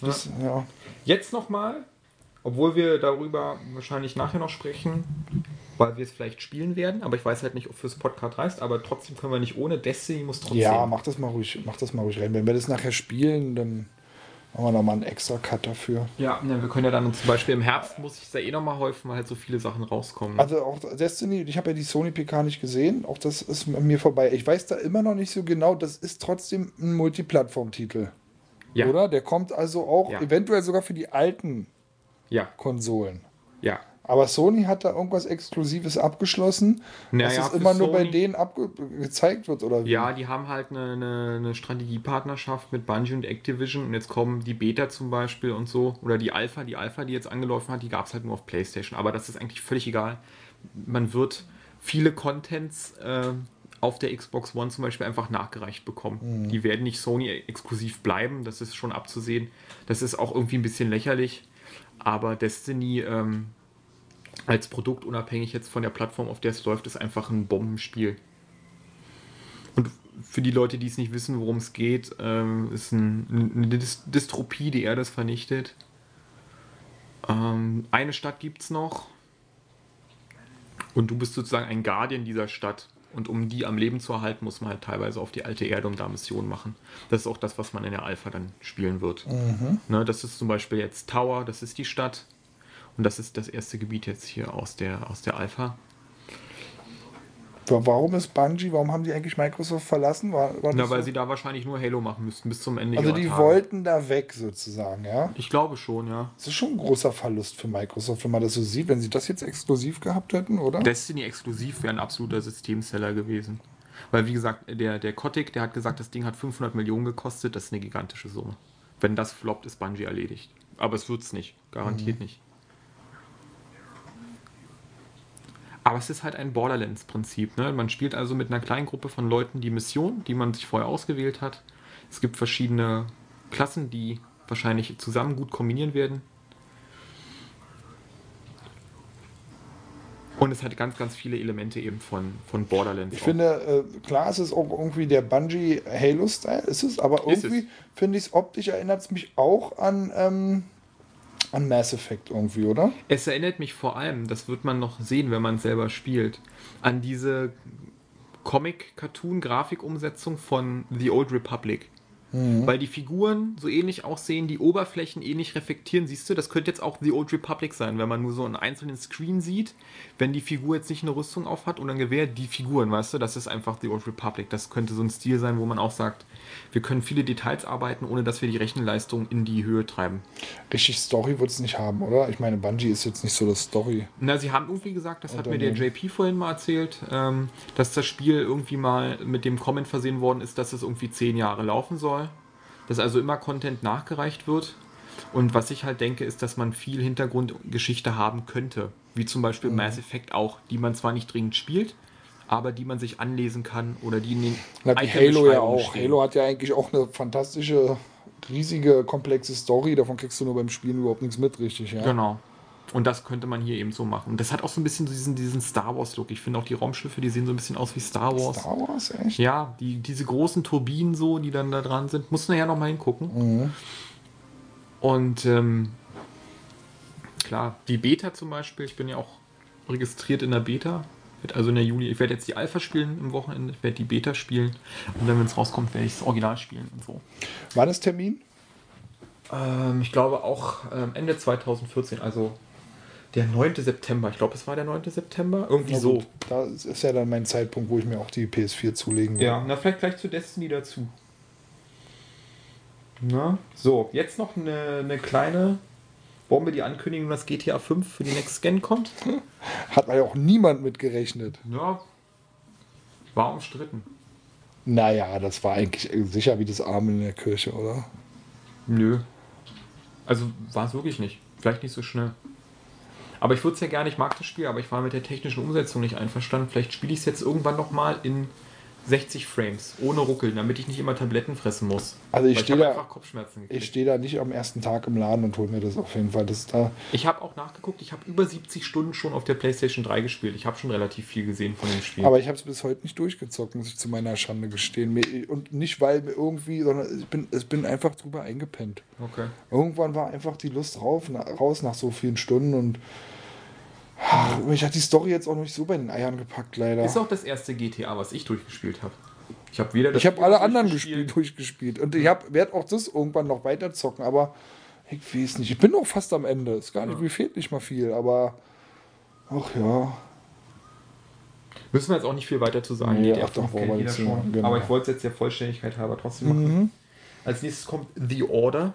Das, ja.
Jetzt nochmal, Obwohl wir darüber wahrscheinlich nachher noch sprechen, weil wir es vielleicht spielen werden, aber ich weiß halt nicht, ob fürs Podcast reicht, aber trotzdem können wir nicht ohne. Destiny muss trotzdem.
Ja, mach das mal ruhig, mach das mal ruhig rein. Wenn wir das nachher spielen, dann machen wir nochmal einen extra Cut dafür.
Ja, ne, wir können ja dann zum Beispiel im Herbst muss ich es ja eh nochmal häufen, weil halt so viele Sachen rauskommen.
Also auch Destiny, ich habe ja die Sony PK nicht gesehen, auch das ist mir vorbei. Ich weiß da immer noch nicht so genau, das ist trotzdem ein Multiplattform-Titel.
Ja.
Oder? Der kommt also auch
Ja.
eventuell sogar für die alten
ja,
Konsolen.
ja.
Aber Sony hat da irgendwas Exklusives abgeschlossen,
Naja,
dass es immer nur bei
Sony-
denen gezeigt wird, oder wie?
Ja, die haben halt eine, eine, eine Strategiepartnerschaft mit Bungie und Activision und jetzt kommen die Beta zum Beispiel und so oder die Alpha, die Alpha, die jetzt angelaufen hat, die gab es halt nur auf PlayStation. Aber das ist eigentlich völlig egal. Man wird viele Contents äh, auf der Xbox One zum Beispiel einfach nachgereicht bekommen. Die werden nicht Sony exklusiv bleiben, das ist schon abzusehen. Das ist auch irgendwie ein bisschen lächerlich. Aber Destiny ähm, als Produkt unabhängig jetzt von der Plattform, auf der es läuft, ist einfach ein Bombenspiel. Und für die Leute, die es nicht wissen, worum es geht, ähm, ist ein, eine Dys Dystropie, die Erde ist vernichtet. Ähm, eine Stadt gibt es noch. Und du bist sozusagen ein Guardian dieser Stadt. Und um die am Leben zu erhalten, muss man halt teilweise auf die alte Erde und da Missionen machen. Das ist auch das, was man in der Alpha dann spielen wird. Ne, das ist zum Beispiel jetzt Tower, das ist die Stadt. Und das ist das erste Gebiet jetzt hier aus der, aus der Alpha.
Wa- Warum ist Bungie, warum haben die eigentlich Microsoft verlassen? War, war
Na, weil
so?
sie da wahrscheinlich nur Halo machen müssten bis zum Ende
also die
Tage.
wollten da weg sozusagen, ja?
Ich glaube schon, ja.
Das ist schon ein großer Verlust für Microsoft, wenn man das so sieht, wenn sie das jetzt exklusiv gehabt hätten, oder?
Destiny exklusiv wäre ein absoluter Systemseller gewesen. Weil, wie gesagt, der, der Kotick, der hat gesagt, das Ding hat 500 Millionen gekostet. Das ist eine gigantische Summe. Wenn das floppt, ist Bungie erledigt. Aber es wird's nicht. Garantiert nicht. Aber es ist halt ein Borderlands-Prinzip. Ne? Man spielt also mit einer kleinen Gruppe von Leuten die Mission, die man sich vorher ausgewählt hat. Es gibt verschiedene Klassen, die wahrscheinlich zusammen gut kombinieren werden. Und es hat ganz, ganz viele Elemente eben von, von Borderlands.
Ich
auch.
finde, äh, klar, es ist auch irgendwie der Bungie Halo-Style, ist es, aber irgendwie finde ich es optisch erinnert es mich auch an, ähm, an Mass Effect irgendwie, oder?
Es erinnert mich vor allem, das wird man noch sehen, wenn man es selber spielt, an diese Comic-Cartoon-Grafikumsetzung von The Old Republic. Weil die Figuren so ähnlich aussehen, die Oberflächen ähnlich reflektieren, siehst du, das könnte jetzt auch The Old Republic sein, wenn man nur so einen einzelnen Screen sieht, wenn die Figur jetzt nicht eine Rüstung auf hat und ein Gewehr, die Figuren, weißt du, das ist einfach The Old Republic. Das könnte so ein Stil sein, wo man auch sagt, wir können viele Details arbeiten, ohne dass wir die Rechenleistung in die Höhe treiben.
Richtig Story wird es nicht haben, oder? Ich meine, Bungie ist jetzt nicht so das Story.
Na, sie haben irgendwie gesagt, das hat mir der. JP vorhin mal erzählt, ähm, dass das Spiel irgendwie mal mit dem Comment versehen worden ist, dass es irgendwie zehn Jahre laufen soll. Dass also immer Content nachgereicht wird. Und was ich halt denke, ist, dass man viel Hintergrundgeschichte haben könnte. Wie zum Beispiel Mass Effect auch, die man zwar nicht dringend spielt, aber die man sich anlesen kann oder die in den
Na, wie Halo ja auch.
stehen.
Halo hat ja eigentlich auch eine fantastische, riesige, komplexe Story. Davon kriegst du nur beim Spielen überhaupt nichts mit, richtig, ja?
Genau. Und das könnte man hier eben so machen. Und das hat auch so ein bisschen diesen, diesen Star Wars-Look. Ich finde auch die Raumschiffe, die sehen so ein bisschen aus wie Star Wars.
Star Wars, echt?
Ja, die, diese großen Turbinen so, die dann da dran sind. Muss nachher noch mal hingucken.
Mhm.
Und ähm, klar, die Beta zum Beispiel, ich bin ja auch registriert in der Beta. Also in der Juli, ich werde jetzt die Alpha spielen im Wochenende, ich werde die Beta spielen und dann, wenn es rauskommt, werde ich das Original spielen und so.
Wann ist Termin?
Ähm, ich glaube auch ähm, Ende 2014, also der 9. September. Ich glaube, es war der 9. September. Irgendwie
Na
so.
Da ist ja dann mein Zeitpunkt, wo ich mir auch die PS4 zulegen will.
Ja, na vielleicht gleich zu Destiny dazu. Na, so, jetzt noch eine, eine kleine Bombe, die Ankündigung, dass GTA 5 für die Next Gen kommt.
Hat ja auch niemand mit gerechnet.
Ja, war umstritten.
Naja, das war eigentlich sicher wie das Arme in der Kirche, oder?
Nö. Also war es wirklich nicht. Vielleicht nicht so schnell. Aber ich würde es ja gerne, ich mag das Spiel, aber ich war mit der technischen Umsetzung nicht einverstanden. Vielleicht spiele ich es jetzt irgendwann nochmal in 60 Frames, ohne Ruckeln, damit ich nicht immer Tabletten fressen muss.
Also ich stehe da-
einfach Kopfschmerzen gekriegt.
Ich stehe da nicht am ersten Tag im Laden und hole mir das auf jeden Fall. Das da.
Ich habe auch nachgeguckt, ich habe über 70 Stunden schon auf der PlayStation 3 gespielt. Ich habe schon relativ viel gesehen von dem Spiel.
Aber ich habe es bis heute nicht durchgezockt, muss ich zu meiner Schande gestehen. Und nicht, weil mir irgendwie, sondern ich bin, ich bin einfach drüber eingepennt.
okay.
Irgendwann war einfach die Lust rauf, raus nach so vielen Stunden und mich hat die Story jetzt auch nicht so bei den Eiern gepackt, leider.
Ist auch das erste GTA, was ich durchgespielt habe. Ich habe weder das
Ich habe alle anderen
durchgespielt.
gespielt, durchgespielt. Und ich werde auch das irgendwann noch weiter zocken, aber ich weiß nicht. Ich bin noch fast am Ende. Ist gar nicht, mir fehlt nicht mal viel, aber ach ja.
Müssen wir jetzt auch nicht viel weiter zu sagen.
Nee,
GTA
ach doch,
5 kennt
wollen wir
jeder
jetzt
schon.
genau.
Aber ich wollte es jetzt der Vollständigkeit halber trotzdem machen. Als nächstes kommt The Order.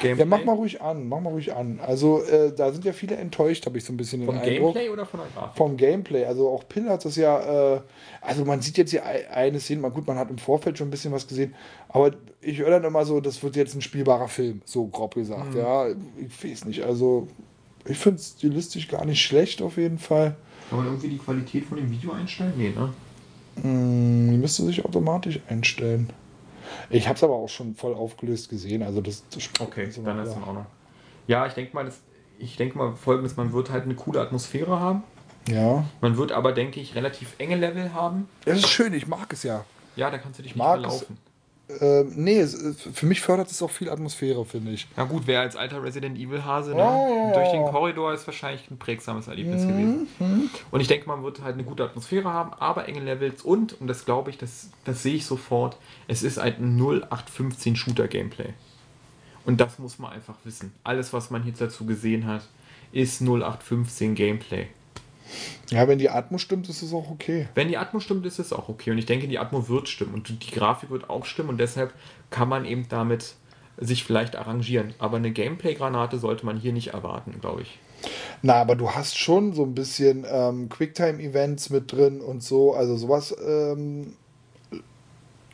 Gameplay.
Ja, mach mal ruhig an, mach mal ruhig an. Also, äh, da sind ja viele enttäuscht, habe ich so ein bisschen den
Vom
Eindruck.
Gameplay oder von der Grafik?
Vom Gameplay. Also auch Pill hat das ja, äh, also man sieht jetzt hier ei- eine Szene, gut, man hat im Vorfeld schon ein bisschen was gesehen, aber ich höre dann immer so, das wird jetzt ein spielbarer Film, so grob
Mhm.
gesagt. Ja, ich weiß nicht. Also, ich finde es stilistisch gar nicht schlecht auf jeden Fall.
Kann man irgendwie die Qualität von dem Video einstellen? Nee, ne?
Hm, die müsste sich automatisch einstellen. Ich habe es aber auch schon voll aufgelöst gesehen. Also das, das
Okay,
ist
dann ist
klar.
in Ordnung. Ja, ich denke mal, das, ich denke mal folgendes, man wird halt eine coole Atmosphäre haben.
Ja.
Man wird aber, denke ich, relativ enge Level haben.
Das ist schön, ich mag es ja.
Ja, da kannst du dich nicht
Mag es.
verlaufen.
Ähm, nee, für mich fördert es auch viel Atmosphäre, finde ich.
Ja gut, wer als alter Resident Evil Hase ne,
ja.
durch den Korridor ist wahrscheinlich ein prägsames Erlebnis gewesen. Und ich denke, man wird halt eine gute Atmosphäre haben, aber enge Levels und, und das glaube ich, das, das sehe ich sofort, es ist ein 0815 Shooter-Gameplay. Und das muss man einfach wissen. Alles, was man jetzt dazu gesehen hat, ist 0815 Gameplay.
Ja, wenn die Atmo stimmt, ist es auch okay.
Wenn die Atmo stimmt, ist es auch okay. Und ich denke, die Atmo wird stimmen und die Grafik wird auch stimmen und deshalb kann man eben damit sich vielleicht arrangieren. Aber eine Gameplay-Granate sollte man hier nicht erwarten, glaube ich.
Na, aber du hast schon so ein bisschen ähm, Quicktime-Events mit drin und so. Also sowas ähm,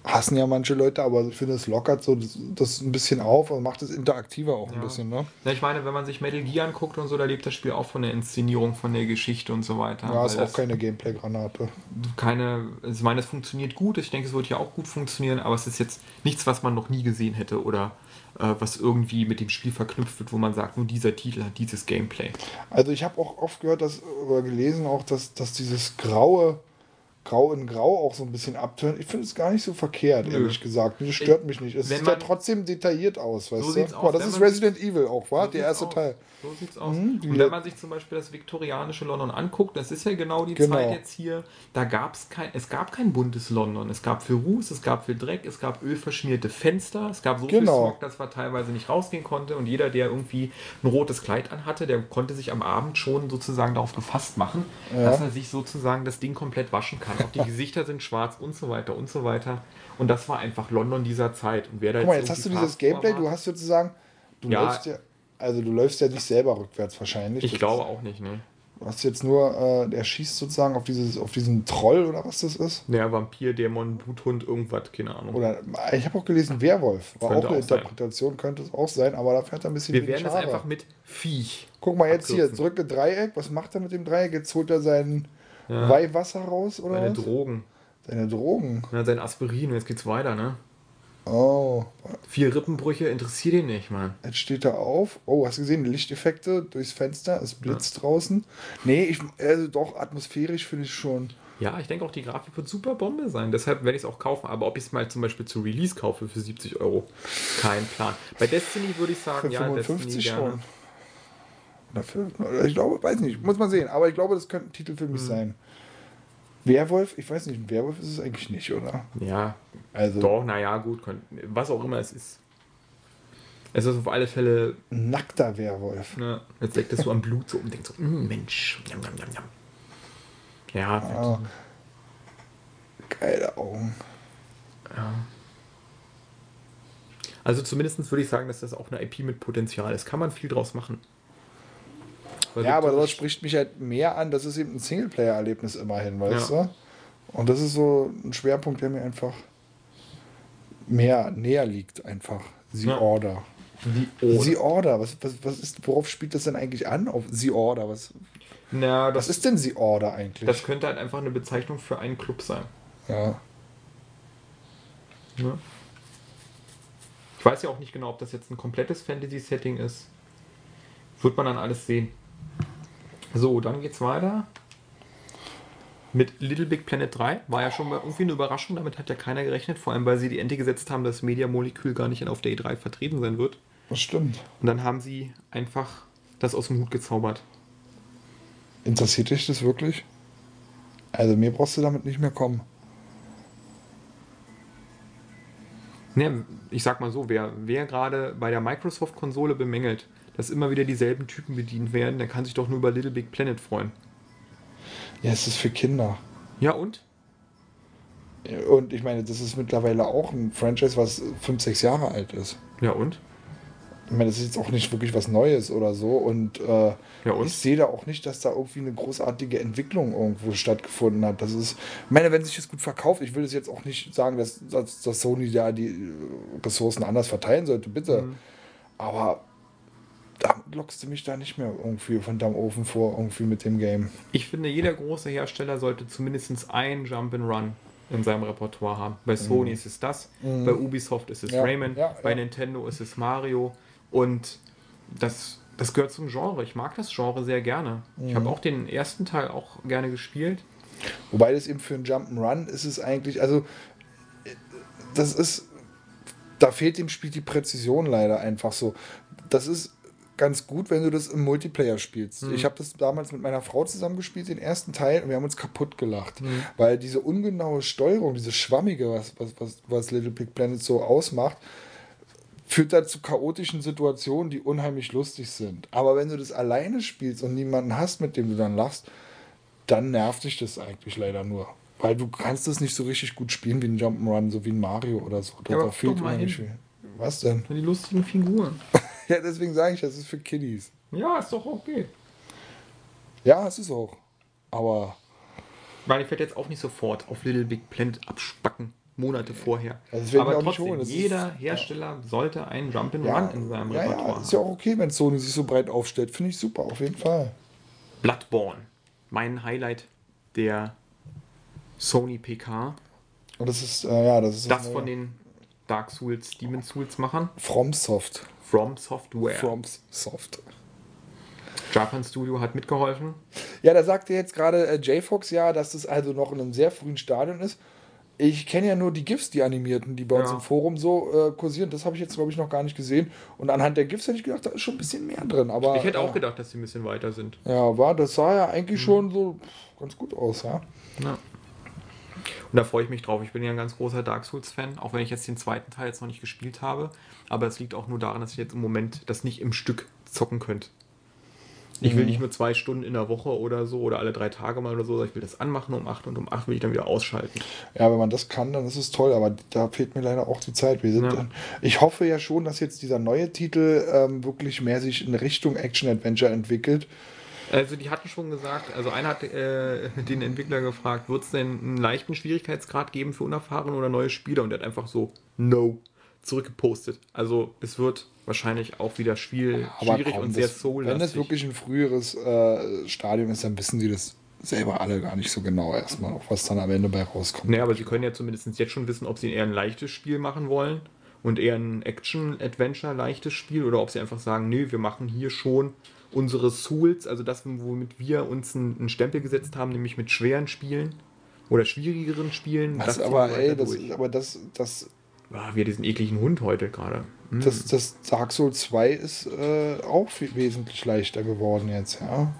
hassen ja manche Leute, aber ich finde, es lockert so das, das ein bisschen auf und macht es interaktiver auch ein
Ja.
bisschen, ne?
Ja, ich meine, wenn man sich Metal Gear anguckt und so, da lebt das Spiel auch von der Inszenierung, von der Geschichte und so weiter.
Ja, ist auch keine Gameplay-Granate.
keine, also ich meine, es funktioniert gut. Ich denke, es wird ja auch gut funktionieren, aber es ist jetzt nichts, was man noch nie gesehen hätte oder äh, was irgendwie mit dem Spiel verknüpft wird, wo man sagt, nur dieser Titel hat dieses Gameplay.
Also ich habe auch oft gehört, dass, oder gelesen auch, dass, dass dieses graue, grau in grau auch so ein bisschen abtönt. Ich finde es gar nicht so verkehrt,
Nö.
ehrlich gesagt. Das stört mich nicht. Es sieht ja trotzdem detailliert aus, weißt
So
du?
sieht's
Guck mal,
aus,
das
wenn
ist Resident Evil auch, war?
So
Der erste
aus.
Teil.
So sieht's aus.
Mhm,
und wenn man sich zum Beispiel das viktorianische London anguckt, das ist ja genau die
Genau.
Zeit jetzt hier, da gab es kein, es gab kein buntes London. Es gab viel Ruß, es gab viel Dreck, es gab ölverschmierte Fenster, es gab so viel
Genau.
Smog, dass man teilweise nicht rausgehen konnte und jeder, der irgendwie ein rotes Kleid anhatte, der konnte sich am Abend schon sozusagen darauf gefasst machen,
Ja.
dass er sich sozusagen das Ding komplett waschen kann. Auch die Gesichter sind schwarz und so weiter und so weiter. Und das war einfach London dieser Zeit. Und wer da
Guck mal, jetzt hast du dieses Gameplay,
war-
du hast sozusagen, du
Ja.
läufst ja, also du läufst ja nicht selber rückwärts wahrscheinlich.
Ich
Das
glaube
ist,
auch nicht, ne?
Du hast jetzt nur, äh, der schießt sozusagen auf, dieses, auf diesen Troll oder was das ist.
Der Vampir, Dämon, Bluthund, irgendwas, keine Ahnung.
Oder ich habe auch gelesen, Werwolf. War
Könnte
auch eine
auch sein.
Interpretation, könnte es auch sein, aber da fährt er ein bisschen
Wir werden es einfach mit Viech.
Guck mal jetzt hier,
abkürzen.
drücke Dreieck. Was macht er mit dem Dreieck? Jetzt holt er sein
Ja.
Weihwasser raus oder
Seine
was?
Drogen.
Seine Drogen.
Ja, sein Aspirin, und jetzt geht's weiter, ne?
Oh,
Vier Rippenbrüche interessiert ihn nicht, Mann.
jetzt steht er auf. Oh, hast du gesehen? Lichteffekte durchs Fenster. Es blitzt draußen. Nee, ich, also doch, atmosphärisch finde ich schon.
Ja, ich denke auch, die Grafik wird super Bombe sein. Deshalb werde ich es auch kaufen. Aber ob ich es mal zum Beispiel zu Release kaufe für 70 Euro, kein Plan. Bei Destiny würde ich sagen,
Für
ja,
55
Destiny gerne.
Dafür, ich glaube, weiß nicht, muss man sehen. Aber ich glaube, das könnte ein Titel für
Hm.
mich sein. Werwolf, ich weiß nicht, ein Werwolf ist es eigentlich nicht, oder?
Ja,
Also
doch, naja, gut. Was auch immer es ist. Es ist auf alle Fälle,
nackter Werwolf.
ne, jetzt leckt es so am Blut so und denkt so, "Mm, Mensch, jam, jam, jam, jam. Ja,
Ah, geile Augen.
Ja. Also zumindest würde ich sagen, dass das auch eine IP mit Potenzial ist. Kann man viel draus machen.
Ja, aber das spricht mich halt mehr an. Das ist eben ein Singleplayer-Erlebnis immerhin, weißt
Ja.
du? Und das ist so ein Schwerpunkt, der mir einfach mehr näher liegt, einfach. The
Ja.
Order. The Order, was, was, was ist, worauf spielt das denn eigentlich an? Auf The Order, was,
Na,
was
das,
ist denn The Order eigentlich?
das könnte halt einfach eine Bezeichnung für einen Club sein.
Ja.
Ne? Ich weiß ja auch nicht genau, ob das jetzt ein komplettes Fantasy-Setting ist. Wird man dann alles sehen. So, dann geht's weiter. Mit Little Big Planet 3 war ja schon mal irgendwie eine Überraschung, damit hat ja keiner gerechnet, vor allem weil sie die Ente gesetzt haben, dass Media Molekül gar nicht auf der E3 vertreten sein wird.
Das stimmt.
Und dann haben sie einfach das aus dem Hut gezaubert.
Interessiert dich das wirklich? Also mir brauchst du damit nicht mehr kommen.
Ne, ich sag mal so, wer, wer gerade bei der Microsoft-Konsole bemängelt, dass immer wieder dieselben Typen bedient werden, der kann sich doch nur über Little Big Planet freuen.
Ja, es ist für Kinder.
Ja und?
Und ich meine, das ist mittlerweile auch ein Franchise, was fünf, sechs Jahre alt ist.
Ja und?
Ich meine, das ist jetzt auch nicht wirklich was Neues oder so. Und, äh,
Ja, und?
ich sehe da auch nicht, dass da irgendwie eine großartige Entwicklung irgendwo stattgefunden hat. Das ist, ich meine, wenn sich das gut verkauft, ich will das jetzt auch nicht sagen, dass, dass, dass Sony da die äh, Ressourcen anders verteilen sollte, bitte.
Mhm.
Aber da lockst du mich da nicht mehr irgendwie von deinem Ofen vor, irgendwie mit dem Game.
Ich finde, jeder große Hersteller sollte zumindest ein Jump'n'Run in seinem Repertoire haben. Bei Sony ist es das, bei Ubisoft ist es
Mhm. Ja,
Rayman,
ja,
bei
ja.
Nintendo ist es Mario und das, das gehört zum Genre. Ich mag das Genre sehr gerne. Ich
Mhm.
habe auch den ersten Teil auch gerne gespielt.
Wobei das eben für einen Jump'n'Run ist es eigentlich, also das ist, da fehlt dem Spiel die Präzision leider einfach so. Das ist ganz gut, wenn du das im Multiplayer spielst. Ich habe das damals mit meiner Frau zusammen gespielt, den ersten Teil, und wir haben uns kaputt gelacht. Weil diese ungenaue Steuerung, diese schwammige, was, was, was, was Little Big Planet so ausmacht, führt da zu chaotischen Situationen, die unheimlich lustig sind. Aber wenn du das alleine spielst und niemanden hast, mit dem du dann lachst, dann nervt dich das eigentlich leider nur. Weil du kannst das nicht so richtig gut spielen wie ein Jump'n'Run, so wie ein Mario oder so.
Ja, aber
da fehlt unheimlich viel. Was denn?
Die lustigen Figuren.
Ja, deswegen sage ich, das ist für Kiddies.
Ja, ist doch okay.
Ja, es ist auch. Aber
Weil ich werde jetzt auch nicht sofort auf Little Big Planet abspacken. Monate vorher.
Also das
Aber trotzdem.
Das ist-
jeder Hersteller sollte einen Jump'n'Run
ja,
in seinem
ja,
Repertoire
ja, ist ja
haben.
auch okay, wenn Sony sich so breit aufstellt. Finde ich super, auf jeden Fall.
Bloodborne. Mein Highlight der Sony PK.
Und das ist, äh, ja, das ist
Das
neue-
von den Dark Souls, Demon Souls Machern.
FromSoft.
From Software.
FromSoft.
Japan Studio hat mitgeholfen.
Ja, da sagte jetzt gerade äh, JFox ja, dass das also noch in einem sehr frühen Stadion ist. Ich kenne ja nur die GIFs, die animierten, die bei uns
Ja.
im Forum so äh, kursieren. Das habe ich jetzt, glaube ich, noch gar nicht gesehen. Und anhand der GIFs hätte ich gedacht, da ist schon ein bisschen mehr drin. Aber,
Ich hätte auch
äh,
gedacht, dass sie ein bisschen weiter sind.
Ja, war, das sah ja eigentlich schon so ganz gut aus, ja.
Ja. Und da freue ich mich drauf. Ich bin ja ein ganz großer Dark Souls-Fan, auch wenn ich jetzt den zweiten Teil jetzt noch nicht gespielt habe. Aber es liegt auch nur daran, dass ich jetzt im Moment das nicht im Stück zocken könnte. Ich will nicht nur zwei Stunden in der Woche oder so oder alle drei Tage mal oder so. Ich will das anmachen um 8 und um 8 will ich dann wieder ausschalten.
Ja, wenn man das kann, dann ist es toll, aber da fehlt mir leider auch die Zeit. Wir sind
Ja.
dann, ich hoffe ja schon, dass jetzt dieser neue Titel ähm, wirklich mehr sich in Richtung Action-Adventure entwickelt.
Also die hatten schon gesagt, also einer hat äh, den Entwickler gefragt, wird es denn einen leichten Schwierigkeitsgrad geben für unerfahrene oder neue Spieler? Und der hat einfach so No zurückgepostet. Also es wird wahrscheinlich auch wieder Spiel
Aber
schwierig
komm,
und sehr soul
wenn es wirklich ein früheres äh, Stadium ist, dann wissen sie das selber alle gar nicht so genau erstmal, auch was dann am Ende bei rauskommt.
Naja, aber sie können ja zumindest jetzt schon wissen, ob sie eher ein leichtes Spiel machen wollen und eher ein Action-Adventure leichtes Spiel oder ob sie einfach sagen, nö, wir machen hier schon unsere Souls, also das, womit wir uns einen, Stempel gesetzt haben, nämlich mit schweren Spielen oder schwierigeren Spielen.
Das
ziehen
aber,
wir
ey, das, aber das, das,
Ah, wie diesen ekligen Hund heute gerade. Hm.
das, das Dark Souls 2 ist äh, auch viel, wesentlich leichter geworden jetzt, ja.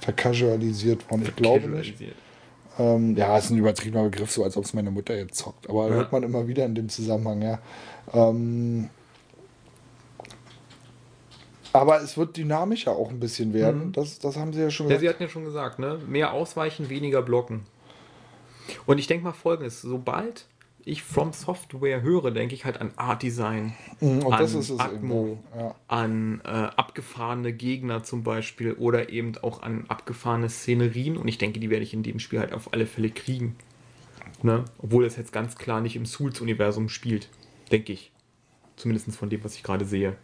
Vercasualisiert worden, ich glaube nicht. Ähm, ja, ist ein übertriebener Begriff, so als ob es meine Mutter jetzt zockt. Aber
Ja.
hört man immer wieder in dem Zusammenhang, ja. Ähm, aber es wird dynamischer auch ein bisschen werden. Das, das haben sie ja schon
Mhm. Ja, sie
gesagt.
hatten ja schon gesagt, ne? Mehr ausweichen, weniger blocken. Und ich denke mal folgendes: Sobald ich From Software höre, denke ich halt an Art Design,
Mhm, und
an
das ist es
Atmo,
ja.
an äh, abgefahrene Gegner zum Beispiel oder eben auch an abgefahrene Szenerien. Und ich denke, die werde ich in dem Spiel halt auf alle Fälle kriegen. Ne? Obwohl es jetzt ganz klar nicht im Souls-Universum spielt, denke ich. Zumindest von dem, was ich gerade sehe.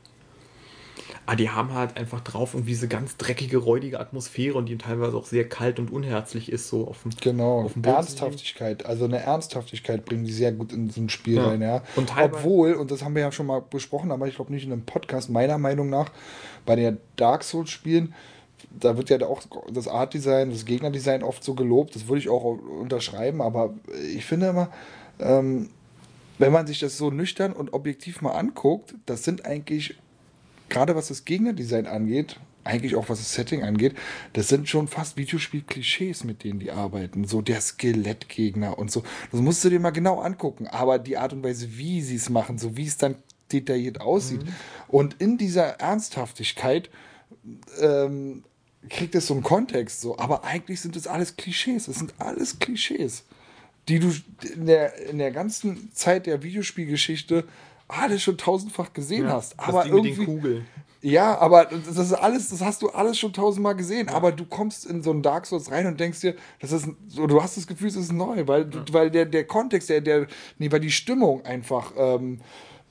Aber die haben halt einfach drauf irgendwie diese ganz dreckige, räudige Atmosphäre und die teilweise auch sehr kalt und unherzlich ist, so auf dem
Genau,
auf dem
Ernsthaftigkeit. Also eine Ernsthaftigkeit bringen die sehr gut in so ein Spiel
Ja.
rein, ja.
Und
Obwohl, und das haben wir ja schon mal besprochen, aber ich glaube nicht in einem Podcast, meiner Meinung nach, bei den Dark Souls-Spielen, da wird ja auch das Art-Design, das Gegnerdesign oft so gelobt, das würde ich auch unterschreiben, aber ich finde immer, ähm, wenn man sich das so nüchtern und objektiv mal anguckt, das sind eigentlich, gerade was das Gegnerdesign angeht, eigentlich auch was das Setting angeht, das sind schon fast Videospiel-Klischees, mit denen die arbeiten. So der Skelettgegner und so. Das musst du dir mal genau angucken. Aber die Art und Weise, wie sie es machen, so wie es dann detailliert aussieht. Und in dieser Ernsthaftigkeit ähm, kriegt es so einen Kontext. So. Aber eigentlich sind es alles Klischees. Es sind alles Klischees, die du in der, in der ganzen Zeit der Videospielgeschichte alles schon tausendfach gesehen hast.
das
Aber irgendwie, ja, aber das ist alles, das hast du alles schon tausendmal gesehen. Aber du kommst in so einen Dark Souls rein und denkst dir, das ist so, du hast das Gefühl, es ist neu, weil, du weil der, der Kontext, der, der, nee, weil die Stimmung einfach ähm,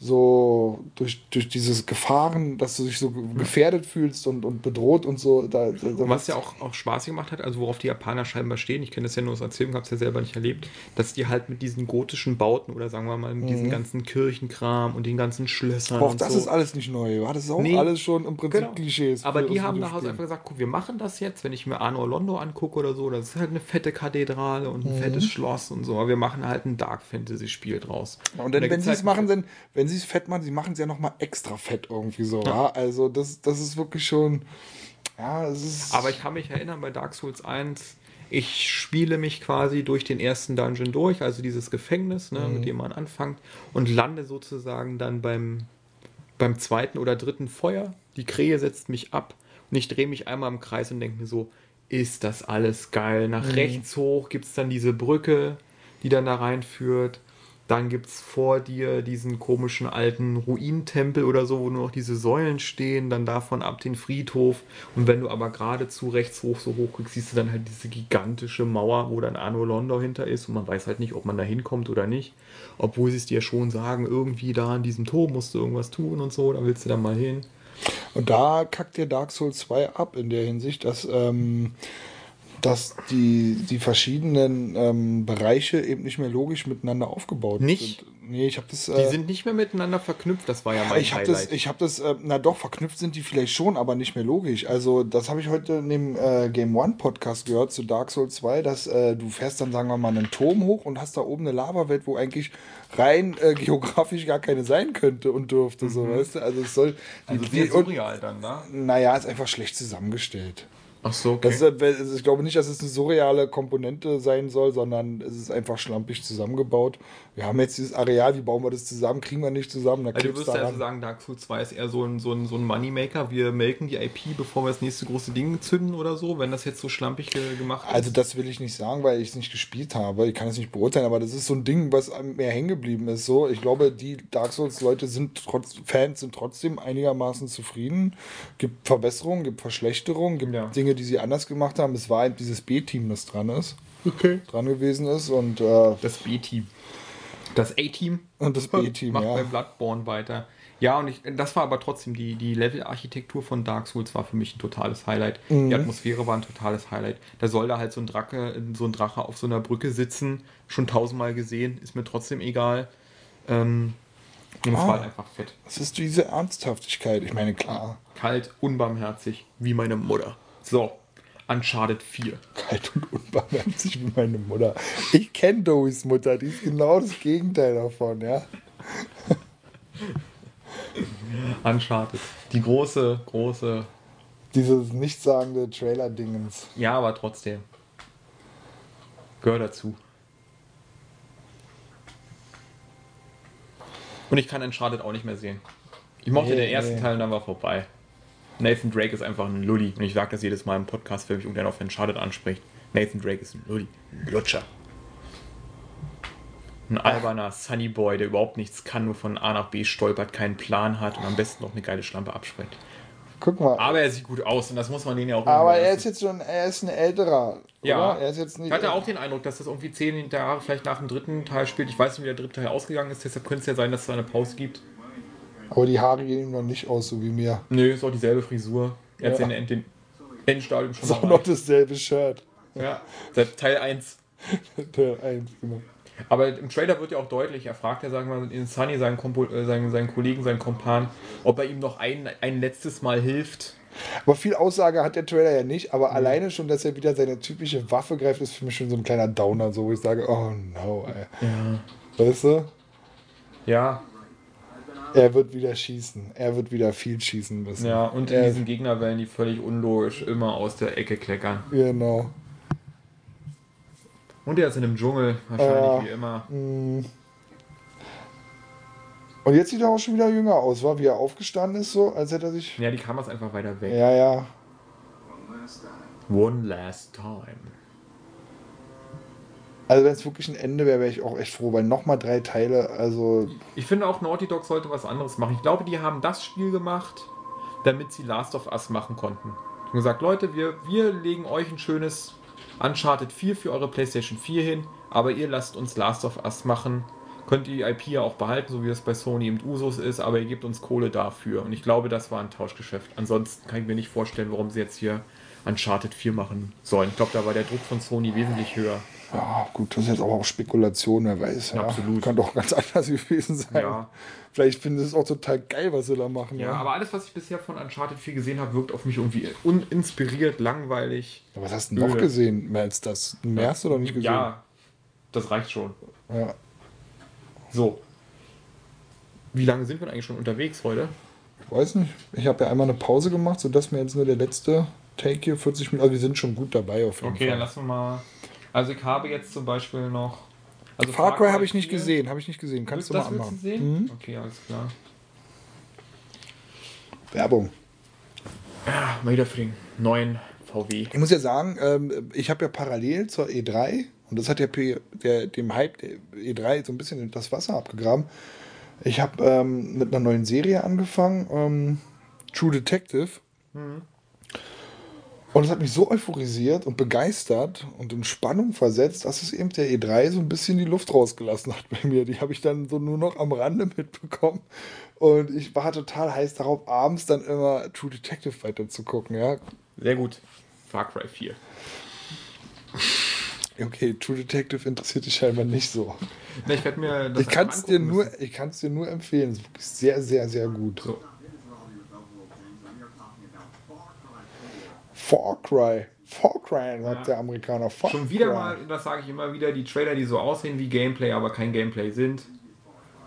so durch, durch dieses Gefahren, dass du dich so gefährdet fühlst und, und bedroht und so. Da, da, da
Was ja auch, auch Spaß gemacht hat, also worauf die Japaner scheinbar stehen, ich kenne das ja nur aus Erzählung, habe es ja selber nicht erlebt, dass die halt mit diesen gotischen Bauten oder sagen wir mal mit diesem ganzen Kirchenkram und den ganzen Schlössern
auch
und
das
so.
ist alles nicht neu. War das ist auch
Nee.
alles schon im Prinzip
Genau.
Klischees.
Aber die haben daraus
Videospiel.
einfach gesagt, guck, wir machen das jetzt, wenn ich mir Arno Londo angucke oder so, das ist halt eine fette Kathedrale und ein
Mhm.
fettes Schloss und so, aber wir machen halt ein Dark Fantasy Spiel draus.
Und
da
dann, wenn
gibt's
sie es
halt-
machen, dann, wenn sie es fett machen, sie machen es ja nochmal extra fett irgendwie so. Ja. Also das, das ist wirklich schon. Ja, es ist.
Aber ich kann mich erinnern, bei Dark Souls 1, ich spiele mich quasi durch den ersten Dungeon durch, also dieses Gefängnis, ne,
Mhm.
mit dem man anfängt, und lande sozusagen dann beim, beim zweiten oder dritten Feuer. Die Krähe setzt mich ab und ich drehe mich einmal im Kreis und denke mir so, ist das alles geil. Nach
Mhm.
rechts hoch gibt es dann diese Brücke, die dann da reinführt. Dann gibt es vor dir diesen komischen alten Ruinentempel oder so, wo nur noch diese Säulen stehen. Dann davon ab den Friedhof. Und wenn du aber geradezu rechts hoch so hoch guckst, siehst du dann halt diese gigantische Mauer, wo dann Arno Londo hinter ist. Und man weiß halt nicht, ob man da hinkommt oder nicht. Obwohl sie es dir schon sagen, irgendwie da an diesem Turm musst du irgendwas tun und so. Da willst du dann mal hin.
Und da kackt dir Dark Souls 2 ab in der Hinsicht, dass, ähm, dass die, die verschiedenen ähm, Bereiche eben nicht mehr logisch miteinander aufgebaut
Nicht?
sind. Nee, ich habe das.
Die
Äh,
sind nicht mehr miteinander verknüpft. Das war ja mein
ich habe
Highlight.
das, ich habe das, äh, na doch, verknüpft sind die vielleicht schon, aber nicht mehr logisch. Also, das habe ich heute in dem äh, Game One Podcast gehört zu Dark Souls 2, dass äh, du fährst dann, sagen wir mal, einen Turm hoch und hast da oben eine Lavawelt, wo eigentlich rein äh, geografisch gar keine sein könnte und dürfte, so, weißt du? Also, es soll. Die,
also
die,
sehr
und,
surreal dann, ne?
naja, ist einfach schlecht zusammengestellt.
Ach so, okay.
Ist, also ich glaube nicht, dass es eine surreale Komponente sein soll, sondern es ist einfach schlampig zusammengebaut. Wir haben jetzt dieses Areal, wie bauen wir das zusammen? Kriegen wir nicht zusammen?
Also du würdest also sagen, Dark Souls 2 ist eher so ein, so, ein, so ein Moneymaker. Wir melken die IP, bevor wir das nächste große Ding zünden oder so, wenn das jetzt so schlampig ge gemacht ist.
Also das will ich nicht sagen, weil ich es nicht gespielt habe. Ich kann es nicht beurteilen, aber das ist so ein Ding, was mehr hängen geblieben ist. So, ich glaube, die Dark Souls-Leute sind trotz Fans sind trotzdem einigermaßen zufrieden. Gibt Verbesserungen, gibt Verschlechterungen, gibt
Ja.
Dinge, die sie anders gemacht haben. Es war eben dieses B-Team, das dran ist, dran gewesen ist und, äh,
das B-Team. Das A-Team
und das B-Team,
macht bei
ja.
Bloodborne weiter. Ja, und ich, das war aber trotzdem, die, die Level-Architektur von Dark Souls war für mich ein totales Highlight.
Mhm.
Die Atmosphäre war ein totales Highlight. Da soll da halt so ein Drache, so ein Drache auf so einer Brücke sitzen. Schon tausendmal gesehen, ist mir trotzdem egal. Ähm, und es
Ah.
war halt einfach fett.
Es ist diese Ernsthaftigkeit. Ich meine, klar,
Kalt, unbarmherzig, wie meine Mutter. So, Uncharted 4.
kalt und unbarmherzig wie meine Mutter. Ich kenne Dois Mutter, die ist genau das Gegenteil davon, ja.
Uncharted. Die große, große.
Dieses nichtssagende Trailer-Dingens.
Ja, aber trotzdem. Gehört dazu. Und ich kann Uncharted auch nicht mehr sehen. Ich mochte
Nee,
den ersten
nee.
Teil und dann war vorbei. Nathan Drake ist einfach ein Lulli. Und ich sage das jedes Mal im Podcast, wenn mich irgendwer auf Uncharted anspricht. Nathan Drake ist ein Lulli. Ein Lutscher. Ein alberner Sunny Boy, der überhaupt nichts kann, nur von A nach B stolpert, keinen Plan hat und am besten noch eine geile Schlampe abspringt.
Guck mal.
Aber er sieht gut aus und das muss man denen ja auch
Aber er ist jetzt schon, er ist ein älterer.
Ja.
Oder? Er ist jetzt nicht.
Ich hatte auch den Eindruck, dass das irgendwie zehn Jahre vielleicht nach dem dritten Teil spielt. Ich weiß nicht, wie der dritte Teil ausgegangen ist, deshalb könnte es ja sein, dass es eine Pause gibt.
Aber die Haare gehen ihm noch nicht aus, so wie mir.
Nö, ist auch dieselbe Frisur. Er hat
Ja.
den, den Endstadium schon
Ist auch noch dasselbe Shirt.
Ja, seit Teil 1.
Der eins, genau.
Aber im Trailer wird ja auch deutlich, er fragt ja, sagen wir mal, in Sunny, seinen, Kompo äh, seinen, seinen Kollegen, seinen Kompan, ob er ihm noch ein, ein letztes Mal hilft.
Aber viel Aussage hat der Trailer ja nicht, aber alleine schon, dass er wieder seine typische Waffe greift, ist für mich schon so ein kleiner Downer, so wo ich sage, oh no, ey.
Ja.
Weißt du?
Ja,
Er wird wieder schießen. Er wird wieder viel schießen müssen.
ja, und in
er,
diesen Gegnerwellen, die völlig unlogisch immer aus der Ecke kleckern.
Genau.
Und er ist in einem Dschungel, wahrscheinlich
Ja.
wie immer.
Mm. Und jetzt sieht er auch schon wieder jünger aus, war wie er aufgestanden ist, so, als hätte er sich.
Ja, die Kamera ist einfach weiter weg.
Ja, ja.
One last time.
Also wenn es wirklich ein Ende wäre, wäre ich auch echt froh, weil nochmal drei Teile, also
Ich finde auch Naughty Dog sollte was anderes machen. Ich glaube, die haben das Spiel gemacht, damit sie Last of Us machen konnten. Haben gesagt, Leute, wir, wir legen euch ein schönes Uncharted 4 für eure PlayStation 4 hin, aber ihr lasst uns Last of Us machen. Könnt ihr die IP ja auch behalten, so wie es bei Sony im Usus ist, aber ihr gebt uns Kohle dafür. Und ich glaube, das war ein Tauschgeschäft. Ansonsten kann ich mir nicht vorstellen, warum sie jetzt hier Uncharted 4 machen sollen. Ich glaube, da war der Druck von Sony wesentlich höher.
Ja, gut, das ist jetzt aber auch Spekulation, wer weiß. Ja.
Absolut.
Kann doch ganz anders gewesen sein.
Ja.
Vielleicht finden sie es auch total geil, was sie da machen.
Ja, aber alles, was ich bisher von Uncharted 4 gesehen habe, wirkt auf mich irgendwie uninspiriert, langweilig.
Aber was hast du noch gesehen? Mehr als das? Mehr hast du doch nicht gesehen.
Ja, das reicht schon.
ja.
So. Wie lange sind wir denn eigentlich schon unterwegs heute?
Ich weiß nicht. Ich habe ja einmal eine Pause gemacht, sodass mir jetzt nur der letzte Take hier 40 Minuten. Also wir sind schon gut dabei auf jeden
Okay, dann
Fall.
lassen wir mal. Also ich habe jetzt zum Beispiel noch. Also
Far Cry habe ich nicht
4.
gesehen, habe ich nicht gesehen. Kannst du mal
das willst du
anmachen.
sehen?
Mhm.
Okay, alles klar.
Werbung.
Ja, mal wieder für den neuen VW.
Ich muss ja sagen, ähm, ich habe ja parallel zur E3, und das hat ja dem Hype der E3 so ein bisschen das Wasser abgegraben. Ich habe ähm, mit einer neuen Serie angefangen, ähm, True Detective. Und es hat mich so euphorisiert und begeistert und in Spannung versetzt, dass es eben der E3 so ein bisschen die Luft rausgelassen hat bei mir. Die habe ich dann so nur noch am Rande mitbekommen. Und ich war total heiß darauf, abends dann immer True Detective weiter zu gucken. Ja,
Sehr gut. Far Cry 4.
Okay, True Detective interessiert dich scheinbar nicht so.
Ne, ich werde mir das
Ich kann es dir nur,
müssen.
ich kann es dir nur empfehlen. Es ist wirklich sehr, sehr, sehr gut.
So.
Far Cry. Far Cry, sagt der Amerikaner. Far
Schon wieder
Cry.
mal, das sage ich immer wieder, die Trailer, die so aussehen wie Gameplay, aber kein Gameplay sind.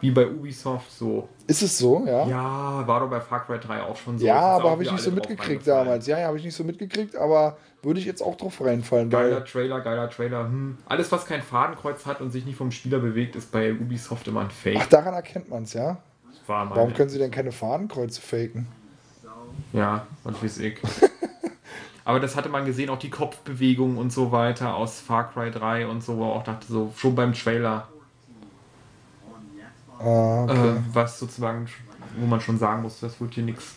Wie bei Ubisoft so.
Ist es so, ja? Ja,
Ja, war doch bei Far Cry 3 auch schon so. Ist
aber habe ich nicht so mitgekriegt damals. Ja, ja, habe ich nicht so mitgekriegt, aber würde ich jetzt auch drauf reinfallen.
Geiler Trailer, geiler Trailer. Hm. Alles, was kein Fadenkreuz hat und sich nicht vom Spieler bewegt, ist bei Ubisoft immer ein Fake.
ach, daran erkennt man es, ja? Warum können sie denn keine Fadenkreuze faken?
Ja, was weiß ich. Aber das hatte man gesehen, auch die Kopfbewegungen und so weiter aus Far Cry 3 und so, wo auch dachte, so schon beim Trailer,
Ah, okay.
äh, was sozusagen, wo man schon sagen muss, das wird hier nichts.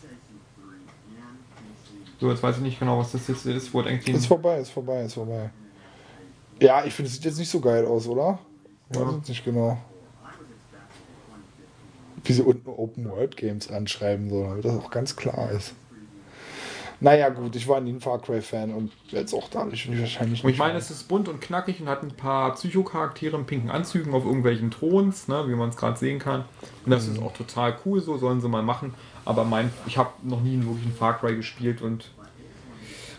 So, jetzt weiß ich nicht genau, was das jetzt ist. Wurde eigentlich
Ist vorbei, ist vorbei, ist vorbei. Ja, ich finde, es sieht jetzt nicht so geil aus, oder? Ich weiß
Ja.
jetzt nicht genau. Wie sie unten Open World Games anschreiben, so, damit das auch ganz klar ist. Naja, gut, ich war nie ein Far Cry-Fan und jetzt auch dadurch wahrscheinlich
Und ich meine, es ist bunt und knackig und hat ein paar Psychocharaktere in pinken Anzügen auf irgendwelchen Throns, ne, wie man es gerade sehen kann. Und das ist auch total cool, so sollen sie mal machen. Aber mein, ich habe noch nie einen wirklichen Far Cry gespielt und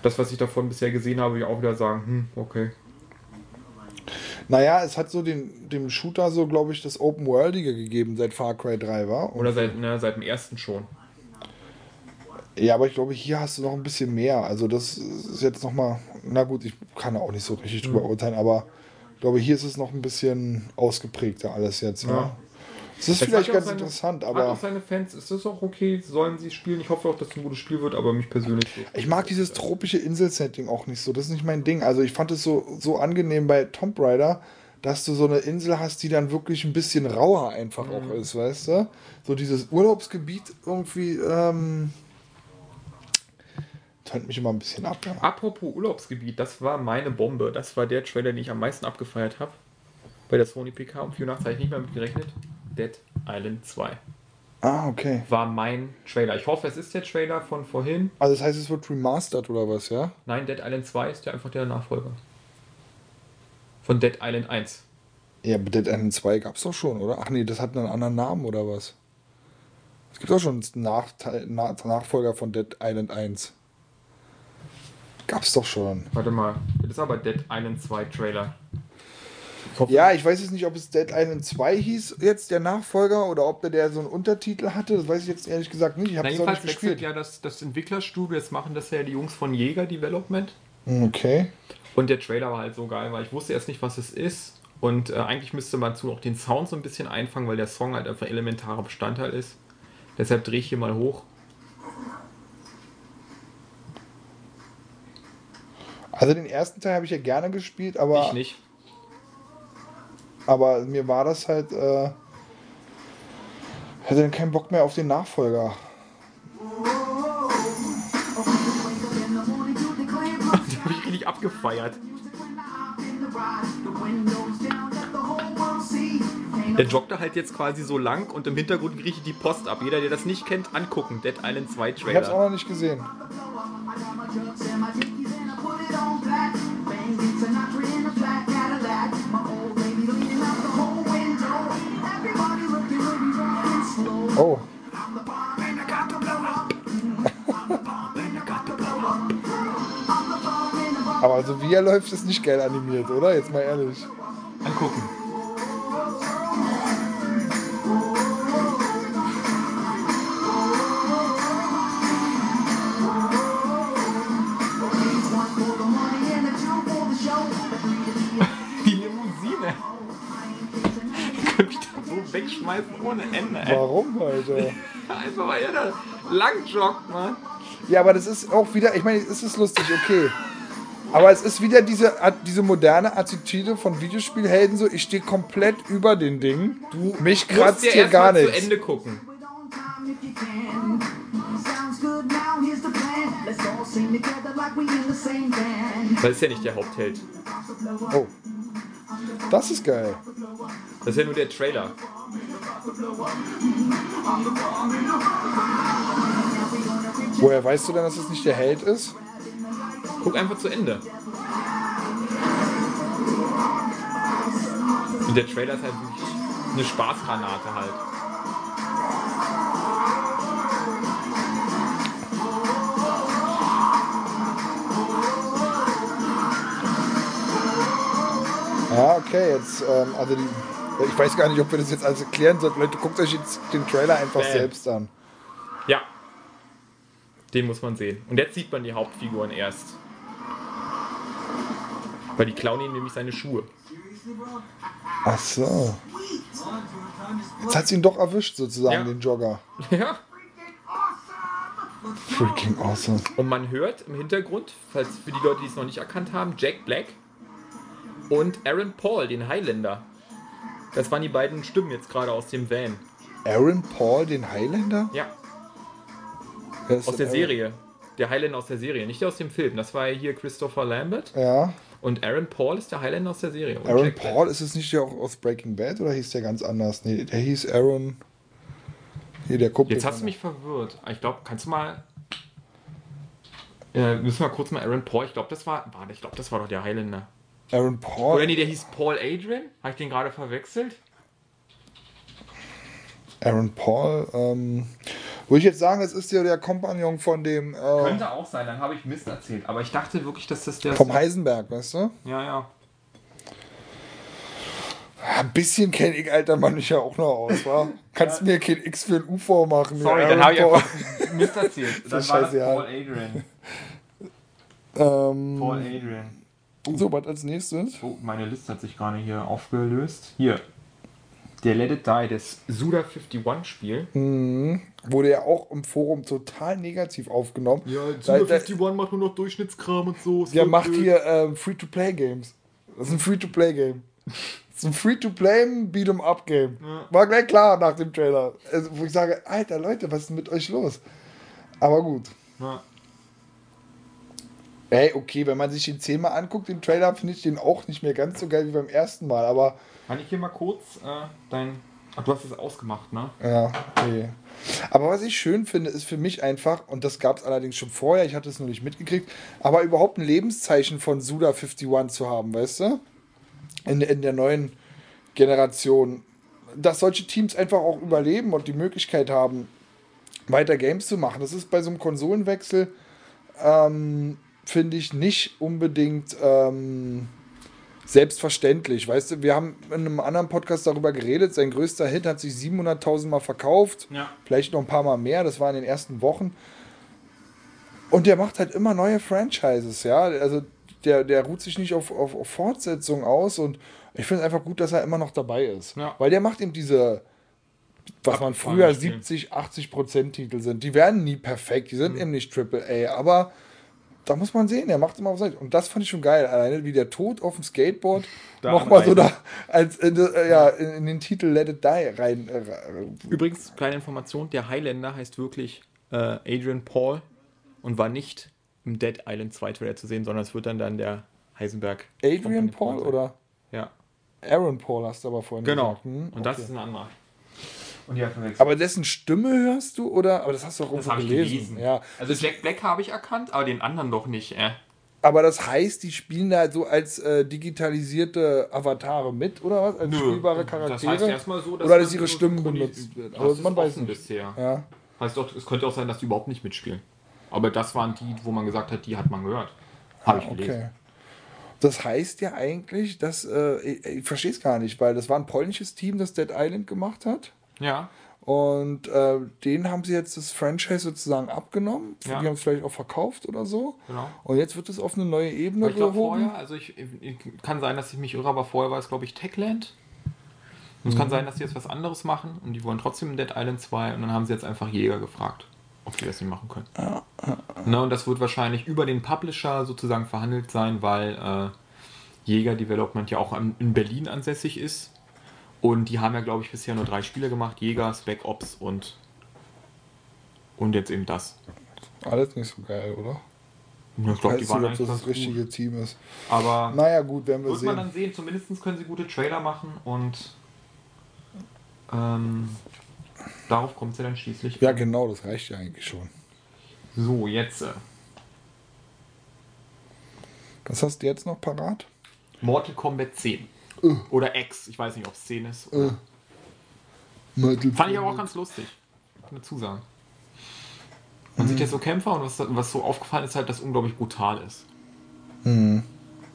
das, was ich davon bisher gesehen habe, will ich auch wieder sagen, hm, okay.
Naja, es hat so den, dem Shooter so, glaube ich, das Open Worldige gegeben, seit Far Cry 3 war.
Oder seit, ne, seit dem ersten schon.
Ja, aber ich glaube, hier hast du noch ein bisschen mehr. Also das ist jetzt nochmal, na gut, ich kann da auch nicht so richtig drüber
Mhm.
urteilen, aber ich glaube, hier ist es noch ein bisschen ausgeprägter alles jetzt. Ja.
Ja.
Es ist
Das
vielleicht
hat
ganz
seine-
interessant,
Hat
aber
auch seine Fans, ist das auch okay, sollen sie spielen. Ich hoffe auch, dass es ein gutes Spiel wird, aber mich persönlich
ich mag dieses tropische Inselsetting auch nicht so. Das ist nicht mein Ding. Also ich fand es so, so angenehm bei Tomb Raider, dass du so eine Insel hast, die dann wirklich ein bisschen rauer einfach
Mhm.
auch ist, weißt du? So dieses Urlaubsgebiet irgendwie, ähm, tönt mich immer ein bisschen ab. Ja.
Apropos Urlaubsgebiet, das war meine Bombe. Das war der Trailer, den ich am meisten abgefeiert habe. Bei der Sony PK um 4 Uhr nachts habe ich nicht mehr mit gerechnet. Dead Island 2.
Ah, okay.
war mein Trailer. Ich hoffe, es ist der Trailer von vorhin.
Also das heißt, es wird remastered oder was, ja?
Nein, Dead Island 2 ist ja einfach der Nachfolger. Von Dead Island 1.
Ja, aber Dead Island 2 gab es doch schon, oder? Ach nee, das hat einen anderen Namen oder was? Es gibt doch schon einen Nach Nachfolger von Dead Island 1. Gab's doch schon.
Warte mal, das ist aber Dead Island 2 Trailer. Ich
Ja, ich weiß jetzt nicht, ob es Dead Island 2 hieß, jetzt der Nachfolger, oder ob der, der so einen Untertitel hatte. Das weiß ich jetzt ehrlich gesagt nicht. Ich habe es nicht gespielt.
ja das, das Entwicklerstudio, das machen das ja die Jungs von Jäger Development.
Hm, Okay.
Und der Trailer war halt so geil, weil ich wusste erst nicht, was es ist. Und äh, eigentlich müsste man zu auch den Sound so ein bisschen einfangen, weil der Song halt einfach elementarer Bestandteil ist. Deshalb drehe ich hier mal hoch.
Also den ersten Teil habe ich ja gerne gespielt, aber,
Ich nicht.
aber mir war das halt. Äh, hätte dann keinen Bock mehr auf den Nachfolger.
Den habe ich richtig abgefeiert. Der joggt da halt jetzt quasi so lang und im Hintergrund kriege ich die Post ab. Jeder, der das nicht kennt, angucken. Dead Island 2
Ich habe es auch
Trailer.
noch nicht gesehen. Oh. Aber also wie er läuft, ist nicht geil animiert, oder? Jetzt mal ehrlich.
Angucken. Wegschmeißen ohne Ende. Ey.
Warum, Alter?
Einfach weil er da lang joggt, Mann.
Ja, aber das ist auch wieder, ich meine, es ist lustig, okay. Aber es ist wieder diese, diese moderne Attitüde von Videospielhelden, so ich stehe komplett über den Ding. Du mich
Musst
kratzt
dir
hier
erst
gar
mal zu. Ende gucken. Das ist ja nicht der Hauptheld.
Oh. Das ist geil.
Das ist ja nur der Trailer.
Woher weißt du denn, dass es nicht der Held ist?
Guck einfach zu Ende. Und der Trailer ist halt wirklich eine Spaßgranate halt.
Ja, okay, jetzt, ähm, also die, ich weiß gar nicht, ob wir das jetzt alles erklären sollten. Leute, guckt euch jetzt den Trailer einfach
Bam.
selbst an.
Ja. Den muss man sehen. Und jetzt sieht man die Hauptfiguren erst. Weil die klauen ihm nämlich seine Schuhe.
Ach so. Jetzt hat sie ihn doch erwischt, sozusagen,
Ja.
den Jogger.
Ja.
Freaking awesome.
Und man hört im Hintergrund, falls für die Leute, die es noch nicht erkannt haben, Jack Black und Aaron Paul, den Highlander. Das waren die beiden Stimmen jetzt gerade aus dem Van.
Aaron Paul, den Highlander?
Ja, aus der Serie. Der Highlander aus der Serie, nicht aus dem Film. Das war hier Christopher Lambert.
Aaron? Ja.
Und Aaron Paul ist der Highlander aus der Serie. Und
Aaron
Jack Black.
Paul, ist es nicht der auch aus Breaking Bad oder hieß der ganz anders? Nee, der hieß Aaron. Hier, der Kumpel.
Jetzt hast du mich verwirrt. Ich glaube, kannst du mal. Äh, müssen wir kurz mal Aaron Paul. Ich glaube, das war. Warte, ich glaube, das war doch der Highlander.
Aaron Paul.
Oder nee, der hieß Paul Adrian. Habe ich den gerade verwechselt?
Aaron Paul. Ähm, würde ich jetzt sagen, es ist ja der Kompagnon von dem. Äh,
Könnte auch sein, dann habe ich Mist erzählt. Aber ich dachte wirklich, dass das der.
vom Heisenberg, weißt du?
Ja, ja.
Ein bisschen kenne ich alter Mann ich ja auch noch aus, wa? Kannst mir kein X für ein UFO machen.
Sorry,
ja,
dann
Aaron
habe ich
Paul.
einfach Mist erzählt. Dann
ist
war das. Paul Adrian.
Ähm,
Paul Adrian.
So, was als nächstes?
Oh, meine Liste hat sich gerade hier aufgelöst. Hier. Der Let It Die, das Suda51-Spiel.
Wurde ja auch im Forum total negativ aufgenommen.
Ja,
Da- da-
Suda51 macht nur noch Durchschnittskram und so.
Der macht
blöd.
hier ähm, Free-to-Play-Games. Das ist ein Free-to-Play-Game. Das ist ein Free-to-Play Beat-em-up-Game. War gleich klar nach dem Trailer. Also, wo ich sage, Alter Leute, was ist denn mit euch los? Aber gut.
Ja.
Ey, okay, wenn man sich den zehnmal anguckt, den Trailer, finde ich den auch nicht mehr ganz so geil wie beim ersten Mal. Aber
Kann ich hier mal kurz äh, dein. Ach, du hast es ausgemacht, ne?
ja, okay. Aber was ich schön finde, ist für mich einfach, und das gab es allerdings schon vorher, ich hatte es nur nicht mitgekriegt, aber überhaupt ein Lebenszeichen von Suda51 zu haben, weißt du? In, in der neuen Generation. Dass solche Teams einfach auch überleben und die Möglichkeit haben, weiter Games zu machen. Das ist bei so einem Konsolenwechsel, ähm, finde ich, nicht unbedingt ähm, selbstverständlich. Weißt du, wir haben in einem anderen Podcast darüber geredet, sein größter Hit hat sich 700.000 Mal verkauft,
Ja.
vielleicht noch ein paar Mal mehr, das war in den ersten Wochen. Und der macht halt immer neue Franchises, ja. Also der, der ruht sich nicht auf, auf, auf Fortsetzung aus und ich finde es einfach gut, dass er immer noch dabei ist.
Ja.
Weil der macht eben diese, was man früher
Spiele.
70, 80 Prozent Titel sind. Die werden nie perfekt, die sind
Mhm.
eben nicht Triple A, aber da muss man sehen, er macht immer auf Seite. Und das fand ich schon geil. Alleine wie der Tod auf dem Skateboard nochmal so da als in, äh, ja, in, in den Titel Let It Die rein. Äh,
Übrigens, kleine Information, der Highlander heißt wirklich äh, Adrian Paul und war nicht im Dead Island 2 Trailer zu sehen, sondern es wird dann dann der Heisenberg.
Adrian Paul oder
Ja,
Aaron Paul hast du aber vorhin
genau.
gesagt. Hm,
Und das
okay.
ist ein anderer. Und die verwechselt.
aber dessen Stimme hörst du oder? Aber das hast du auch irgendwo gelesen.
gelesen.
Ja.
Also Jack Black habe ich erkannt, aber den anderen noch nicht. Äh.
Aber das heißt, die spielen da so als äh, digitalisierte Avatare mit oder was? Als spielbare Charaktere?
Das heißt erstmal so, dass
oder dass ihre
so
Stimmen benutzt werden. Aber man weiß nicht.
bisher.
Ja.
Heißt doch, es könnte auch sein, dass die überhaupt nicht mitspielen. Aber das waren die, wo man gesagt hat, die hat man gehört. Habe ich gelesen.
Okay. Das heißt ja eigentlich, dass, äh, ich, ich verstehe es gar nicht, weil das war ein polnisches Team, das Dead Island gemacht hat.
Ja.
Und äh, denen haben sie jetzt das Franchise sozusagen abgenommen.
Ja.
Die haben es vielleicht auch verkauft oder so.
Genau.
Und jetzt wird es auf eine neue Ebene
Aber ich glaube
gehoben.
vorher, also ich, ich kann sein, dass ich mich irre, aber vorher war es, glaube ich, Techland. Und es kann sein, dass die jetzt was anderes machen und die wollen trotzdem Dead Island 2 und dann haben sie jetzt einfach Jäger gefragt, ob die das nicht machen können. Ne, und das wird wahrscheinlich über den Publisher sozusagen verhandelt sein, weil äh, Jäger Development ja auch in Berlin ansässig ist. Und die haben ja, glaube ich, bisher nur drei Spiele gemacht: Jäger, Spec Ops und, und jetzt eben das.
Alles nicht so geil, oder?
Ja, Ich glaube, die
nicht,
waren
ob
eigentlich
das das richtige
gut.
Team ist.
Aber
Naja, gut, werden wir
Wird man
sehen.
dann sehen, zumindest können sie gute Trailer machen und ähm, darauf kommt es ja dann schließlich.
Ja, genau, das reicht ja eigentlich schon.
So, jetzt äh,
Was hast du jetzt noch parat?
Mortal Kombat 10. Oder X, ich weiß nicht, ob es 10 ist.
Mortal
Fand ich aber auch ganz lustig. Kann dazu sagen. Man sieht ja so Kämpfer und was, was so aufgefallen ist, halt, dass unglaublich brutal ist.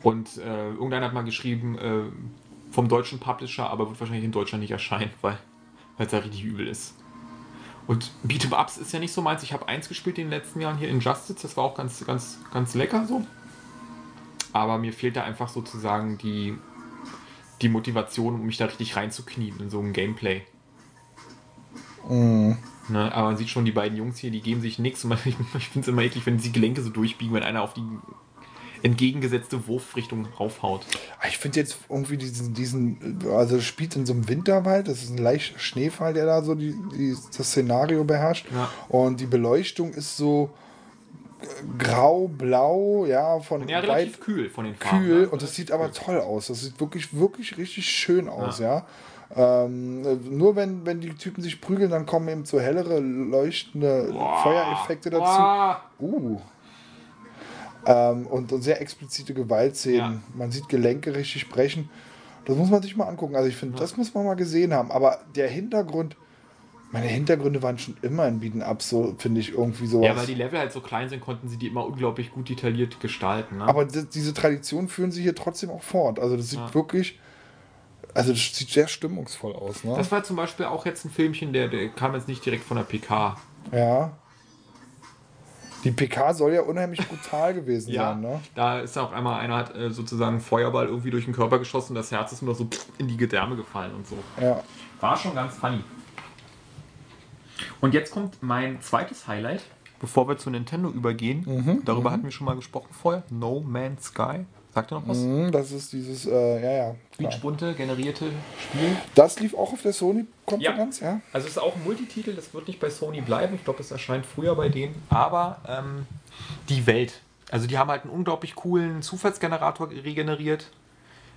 Und äh, irgendeiner hat mal geschrieben, äh, vom deutschen Publisher, aber wird wahrscheinlich in Deutschland nicht erscheinen, weil es ja richtig übel ist. Und Beat'em Ups ist ja nicht so meins. Ich habe eins gespielt in den letzten Jahren hier, Injustice, das war auch ganz, ganz, ganz lecker so. Aber mir fehlt da einfach sozusagen die, die Motivation, um mich da richtig reinzuknien in so ein Gameplay. Ne, aber man sieht schon, die beiden Jungs hier, die geben sich nichts. Und man, ich, ich finde es immer eklig, wenn die Gelenke so durchbiegen, wenn einer auf die entgegengesetzte Wurfrichtung raufhaut.
Ah, Ich finde jetzt irgendwie diesen, diesen, also spielt in so einem Winterwald, das ist ein leichter Schneefall, der da so die, die, das Szenario beherrscht.
Ja.
Und die Beleuchtung ist so grau-blau, ja, von
Ja,
weit
relativ kühl von den Farben.
kühl
ne?
und das sieht aber toll aus. Das sieht wirklich, wirklich richtig schön aus, ja. Ähm, äh, nur wenn, wenn die Typen sich prügeln, dann kommen eben so hellere, leuchtende
Boah.
Feuereffekte dazu.
Boah.
Uh. Ähm, und, und sehr explizite Gewaltszenen.
Ja.
Man sieht Gelenke richtig brechen. Das muss man sich mal angucken. Also ich finde, das muss man mal gesehen haben. Aber der Hintergrund, meine Hintergründe waren schon immer in Beaten Up, so finde ich irgendwie sowas.
Ja, weil die Level halt so klein sind, konnten sie die immer unglaublich gut detailliert gestalten. Ne?
Aber di- diese Tradition führen sie hier trotzdem auch fort. Also das sieht
Ja.
wirklich, also das sieht sehr stimmungsvoll aus. Ne?
das war zum Beispiel auch jetzt ein Filmchen, der, der kam jetzt nicht direkt von der PK.
ja. Die PK soll ja unheimlich brutal gewesen
Ja,
sein. Ne?
da ist auch einmal einer hat äh, sozusagen einen Feuerball irgendwie durch den Körper geschossen, das Herz ist nur so in die Gedärme gefallen und so.
Ja.
War schon ganz funny. Und jetzt kommt mein zweites Highlight, bevor wir zu Nintendo übergehen. Darüber hatten wir schon mal gesprochen vorher. No Man's Sky. Sagt ihr noch was?
Mhm, Das ist dieses, äh, ja, ja.
Quietschbunte, generierte Spiel.
Das lief auch auf der Sony-Konferenz, ja.
Also es ist auch ein Multititel, das wird nicht bei Sony bleiben. Ich glaube, es erscheint früher bei denen. Aber ähm, die Welt. Also die haben halt einen unglaublich coolen Zufallsgenerator regeneriert,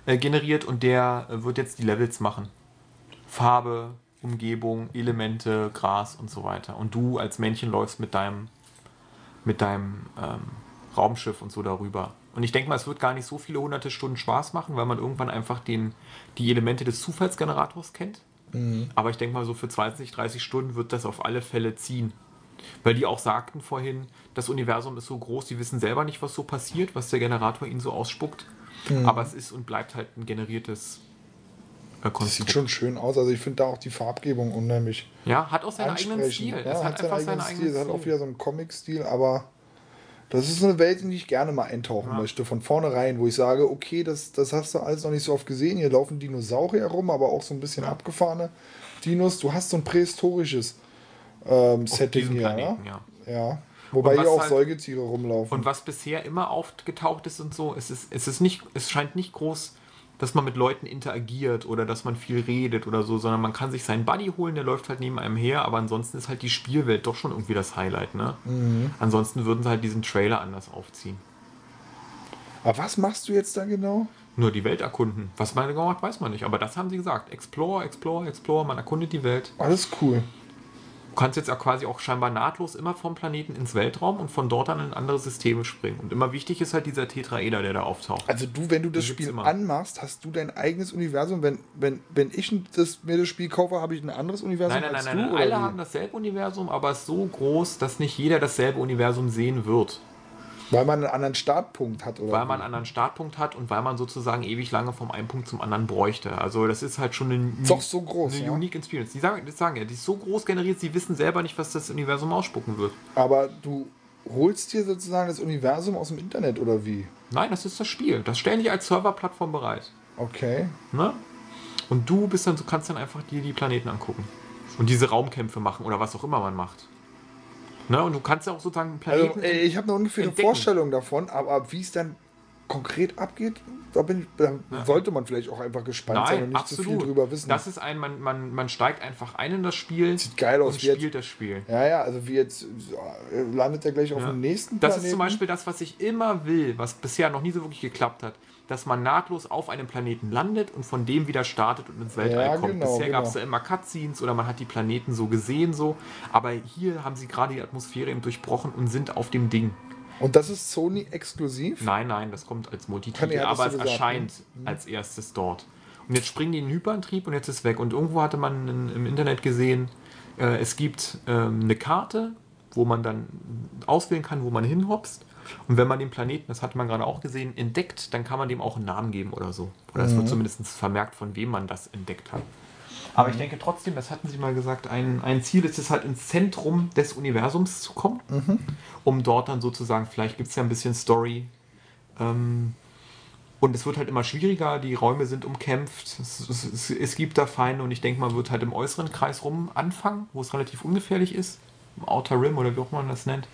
äh, generiert und der äh, wird jetzt die Levels machen. Farbe, Umgebung, Elemente, Gras und so weiter. Und du als Männchen läufst mit deinem, mit deinem ähm, Raumschiff und so darüber. Und ich denke mal, es wird gar nicht so viele hunderte Stunden Spaß machen, weil man irgendwann einfach den, die Elemente des Zufallsgenerators kennt. Aber ich denke mal, so für 20, 30 Stunden wird das auf alle Fälle ziehen. Weil die auch sagten vorhin, das Universum ist so groß, die wissen selber nicht, was so passiert, was der Generator ihnen so ausspuckt. Aber es ist und bleibt halt ein generiertes Konstrukt.
sieht schon schön aus. Also ich finde da auch die Farbgebung unheimlich
Ja, hat auch seinen eigenen. Stil.
Ja,
es
hat,
hat
seinen eigenen
seinen
Stil. Es hat auch wieder so einen Comic-Stil, aber das ist eine Welt, in die ich gerne mal eintauchen
Ja.
möchte. Von vornherein, wo ich sage, okay, das, das hast du alles noch nicht so oft gesehen. Hier laufen Dinosaurier herum, aber auch so ein bisschen
Ja.
abgefahrene Dinos. Du hast so ein prähistorisches ähm, Setting hier.
Planeten,
ja?
ja.
Wobei hier auch
halt-
Säugetiere rumlaufen.
Und was bisher immer aufgetaucht ist und so, es ist, es ist nicht, es scheint nicht groß, dass man mit Leuten interagiert oder dass man viel redet oder so, sondern man kann sich seinen Buddy holen, der läuft halt neben einem her, aber ansonsten ist halt die Spielwelt doch schon irgendwie das Highlight, ne?
Mhm.
Ansonsten würden sie halt diesen Trailer anders aufziehen.
aber was machst du jetzt da genau?
Nur die Welt erkunden. Was man genau macht, weiß man nicht. Aber das haben sie gesagt. Explore, explore, explore. Man erkundet die Welt.
Alles cool.
Du kannst jetzt auch quasi auch scheinbar nahtlos immer vom Planeten ins Weltraum und von dort dann in andere Systeme springen. Und immer wichtig ist halt dieser Tetraeder, der da auftaucht.
Also du, wenn du das
gibt's
Spiel
immer.
anmachst, hast du dein eigenes Universum. Wenn, wenn, wenn ich das, mir das Spiel kaufe, habe ich ein anderes Universum
Nein, nein, nein,
als
nein,
du?
nein. Alle
wie?
haben dasselbe Universum, aber es ist so groß, dass nicht jeder dasselbe Universum sehen wird.
Weil man einen anderen Startpunkt hat, oder?
Weil man einen anderen Startpunkt hat und weil man sozusagen ewig lange vom einen Punkt zum anderen bräuchte. Also das ist halt schon eine,
Ist doch so groß,
eine
ja.
unique Experience. Die sagen, die sagen ja, die ist so groß generiert, sie wissen selber nicht, was das Universum ausspucken wird.
Aber du holst dir sozusagen das Universum aus dem Internet, oder wie?
Nein, das ist das Spiel. Das stellen die als Serverplattform bereit.
Okay.
Ne? Und du bist dann, du kannst dann einfach dir die Planeten angucken. Und diese Raumkämpfe machen oder was auch immer man macht. Ne? Und du kannst ja auch sozusagen
Also
Planeten.
ey, ich habe eine ungefähre
entdecken.
Vorstellung davon, aber wie es dann konkret abgeht, da, bin da sollte man vielleicht auch einfach gespannt sein und
Nein,
nicht zu
absolut.
viel drüber wissen.
Das ist ein, man, man, man steigt einfach ein in das Spiel
Sieht geil aus,
und
wie jetzt-
spielt das Spiel.
ja, ja, also wie jetzt äh, landet er gleich auf
Ja.
dem nächsten
Das
Planeten.
ist zum Beispiel das, was ich immer will, was bisher noch nie so wirklich geklappt hat. Dass man nahtlos auf einem Planeten landet und von dem wieder startet und ins Weltall
Ja,
kommt.
genau,
bisher gab es
genau.
ja immer Cutscenes oder man hat die Planeten so gesehen so. Aber hier haben sie gerade die Atmosphäre eben durchbrochen und sind auf dem Ding.
Und das ist Sony exklusiv?
Nein, nein, das kommt als Multititel,
hattest
aber es
gesagt,
erscheint
ne?
als erstes dort. Und jetzt springen die in den Hyperantrieb und jetzt ist weg. Und irgendwo hatte man in, im Internet gesehen, äh, es gibt ähm, eine Karte, wo man dann auswählen kann, wo man hinhopst. Und wenn man den Planeten, das hatte man gerade auch gesehen, entdeckt, dann kann man dem auch einen Namen geben oder so. Oder es wird zumindest vermerkt, von wem man das entdeckt hat. Aber ich denke trotzdem, das hatten Sie mal gesagt, ein, ein Ziel ist es halt ins Zentrum des Universums zu kommen, um dort dann sozusagen, vielleicht gibt es ja ein bisschen Story. Ähm, und es wird halt immer schwieriger, die Räume sind umkämpft, es, es, es, es gibt da Feinde und ich denke, man wird halt im äußeren Kreis rum anfangen, wo es relativ ungefährlich ist, im Outer Rim oder wie auch man das nennt,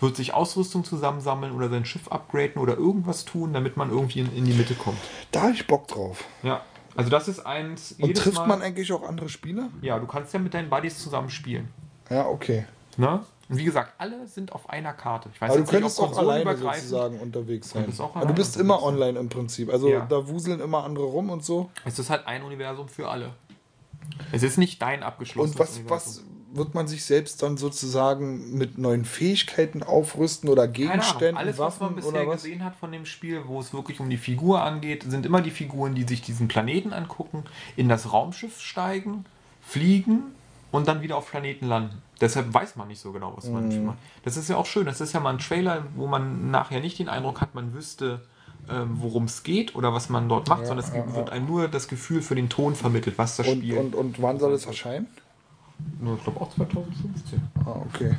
wird sich Ausrüstung zusammensammeln oder sein Schiff upgraden oder irgendwas tun, damit man irgendwie in, in die Mitte kommt.
Da habe ich Bock drauf.
Ja, also das ist eins.
Und trifft
Mal-
man eigentlich auch andere Spieler?
Ja, du kannst ja mit deinen Buddies zusammen spielen.
Ja, okay.
Ne? Und wie gesagt, alle sind auf einer Karte. Ich weiß
Aber du könntest
ob
auch alleine sozusagen unterwegs sein.
Auch
Aber du bist immer online im Prinzip. Also
Ja.
da wuseln immer andere rum und so.
Es ist halt ein Universum für alle. Es ist nicht dein abgeschlossenes
Und was, was wird man sich selbst dann sozusagen mit neuen Fähigkeiten aufrüsten oder
Keine Ahnung.
Gegenständen,
Alles, was man
Waffen
bisher
was?
gesehen hat von dem Spiel, wo es wirklich um die Figur angeht, sind immer die Figuren, die sich diesen Planeten angucken, in das Raumschiff steigen, fliegen und dann wieder auf Planeten landen. Deshalb weiß man nicht so genau, was man
Mhm.
macht. Das ist ja auch schön. Das ist ja mal ein Trailer, wo man nachher nicht den Eindruck hat, man wüsste, ähm, worum es geht oder was man dort macht,
Ja,
sondern es
ja,
wird einem nur das Gefühl für den Ton vermittelt, was das
Und,
Spiel.
und, und wann soll es erscheinen?
Ich glaube auch 2015.
Ah, okay.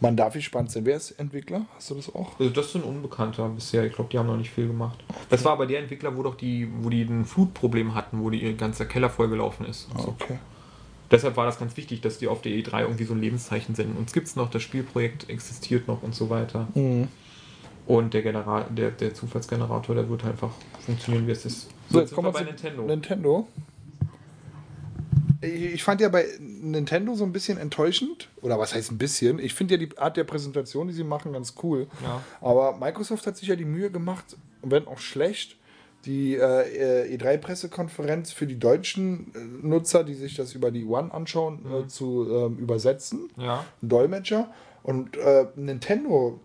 Man darf gespannt sein. Wer ist Entwickler? Hast du das auch?
Also das ist ein Unbekannter bisher. Ich glaube, die haben noch nicht viel gemacht. Das war aber der Entwickler, wo doch die, wo die ein Flutproblem hatten, wo die ihr ganzer Keller vollgelaufen ist.
Ah,
so.
okay.
Deshalb war das ganz wichtig, dass die auf der E3 irgendwie so ein Lebenszeichen senden. Uns gibt es noch, das Spielprojekt existiert noch und so weiter.
Mhm.
Und der, General, der, der Zufallsgenerator, der wird einfach funktionieren, wie es ist.
So,
jetzt
jetzt kommen wir
bei Nintendo.
Nintendo. Ich fand ja bei Nintendo so ein bisschen enttäuschend, oder was heißt ein bisschen? Ich finde ja die Art der Präsentation, die sie machen, ganz cool.
Ja.
Aber Microsoft hat sich ja die Mühe gemacht, wenn auch schlecht, die äh, E3-Pressekonferenz für die deutschen äh, Nutzer, die sich das über die One anschauen, äh, zu ähm, übersetzen.
Ja.
Ein Dolmetscher. Und äh, Nintendo,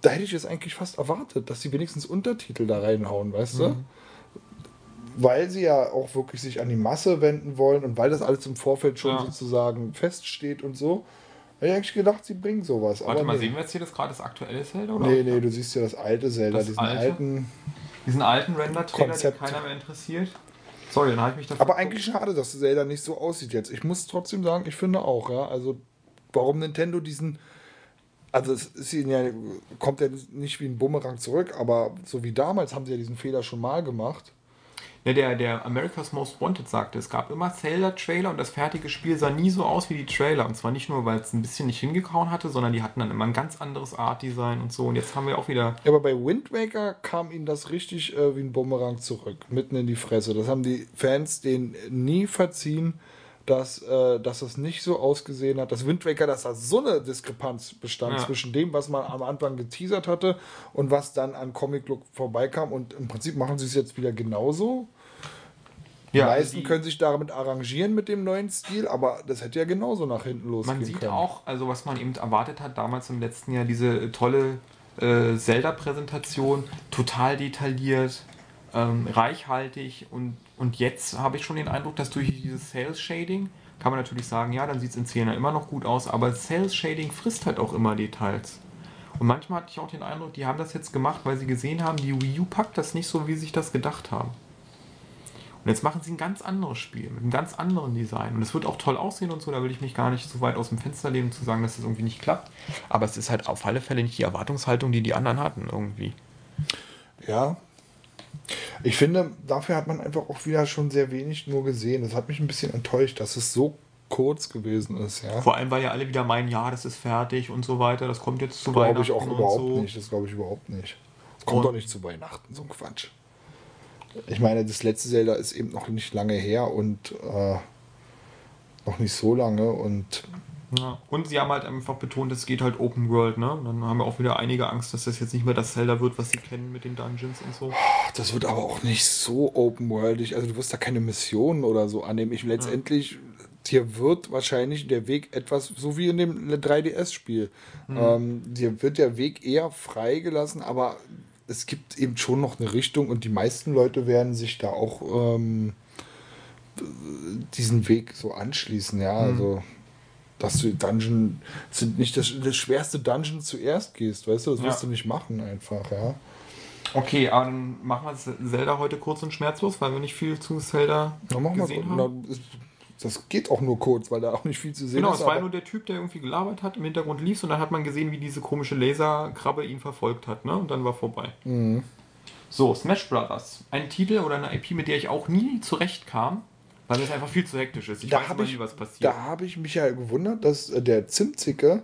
da hätte ich es eigentlich fast erwartet, dass sie wenigstens Untertitel da reinhauen, weißt du? Weil sie ja auch wirklich sich an die Masse wenden wollen und weil das alles im Vorfeld schon
Ja.
sozusagen feststeht und so. Hätte ich eigentlich gedacht, sie bringen sowas.
Warte
aber
mal,
nee.
sehen wir jetzt hier das gerade das aktuelle Zelda? Oder?
Nee, nee, du siehst ja das alte Zelda,
Das
diesen
alte?
alten.
Diesen alten Render-Trailer, den keiner mehr interessiert. Sorry, dann habe ich mich dafür.
Aber eigentlich schade, dass Zelda nicht so aussieht jetzt. Ich muss trotzdem sagen, ich finde auch, ja. Also, warum Nintendo diesen. Also, es ist ihnen ja, kommt ja nicht wie ein Bumerang zurück, aber so wie damals haben sie ja diesen Fehler schon mal gemacht.
Ne, der, der America's Most Wanted sagte, es gab immer Zelda-Trailer und das fertige Spiel sah nie so aus wie die Trailer. Und zwar nicht nur, weil es ein bisschen nicht hingehauen hatte, sondern die hatten dann immer ein ganz anderes Art-Design und so. Und jetzt haben wir auch wieder.
Ja, aber bei Wind Waker kam ihnen das richtig äh, wie ein Bumerang zurück, mitten in die Fresse. Das haben die Fans denen nie verziehen, dass, äh, dass das nicht so ausgesehen hat. Das Wind Waker, dass da so eine Diskrepanz bestand
Ja.
zwischen dem, was man am Anfang geteasert hatte und was dann an Comic Look vorbeikam. Und im Prinzip machen sie es jetzt wieder genauso. Die
Ja,
meisten
die-
können sich damit arrangieren mit dem neuen Stil, aber das hätte ja genauso nach hinten losgehen
Man sieht
können.
auch, also was man eben erwartet hat, damals im letzten Jahr, diese tolle äh, Zelda-Präsentation, total detailliert, ähm, reichhaltig und, und jetzt habe ich schon den Eindruck, dass durch dieses Sales-Shading, kann man natürlich sagen, ja, dann sieht es in 10 immer noch gut aus, aber Sales-Shading frisst halt auch immer Details. Und manchmal hatte ich auch den Eindruck, die haben das jetzt gemacht, weil sie gesehen haben, die Wii U packt das nicht so, wie sie sich das gedacht haben. Und jetzt machen sie ein ganz anderes Spiel mit einem ganz anderen Design. Und es wird auch toll aussehen und so, da will ich mich gar nicht so weit aus dem Fenster lehnen, zu sagen, dass das irgendwie nicht klappt. Aber es ist halt auf alle Fälle nicht die Erwartungshaltung, die die anderen hatten irgendwie.
Ja. Ich finde, dafür hat man einfach auch wieder schon sehr wenig nur gesehen. Das hat mich ein bisschen enttäuscht, dass es so kurz gewesen ist, ja.
Vor allem, weil ja alle wieder meinen, ja, das ist fertig und so weiter, das kommt jetzt zu
Glaube ich auch überhaupt
so.
nicht. Das glaube ich überhaupt nicht. Das kommt
Und-
doch nicht zu Weihnachten, so ein Quatsch. Ich meine, das letzte Zelda ist eben noch nicht lange her und äh, noch nicht so lange und
Ja. Und sie haben halt einfach betont, es geht halt Open World, ne? Dann haben wir auch wieder einige Angst, dass das jetzt nicht mehr das Zelda wird, was sie kennen mit den Dungeons und so.
das wird aber auch nicht so open-worldig. Also du wirst da keine Missionen oder so annehmen. Ich letztendlich, dir wird wahrscheinlich der Weg etwas, so wie in dem 3DS-Spiel, ähm, dir wird der Weg eher freigelassen, aber es gibt eben schon noch eine Richtung und die meisten Leute werden sich da auch ähm, diesen Weg so anschließen, ja, also dass du Dungeon sind nicht das, das schwerste Dungeon zuerst gehst, weißt du, das
Ja.
wirst du nicht machen einfach, ja.
Okay, aber dann machen wir Zelda heute kurz und schmerzlos, weil wir nicht viel zu Zelda
Na, mach mal
gesehen
kurz.
haben.
Na, das geht auch nur kurz, weil da auch nicht viel zu sehen
Genau,
ist.
es war nur der Typ, der irgendwie gelabert hat, im Hintergrund lief und dann hat man gesehen, wie diese komische Laserkrabbe ihn verfolgt hat, ne? Und dann war vorbei.
Mhm.
So, Smash Brothers. Ein Titel oder eine IP, mit der ich auch nie zurechtkam, weil es einfach viel zu hektisch ist. Ich
da
weiß
habe
immer
ich,
nie, was passiert.
da habe ich mich ja gewundert, dass äh, der Zimtzicke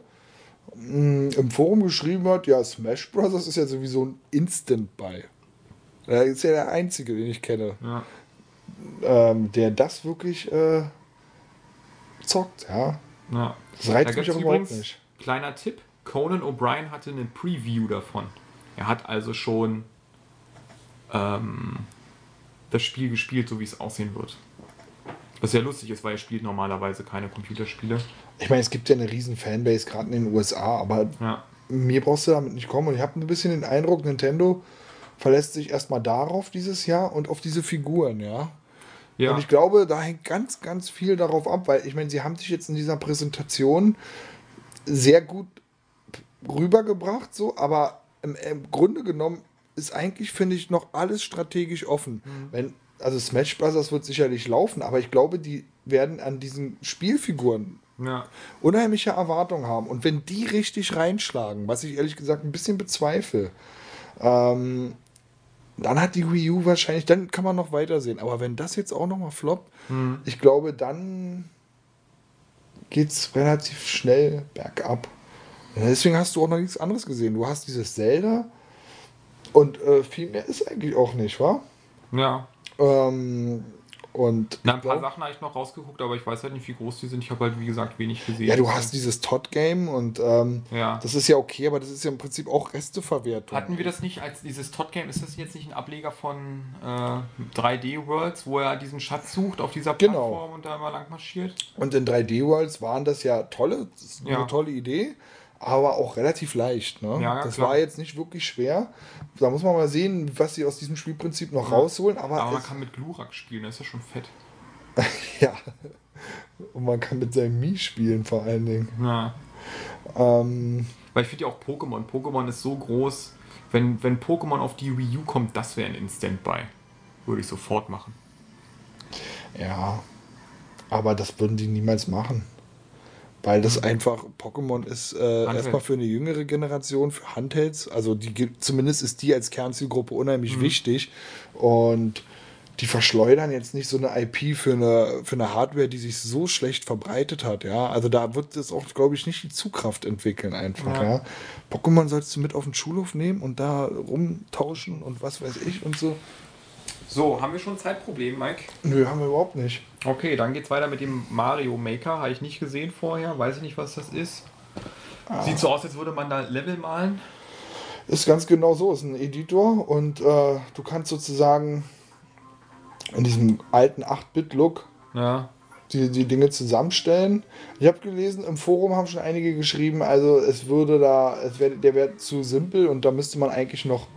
mh, im Forum geschrieben hat, ja, Smash Bros. ist ja sowieso ein Instant-Buy. Er ist ja der Einzige, den ich kenne,
Ja.
ähm, der das wirklich äh, zockt, ja.
Ja.
Das reizt
Da
mich auch überhaupt nicht.
kleiner Tipp, Conan O'Brien hatte eine Preview davon. Er hat also schon ähm, das Spiel gespielt, so wie es aussehen wird. Was sehr lustig ist, weil er spielt normalerweise keine Computerspiele.
Ich meine, es gibt ja eine riesen Fanbase, gerade in den USA, aber
Ja.
mir brauchst du damit nicht kommen. Und ich habe ein bisschen den Eindruck, Nintendo verlässt sich erstmal darauf dieses Jahr und auf diese Figuren, ja.
Ja.
Und ich glaube, da hängt ganz, ganz viel darauf ab, weil ich meine, sie haben sich jetzt in dieser Präsentation sehr gut rübergebracht, so, aber im, im Grunde genommen ist eigentlich, finde ich, noch alles strategisch offen. Wenn, also Smash Bros. wird sicherlich laufen, aber ich glaube, die werden an diesen Spielfiguren
ja.
unheimliche Erwartungen haben. Und wenn die richtig reinschlagen, was ich ehrlich gesagt ein bisschen bezweifle, ähm, dann hat die Wii U wahrscheinlich, dann kann man noch weitersehen. Aber wenn das jetzt auch nochmal floppt, ich glaube, dann geht es relativ schnell bergab. Deswegen hast du auch noch nichts anderes gesehen. Du hast dieses Zelda und äh, viel mehr ist eigentlich auch nicht, wa?
Ja.
Ähm, Und
Na, ein paar
glaub-
Sachen habe ich noch rausgeguckt, aber ich weiß halt nicht, wie groß die sind. Ich habe halt, wie gesagt, wenig gesehen.
ja, du hast dieses Todd-Game und ähm,
Ja.
das ist ja okay, aber das ist ja im Prinzip auch Resteverwertung.
Hatten wir das nicht als dieses Todd-Game? Ist das jetzt nicht ein Ableger von äh, 3D Worlds, wo er diesen Schatz sucht auf dieser
Genau.
Plattform und da immer lang marschiert?
Und in 3D-Worlds waren das ja tolle, das ist
Ja.
eine tolle Idee, aber auch relativ leicht. Ne?
Ja, ja,
das
klar.
war jetzt nicht wirklich schwer. Da muss man mal sehen, was sie aus diesem Spielprinzip noch rausholen. Aber,
Aber man kann mit Glurak spielen, das ist ja schon fett.
ja. Und man kann mit seinem Mii spielen vor allen Dingen.
Ja.
Ähm,
Weil ich finde ja auch Pokémon. Pokémon ist so groß. Wenn, wenn Pokémon auf die Wii U kommt, das wäre ein Instant-Buy. Würde ich sofort machen.
ja, aber das würden die niemals machen. Weil das einfach, Pokémon ist äh, erstmal für eine jüngere Generation, für Handhelds, also die zumindest ist die als Kernzielgruppe unheimlich wichtig. Und die verschleudern jetzt nicht so eine IP für eine, für eine Hardware, die sich so schlecht verbreitet hat, ja. Also da wird es auch, glaube ich, nicht die Zugkraft entwickeln einfach,
Ja.
ja. Pokémon sollst du mit auf den Schulhof nehmen und da rumtauschen und was weiß ich und so.
So, haben wir schon ein Zeitproblem, Mike?
Nö, haben wir überhaupt nicht.
Okay, dann geht's weiter mit dem Mario Maker. Habe ich nicht gesehen vorher, weiß ich nicht, was das ist. Sieht so aus, als würde man da Level malen.
Ist ganz genau so, ist ein Editor und äh, du kannst sozusagen in diesem alten 8-Bit-Look
Ja.
die, die Dinge zusammenstellen. Ich habe gelesen, im Forum haben schon einige geschrieben, also es würde da, es wär, der wäre zu simpel und da müsste man eigentlich noch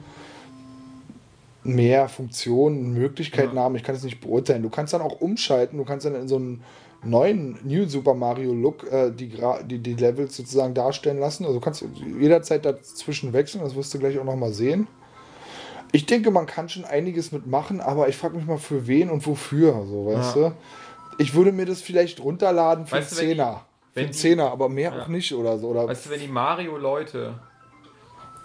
mehr Funktionen, Möglichkeiten
Ja.
haben. Ich kann es nicht beurteilen. Du kannst dann auch umschalten, du kannst dann in so einen neuen New Super Mario Look äh, die, die, die Levels sozusagen darstellen lassen. Also du kannst jederzeit dazwischen wechseln, das wirst du gleich auch nochmal sehen. Ich denke, man kann schon einiges mitmachen, aber ich frage mich mal für wen und wofür, so weißt
Ja.
du. Ich würde mir das vielleicht runterladen für
Weißt
einen Zehner. Für einen Zehner, aber mehr
Ja.
auch nicht oder so. Oder
Weißt du, wenn die Mario-Leute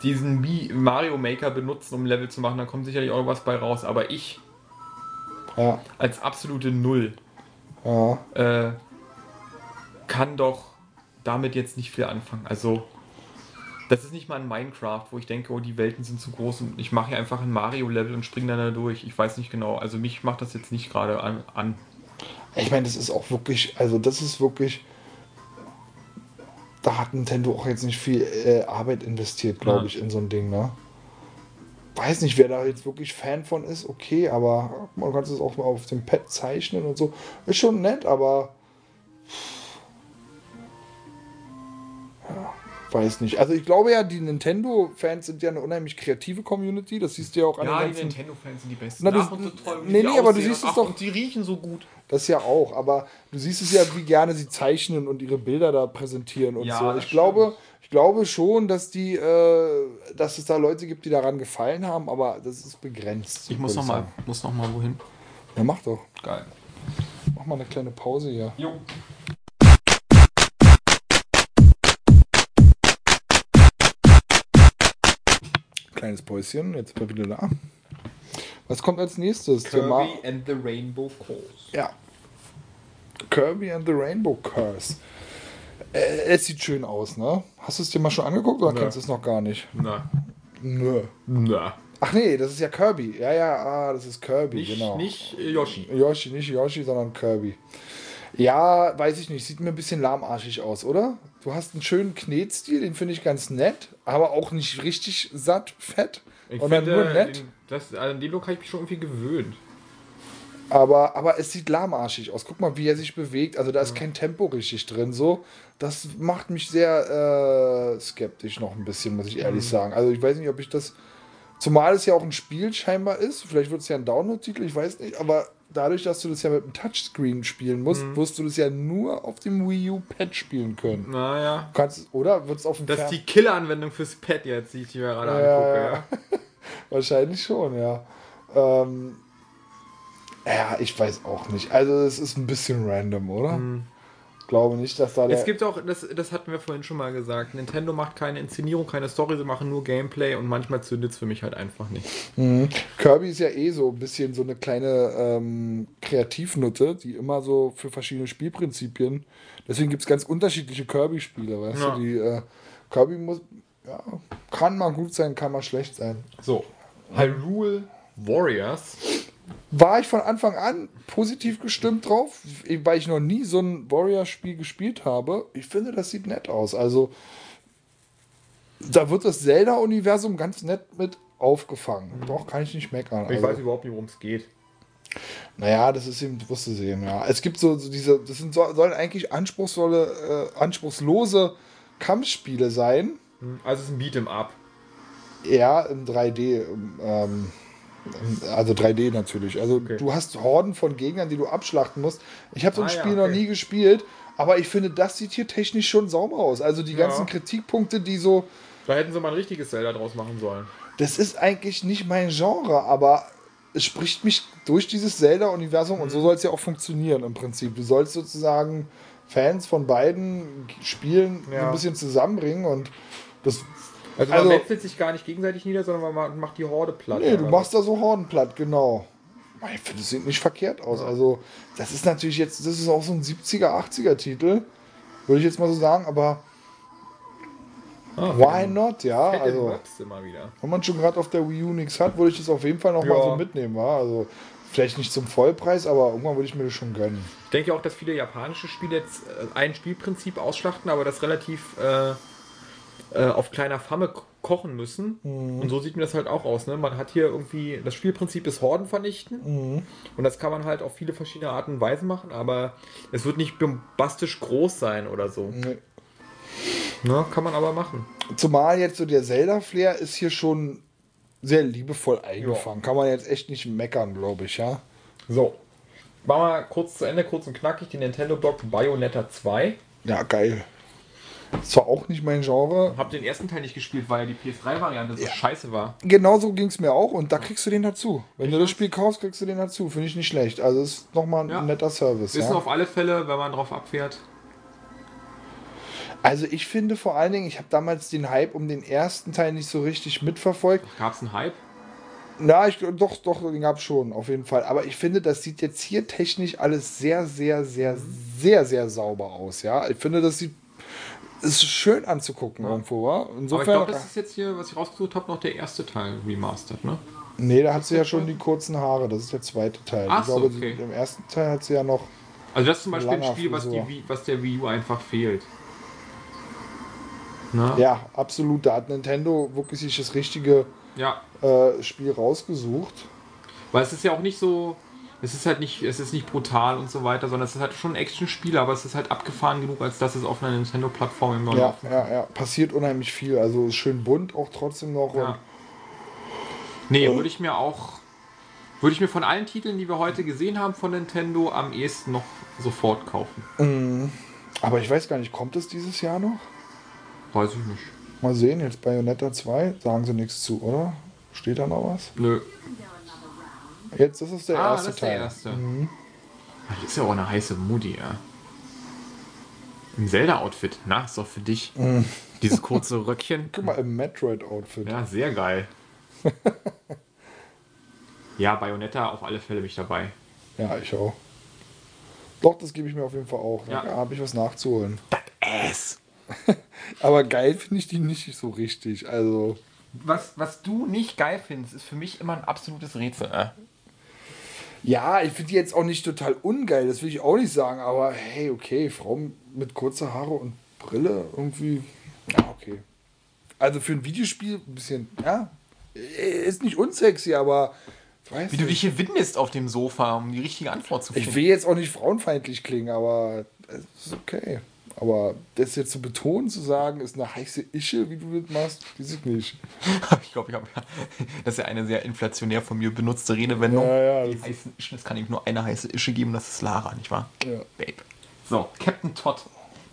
diesen Mario Maker benutzen, um Level zu machen, dann kommt sicherlich auch was bei raus. Aber ich
ja,
als absolute Null
ja.
äh, kann doch damit jetzt nicht viel anfangen. Also, das ist nicht mal ein Minecraft, wo ich denke, oh, die Welten sind zu groß und ich mache hier einfach ein Mario-Level und springe dann da durch. Ich weiß nicht genau. Also, mich macht das jetzt nicht gerade an. an.
Ich meine, das ist auch wirklich, also das ist wirklich. Da hat Nintendo auch jetzt nicht viel äh, Arbeit investiert, glaube ich, in so ein Ding, ne? Weiß nicht, wer da jetzt wirklich Fan von ist, okay, aber man kann es auch mal auf dem Pad zeichnen und so. Ist schon nett, aber. Weiß nicht. Also ich glaube ja, die Nintendo-Fans sind ja eine unheimlich kreative Community. Das siehst du ja auch an
Ja,
den
die
ganzen
Nintendo-Fans sind die besten.
Na, du-
Ach, und so toll, wie
nee,
die
nee, aber du
aussehen.
siehst es
Ach,
doch-
Und die riechen so gut.
Das ja auch, aber du siehst es ja, wie gerne sie zeichnen und ihre Bilder da präsentieren und
Ja,
so.
das
Ich glaube, ich glaube schon, dass die, äh, dass es da Leute gibt, die daran gefallen haben, aber das ist begrenzt.
Ich muss
würde
noch mal,
sagen.
muss noch mal wohin.
Ja, mach doch.
Geil.
Mach mal eine kleine Pause hier.
Jo.
Kleines Päuschen, jetzt wir wieder da. Was kommt als nächstes?
Kirby and the Rainbow Course.
ja. Kirby and the Rainbow Curse. Äh, es sieht schön aus, ne? Hast du es dir mal schon angeguckt oder
Nö.
kennst du es noch gar nicht?
Na.
Nö.
Na.
Ach nee, das ist ja Kirby. Ja, ja, ah, das ist Kirby,
Nicht,
genau.
nicht äh, Yoshi.
Yoshi, nicht Yoshi, sondern Kirby. Ja, weiß ich nicht. Sieht mir ein bisschen lahmarschig aus, oder? Du hast einen schönen Knetstil, den finde ich ganz nett, aber auch nicht richtig satt, fett,
Ich
sondern
finde,
nur nett.
Den, das, an den Look habe ich mich schon irgendwie gewöhnt.
Aber, aber es sieht lahmarschig aus. Guck mal, wie er sich bewegt. Also da ist kein Tempo richtig drin. So, das macht mich sehr äh, skeptisch noch ein bisschen, muss ich ehrlich sagen. Also ich weiß nicht, ob ich das. Zumal es ja auch ein Spiel scheinbar ist. Vielleicht wird es ja ein Download-Titel, ich weiß nicht. Aber dadurch, dass du das ja mit dem Touchscreen spielen musst, wirst du das ja nur auf dem Wii U-Pad spielen können.
Naja.
Du kannst, oder? Wird es auf dem
Das ist
Fer-
die Killer-Anwendung fürs Pad jetzt, die ich mir gerade
Ja,
angucke.
ja.
Ja.
Wahrscheinlich schon, ja. Ähm, ja, ich weiß auch nicht. Also es ist ein bisschen random, oder? Glaube nicht, dass da der.
Es gibt auch, das, das hatten wir vorhin schon mal gesagt, Nintendo macht keine Inszenierung, keine Story, sie machen nur Gameplay und manchmal zündet es für mich halt einfach nicht.
Mhm. Kirby ist ja eh so ein bisschen so eine kleine ähm, Kreativnutte, die immer so für verschiedene Spielprinzipien. Deswegen gibt es ganz unterschiedliche Kirby-Spiele, weißt
Ja.
du? Die äh, Kirby muss. Ja, kann mal gut sein, kann mal schlecht sein.
So, Hyrule Warriors
war ich von Anfang an positiv gestimmt drauf, weil ich noch nie so ein Warrior-Spiel gespielt habe. Ich finde, das sieht nett aus. Also, da wird das Zelda-Universum ganz nett mit aufgefangen. Doch, kann ich nicht meckern.
Ich
Also-
weiß überhaupt nicht, worum es geht.
naja, das ist eben, wirst du sehen, ja. Es gibt so, so diese, das sind, so- sollen eigentlich anspruchsvolle, äh, anspruchslose Kampfspiele sein.
Also es ist ein Beat'em Up.
Ja, im 3D. Ähm, also 3D natürlich. Also
Okay.
du hast Horden von Gegnern, die du abschlachten musst. Ich habe so ein
Ah, ja,
Spiel noch
okay.
nie gespielt, aber ich finde, das sieht hier technisch schon sauber aus. Also die
Ja.
ganzen Kritikpunkte, die so,
Da hätten sie mal ein richtiges Zelda draus machen sollen.
das ist eigentlich nicht mein Genre, aber es spricht mich durch dieses Zelda-Universum und so
Mhm.
soll es ja auch funktionieren im Prinzip. Du sollst sozusagen Fans von beiden Spielen
Ja.
ein bisschen zusammenbringen und das.
Also man
Also-
metzelt sich gar nicht gegenseitig nieder, sondern man macht die Horde platt.
Nee, du machst da so Horden platt, genau. Ich finde, das sieht nicht verkehrt aus. Also, das ist natürlich jetzt, das ist auch so ein 70er, 80er Titel, würde ich jetzt mal so sagen, aber?
Ah,
why not, ja? Also,
Maps immer wieder.
wenn man schon gerade auf der Wii U nichts hat, würde ich das auf jeden Fall noch mal
Ja.
so mitnehmen, wa? Also, vielleicht nicht zum Vollpreis, aber irgendwann würde ich mir das schon gönnen.
Ich denke auch, dass viele japanische Spiele jetzt äh, ein Spielprinzip ausschlachten, aber das relativ äh, äh, auf kleiner Flamme ko- kochen müssen. Und so sieht mir das halt auch aus. Ne? Man hat hier irgendwie, das Spielprinzip ist Horden vernichten. Und das kann man halt auf viele verschiedene Arten und Weisen machen, aber es wird nicht bombastisch groß sein oder so.
Nee.
Ne? Kann man aber machen.
Zumal jetzt so der Zelda-Flair ist hier schon sehr liebevoll eingefangen. Kann man jetzt echt nicht meckern, glaube ich, ja?
So. Machen wir kurz zu Ende, kurz und knackig, die Nintendo Block Bayonetta 2.
Ja, geil. Ist zwar auch nicht mein Genre,
Hab den ersten Teil nicht gespielt, weil ja die PS3-Variante so scheiße war.
Genauso ging es mir auch und da kriegst du den dazu. Wenn du das Spiel kaufst, kriegst du den dazu. Finde ich nicht schlecht. Also ist nochmal ein
Ja.
netter Service.
Ist
Ja?
auf alle Fälle, wenn man drauf abfährt.
Also ich finde vor allen Dingen, ich habe damals den Hype um den ersten Teil nicht so richtig mitverfolgt.
Gab es einen Hype?
Na, ich, doch, doch, den gab es schon, auf jeden Fall. Aber ich finde, das sieht jetzt hier technisch alles sehr, sehr, sehr, sehr, sehr sauber aus. Ja, ich finde, das sieht ist schön anzugucken irgendwo. Ja?
Aber ich
Insofern,
glaube, das ist jetzt hier, was ich rausgesucht habe, noch der erste Teil remastered, ne?
nee, da hat sie ja schon die kurzen Haare. Das ist der zweite Teil.
Ach
ich
so,
glaube,
okay.
im ersten Teil hat sie ja noch
Also das ist zum Beispiel ein Spiel, was, die, was der Wii U einfach fehlt. Ne?
Ja, absolut. Da hat Nintendo wirklich sich das richtige
ja.
äh, Spiel rausgesucht.
Weil es ist ja auch nicht so, es ist halt nicht, es ist nicht brutal und so weiter, sondern es ist halt schon ein Action-Spiel, aber es ist halt abgefahren genug, als dass es auf einer Nintendo-Plattform immer
Ja,
laufen
ja, ja. Passiert unheimlich viel. Also ist schön bunt auch trotzdem noch.
Ja.
Und
Nee, würde ich mir auch, würde ich mir von allen Titeln, die wir heute gesehen haben von Nintendo, am ehesten noch sofort kaufen.
aber ich weiß gar nicht, kommt es dieses Jahr noch?
Weiß ich nicht.
Mal sehen, jetzt Bayonetta 2, sagen sie nichts zu, oder? Steht da noch was?
Nö.
Jetzt ist es der
ah,
erste
das ist der
Teil.
erste. Ah, Das ist ja auch eine heiße Moody, ja. Im Zelda-Outfit. Na, ist doch für dich. Dieses kurze Röckchen.
Guck mal, im Metroid-Outfit.
Ja, sehr geil. ja, Bayonetta auf alle Fälle mich dabei.
Ja, ich auch. Doch, das gebe ich mir auf jeden Fall auch.
Ja.
Da habe ich was nachzuholen.
Ass.
Aber geil finde ich die nicht so richtig. Also,
Was, was du nicht geil findest, ist für mich immer ein absolutes Rätsel. Äh?
Ja, ich finde die jetzt auch nicht total ungeil, das will ich auch nicht sagen. Aber hey, okay, Frau mit kurzer Haare und Brille irgendwie. Ja, okay. Also für ein Videospiel ein bisschen, ja, ist nicht unsexy, aber.
Wie du
nicht.
dich hier windest auf dem Sofa, um die richtige Antwort zu finden.
Ich will jetzt auch nicht frauenfeindlich klingen, aber es ist okay. Aber das jetzt zu betonen, zu sagen, ist eine heiße Ische, wie du das machst, weiß ich nicht.
Ich glaube, ich habe das ist ja eine sehr inflationär von mir benutzte Redewendung.
Ja, ja,
Die heißen Ischen, es kann eben nur eine heiße Ische geben, das ist Lara, nicht wahr?
Ja.
Babe. So, Captain Todd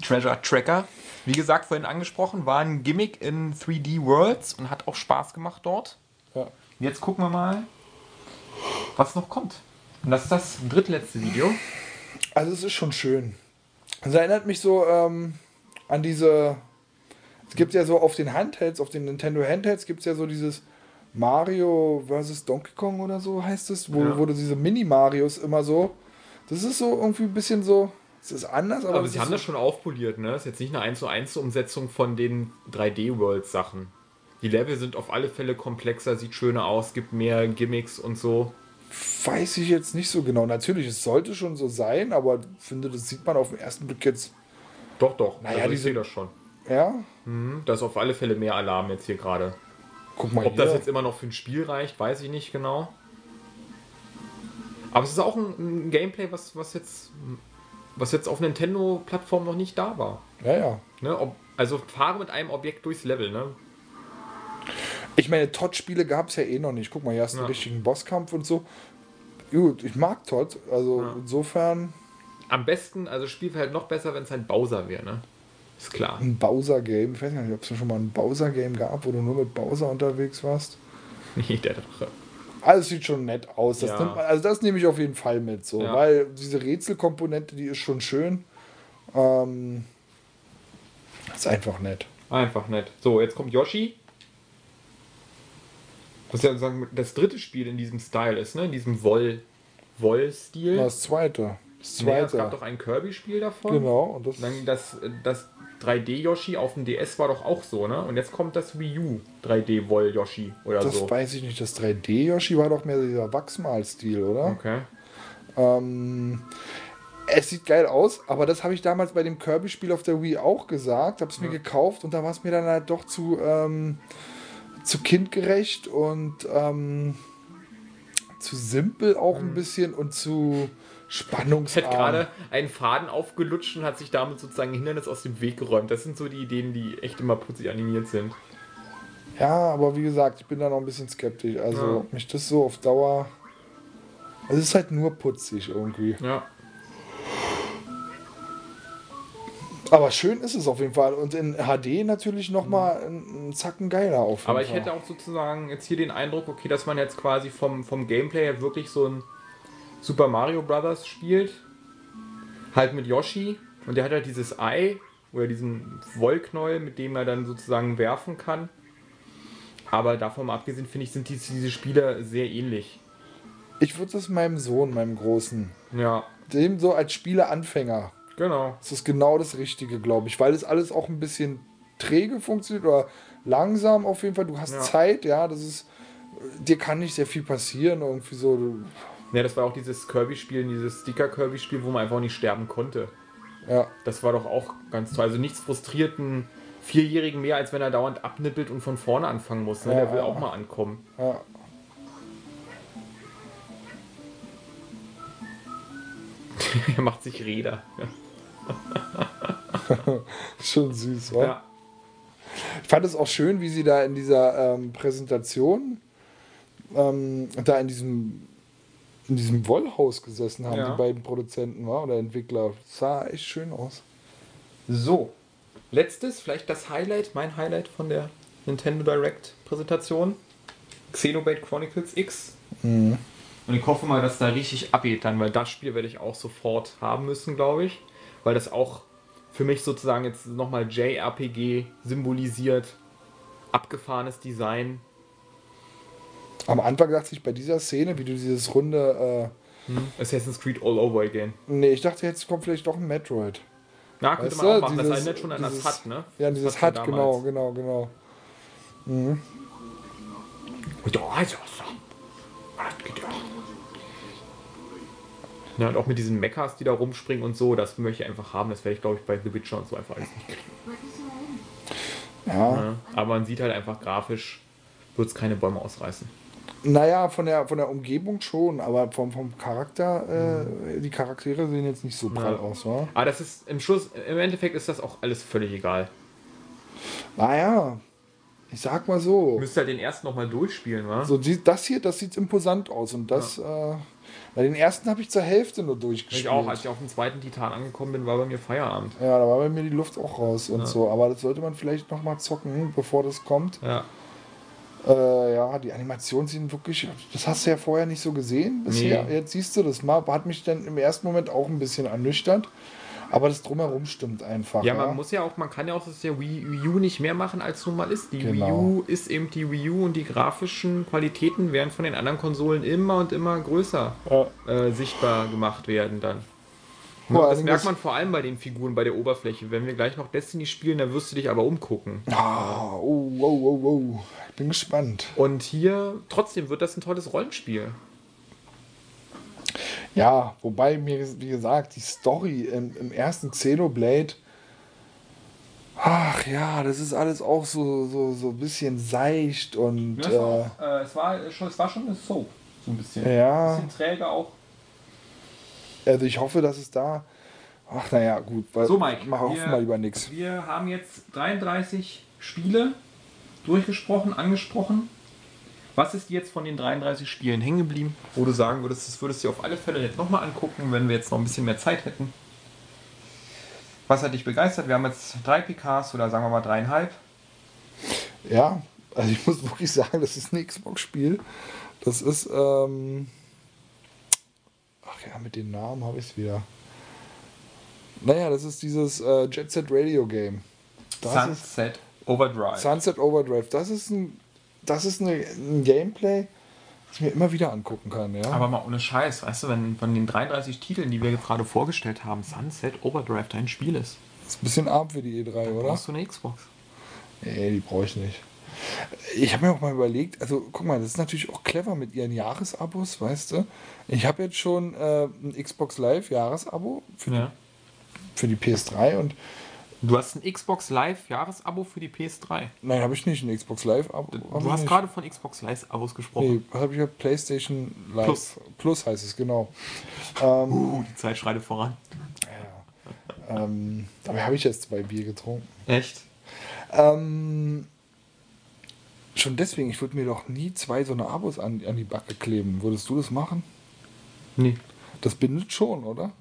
Treasure Tracker. Wie gesagt, vorhin angesprochen, war ein Gimmick in 3D Worlds und hat auch Spaß gemacht dort.
Ja.
Jetzt gucken wir mal, was noch kommt. Und das ist das drittletzte Video.
Also es ist schon schön. Es erinnert mich so ähm, an diese. Es gibt ja so auf den Handhelds, auf den Nintendo Handhelds gibt es ja so dieses Mario vs. Donkey Kong oder so heißt es, wo,
Ja.
wo du diese Mini-Marios immer so. Das ist so irgendwie ein bisschen so. Es ist anders, aber,
Aber
das
sie haben
so,
das schon aufpoliert, ne? Das ist jetzt nicht eine 1 zu 1 Umsetzung von den 3D-Worlds-Sachen. Die Level sind auf alle Fälle komplexer, sieht schöner aus, gibt mehr Gimmicks und so.
Weiß ich jetzt nicht so genau. Natürlich, es sollte schon so sein, aber finde, das sieht man auf den ersten Blick jetzt.
Doch, doch.
Naja,
also ich sehe das schon.
Ja,
Mhm. Da ist auf alle Fälle mehr Alarm jetzt hier gerade.
guck mal
Ob das
hier.
jetzt immer noch für ein Spiel reicht, weiß ich nicht genau. Aber es ist auch ein, ein Gameplay, was, was jetzt was jetzt auf Nintendo-Plattform noch nicht da war.
ja, ja.
Ne? Ob, also fahre mit einem Objekt durchs Level. Ne?
Ich meine, Todd-Spiele gab es ja eh noch nicht. Guck mal, hier hast du
Ja.
einen richtigen Bosskampf und so. Gut, ich mag Todd. Also
Ja.
insofern
Am besten, also Spiel wäre halt noch besser, wenn es ein Bowser wäre. Ne? Ist klar.
ein Bowser-Game. Ich weiß gar nicht, ob es schon mal ein Bowser-Game gab, wo du nur mit Bowser unterwegs warst.
Nee, der Drache.
Alles sieht schon nett aus. Das
Ja.
man, also das nehme ich auf jeden Fall mit. So,
Ja.
Weil diese Rätselkomponente, die ist schon schön. Ähm, ist einfach nett.
Einfach nett. So, jetzt kommt Yoshi. Was ja sagen, das dritte Spiel in diesem Style ist, ne? In diesem Woll- Woll-Stil.
Das zweite. Das
Nee, es
zweite.
gab doch ein Kirby-Spiel davon.
genau. Und das,
dann das, das 3D-Yoshi auf dem DS war doch auch so, ne? Und jetzt kommt das Wii U 3D-Woll-Yoshi oder
das
so.
weiß ich nicht. Das 3D-Yoshi war doch mehr dieser Wachsmalstil, oder?
Okay.
Ähm, es sieht geil aus, aber das habe ich damals bei dem Kirby-Spiel auf der Wii auch gesagt. Habe es mir gekauft und da war es mir dann halt doch zu, ähm, zu kindgerecht und ähm, zu simpel auch ein bisschen und zu
Es hat
spannungsarm.
gerade einen Faden aufgelutscht und hat sich damit sozusagen ein Hindernis aus dem Weg geräumt. Das sind so die Ideen, die echt immer putzig animiert sind.
Ja, aber wie gesagt, ich bin da noch ein bisschen skeptisch. Also,
Ja.
mich das so auf Dauer. Also, es ist halt nur putzig irgendwie.
Ja.
Aber schön ist es auf jeden Fall. Und in HD natürlich nochmal ein, ein Zacken geiler auf jeden
Aber ich
Fall.
hätte auch sozusagen jetzt hier den Eindruck, okay, dass man jetzt quasi vom, vom Gameplay her wirklich so ein Super Mario Brothers spielt. Halt mit Yoshi. Und der hat halt dieses Ei oder diesen Wollknäuel, mit dem er dann sozusagen werfen kann. Aber davon mal abgesehen, finde ich, sind diese, diese Spiele sehr ähnlich.
Ich würde das meinem Sohn, meinem Großen,
Ja,
dem so als Spieleanfänger,
genau.
das ist genau das Richtige, glaube ich. Weil das alles auch ein bisschen träge funktioniert oder langsam auf jeden Fall. Du hast
Ja.
Zeit, ja, das ist. Dir kann nicht sehr viel passieren, irgendwie so.
Ja, das war auch dieses Kirby-Spiel, dieses Sticker-Kirby-Spiel, wo man einfach nicht sterben konnte.
Ja,
Das war doch auch ganz toll. Also nichts frustriert einen Vierjährigen mehr, als wenn er dauernd abnippelt und von vorne anfangen muss. Ne?
Ja,
Der will
ja.
auch mal ankommen.
ja.
er macht sich Räder.
Schon süß, wa?
Ja.
Ich fand es auch schön, wie sie da in dieser ähm, Präsentation ähm, da in diesem in diesem Wollhaus gesessen haben,
Ja.
die beiden Produzenten war oder Entwickler. Das sah echt schön aus.
So. Letztes, vielleicht das Highlight, mein Highlight von der Nintendo Direct Präsentation. Xenoblade Chronicles X. Und ich hoffe mal, dass da richtig abgeht dann, weil das Spiel werde ich auch sofort haben müssen, glaube ich. Weil das auch für mich sozusagen jetzt nochmal JRPG symbolisiert. Abgefahrenes Design.
Am Anfang dachte ich bei dieser Szene, wie du dieses runde,
Assassin's Creed All Over Again.
äh, nee, ich dachte jetzt kommt vielleicht doch ein Metroid.
Na, könnte
Weißt
man auch machen. das
dieses-
erinnert schon an
dieses-
das Hut, ne?
Ja,
Das
dieses Hut, genau, genau, genau.
Ja, also, so. Ja, und auch mit diesen Mechas, die da rumspringen und so, das möchte ich einfach haben. Das werde ich, glaube ich, bei The Witcher und so einfach alles nicht kriegen.
Ja.
Ja. Aber man sieht halt einfach grafisch, wird es keine Bäume ausreißen.
Naja, von der, von der Umgebung schon, aber vom, vom Charakter, äh, die Charaktere sehen jetzt nicht so prall
Ja.
aus, wa?
Aber das ist im Schluss, im Endeffekt ist das auch alles völlig egal.
Naja, ich sag mal so.
Müsst halt den ersten nochmal durchspielen, wa?
So, die, das hier, das sieht imposant aus. Und das, äh, bei den ersten habe ich zur Hälfte nur durchgespielt.
ich auch, als ich auf dem zweiten Titan angekommen bin, war bei mir Feierabend.
ja, da war bei mir die Luft auch raus und
Ja.
so. Aber das sollte man vielleicht noch mal zocken, bevor das kommt.
Ja.
Äh, ja, die Animationen sind wirklich. Das hast du ja vorher nicht so gesehen bisher.
Nee.
Jetzt siehst du das mal. Hat mich dann im ersten Moment auch ein bisschen ernüchtert. Aber das drumherum stimmt einfach.
Ja, man muss ja auch, man kann ja auch das der Wii Wii U nicht mehr machen, als nun mal ist. Die
Genau.
Wii U ist eben die Wii U und die grafischen Qualitäten werden von den anderen Konsolen immer und immer größer
Ja.
äh, sichtbar gemacht werden dann.
Vor
das merkt man vor allem bei den Figuren, bei der Oberfläche. Wenn wir gleich noch Destiny spielen, dann wirst du dich aber umgucken.
Ah, oh, oh, oh, oh. Ich bin gespannt.
Und hier, trotzdem wird das ein tolles Rollenspiel.
Ja, wobei mir, wie gesagt, die Story im, im ersten Xenoblade, ach ja, das ist alles auch so, so, so ein bisschen seicht und.
Ja, es, war auch, äh, es, war schon, es war schon eine Soap, so ein bisschen.
Ja.
Ein bisschen träge auch.
Also ich hoffe, dass es da. Ach naja, gut. Weil
So, Mike,
Mach hoffen
wir-
mal lieber nichts.
Wir haben jetzt 33 Spiele durchgesprochen, angesprochen. Was ist jetzt von den 33 Spielen hängen geblieben, wo du sagen würdest, das würdest du dir auf alle Fälle jetzt nochmal angucken, wenn wir jetzt noch ein bisschen mehr Zeit hätten? Was hat dich begeistert? Wir haben jetzt drei PKs oder sagen wir mal dreieinhalb.
Ja, also ich muss wirklich sagen, das ist ein Xbox-Spiel. Das ist, ähm. Ach ja, mit den Namen habe ich es wieder. Naja, das ist dieses äh, Jet Set Radio Game. Das
Sunset Overdrive.
Sunset Overdrive. Das ist ein, das ist eine, ein Gameplay, das ich mir immer wieder angucken kann, ja.
Aber mal ohne Scheiß, weißt du, wenn von den 33 Titeln, die wir gerade vorgestellt haben, Sunset Overdrive dein Spiel ist,
ist ein bisschen arm für die E3, oder?
brauchst du eine Xbox.
Nee, die brauche ich nicht. Ich habe mir auch mal überlegt, also guck mal, das ist natürlich auch clever mit ihren Jahresabos, weißt du? Ich habe jetzt schon äh, ein Xbox Live Jahresabo für,
Ja.
für die PS3 und
Du hast ein Xbox Live Jahresabo für die PS3.
nein, habe ich nicht ein Xbox Live Abo.
Du hast
nicht.
gerade von Xbox Live Abos gesprochen.
Nee, was habe ich ja PlayStation Live
Plus.
Plus heißt es genau. Ähm,
Uh, die Zeit schreitet voran.
ähm, dabei habe ich jetzt zwei Bier getrunken.
Echt?
Ähm, schon deswegen, ich würde mir doch nie zwei so eine Abos an, an die Backe kleben. Würdest du das machen?
Nee.
Das bindet schon, oder?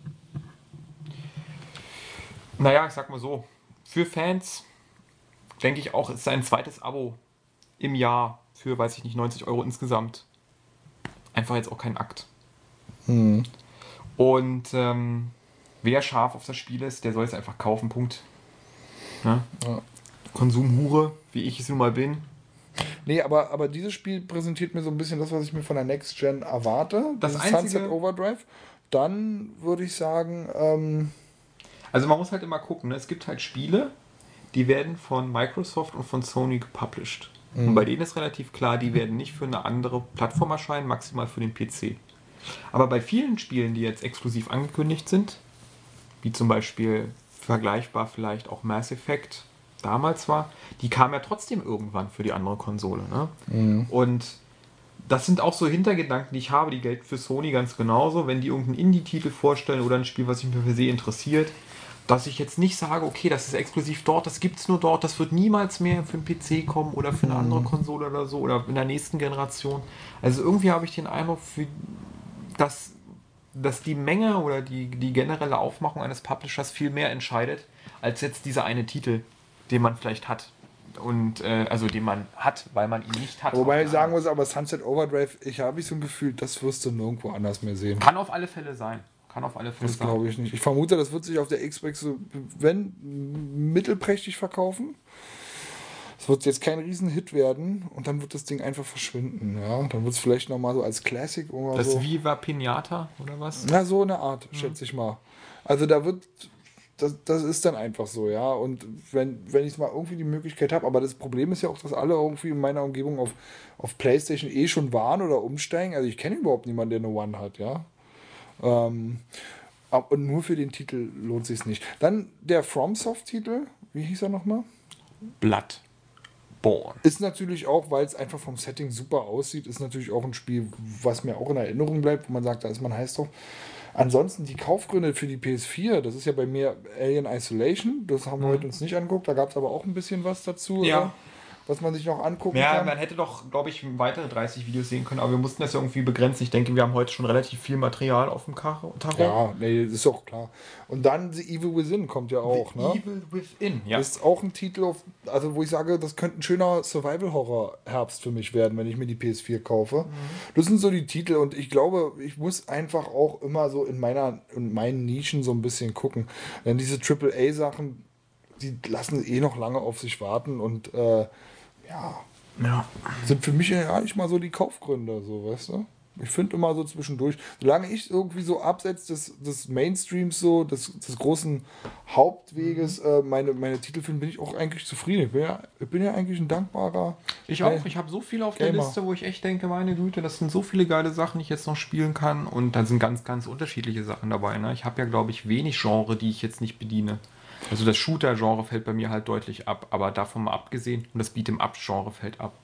Naja, ich sag mal so. Für Fans denke ich auch, ist ein zweites Abo im Jahr für, weiß ich nicht, 90 Euro insgesamt einfach jetzt auch kein Akt. Und ähm, wer scharf auf das Spiel ist, der soll es einfach kaufen, Punkt. Ne?
Ja.
Konsumhure, wie ich es nun mal bin.
Nee, aber, aber dieses Spiel präsentiert mir so ein bisschen das, was ich mir von der Next Gen erwarte.
Das
Dieses
einzige-
Sunset Overdrive. Dann würde ich sagen, ähm,
Also man muss halt immer gucken, ne? es gibt halt Spiele, die werden von Microsoft und von Sony gepublished. Und bei denen ist relativ klar, die werden nicht für eine andere Plattform erscheinen, maximal für den PC. Aber bei vielen Spielen, die jetzt exklusiv angekündigt sind, wie zum Beispiel vergleichbar vielleicht auch Mass Effect damals war, die kamen ja trotzdem irgendwann für die andere Konsole. Ne? Und das sind auch so Hintergedanken, die ich habe, die gelten für Sony ganz genauso. Wenn die irgendeinen Indie-Titel vorstellen oder ein Spiel, was mich per se interessiert, dass ich jetzt nicht sage, okay, das ist exklusiv dort, das gibt es nur dort, das wird niemals mehr für einen PC kommen oder für eine andere Konsole oder so oder in der nächsten Generation. Also irgendwie habe ich den Eindruck, für, dass, dass die Menge oder die, die generelle Aufmachung eines Publishers viel mehr entscheidet, als jetzt dieser eine Titel, den man vielleicht hat. Und äh, also den man hat, weil man ihn nicht hat.
wobei ich sagen muss, aber Sunset Overdrive, ich habe ich so ein Gefühl, das wirst du nirgendwo anders mehr sehen.
Kann auf alle Fälle sein. Kann auf alle Fälle
Das glaube ich nicht. Ich vermute, das wird sich auf der Xbox so, wenn, mittelprächtig verkaufen. Es wird jetzt kein Riesenhit werden und dann wird das Ding einfach verschwinden. Ja, dann wird es vielleicht nochmal so als Classic oder
Das
so.
Viva Pinata oder was?
Na, so eine Art, schätze ich mal. Also da wird, das, das ist dann einfach so, ja. Und wenn, wenn ich mal irgendwie die Möglichkeit habe, aber das Problem ist ja auch, dass alle irgendwie in meiner Umgebung auf, auf Playstation eh schon waren oder umsteigen. Also ich kenne überhaupt niemanden, der eine One hat, ja. Ähm, und nur für den Titel lohnt sich nicht. Dann der FromSoft-Titel, wie hieß er nochmal?
Bloodborne.
Ist natürlich auch, weil es einfach vom Setting super aussieht, ist natürlich auch ein Spiel, was mir auch in Erinnerung bleibt, wo man sagt, da ist man heiß drauf. Ansonsten die Kaufgründe für die PS4, das ist ja bei mir Alien Isolation, das haben wir heute uns nicht angeguckt, da gab es aber auch ein bisschen was dazu,
Ja.
Was man sich noch angucken
Ja,
kann.
man hätte doch, glaube ich, weitere 30 Videos sehen können, aber wir mussten das ja irgendwie begrenzen. Ich denke, wir haben heute schon relativ viel Material auf dem Karo.
Ja, nee, das ist auch klar. Und dann The Evil Within kommt ja auch,
The
ne?
Evil Within, ja.
Ist auch ein Titel, auf, also wo ich sage, das könnte ein schöner Survival-Horror-Herbst für mich werden, wenn ich mir die PS4 kaufe. Das sind so die Titel und ich glaube, ich muss einfach auch immer so in meiner in meinen Nischen so ein bisschen gucken. Denn diese AAA-Sachen, die lassen eh noch lange auf sich warten und äh, ja,
ja.
sind für mich ja nicht mal so die Kaufgründe, so weißt du? Ich finde immer so zwischendurch, solange ich irgendwie so abseits des, des Mainstreams, so des, des großen Hauptweges, äh, meine, meine Titel finde, bin ich auch eigentlich zufrieden. Ich bin ja, ich bin ja eigentlich ein dankbarer.
Ich auch. Ich habe so viel auf der
Gamer.
Liste, wo ich echt denke, meine Güte, das sind so viele geile Sachen, die ich jetzt noch spielen kann. Und da sind ganz, ganz unterschiedliche Sachen dabei. Ne? Ich habe ja, glaube ich, wenig Genre, die ich jetzt nicht bediene. Also das Shooter-Genre fällt bei mir halt deutlich ab, aber davon mal abgesehen, und das Beat'em-up-Genre fällt ab.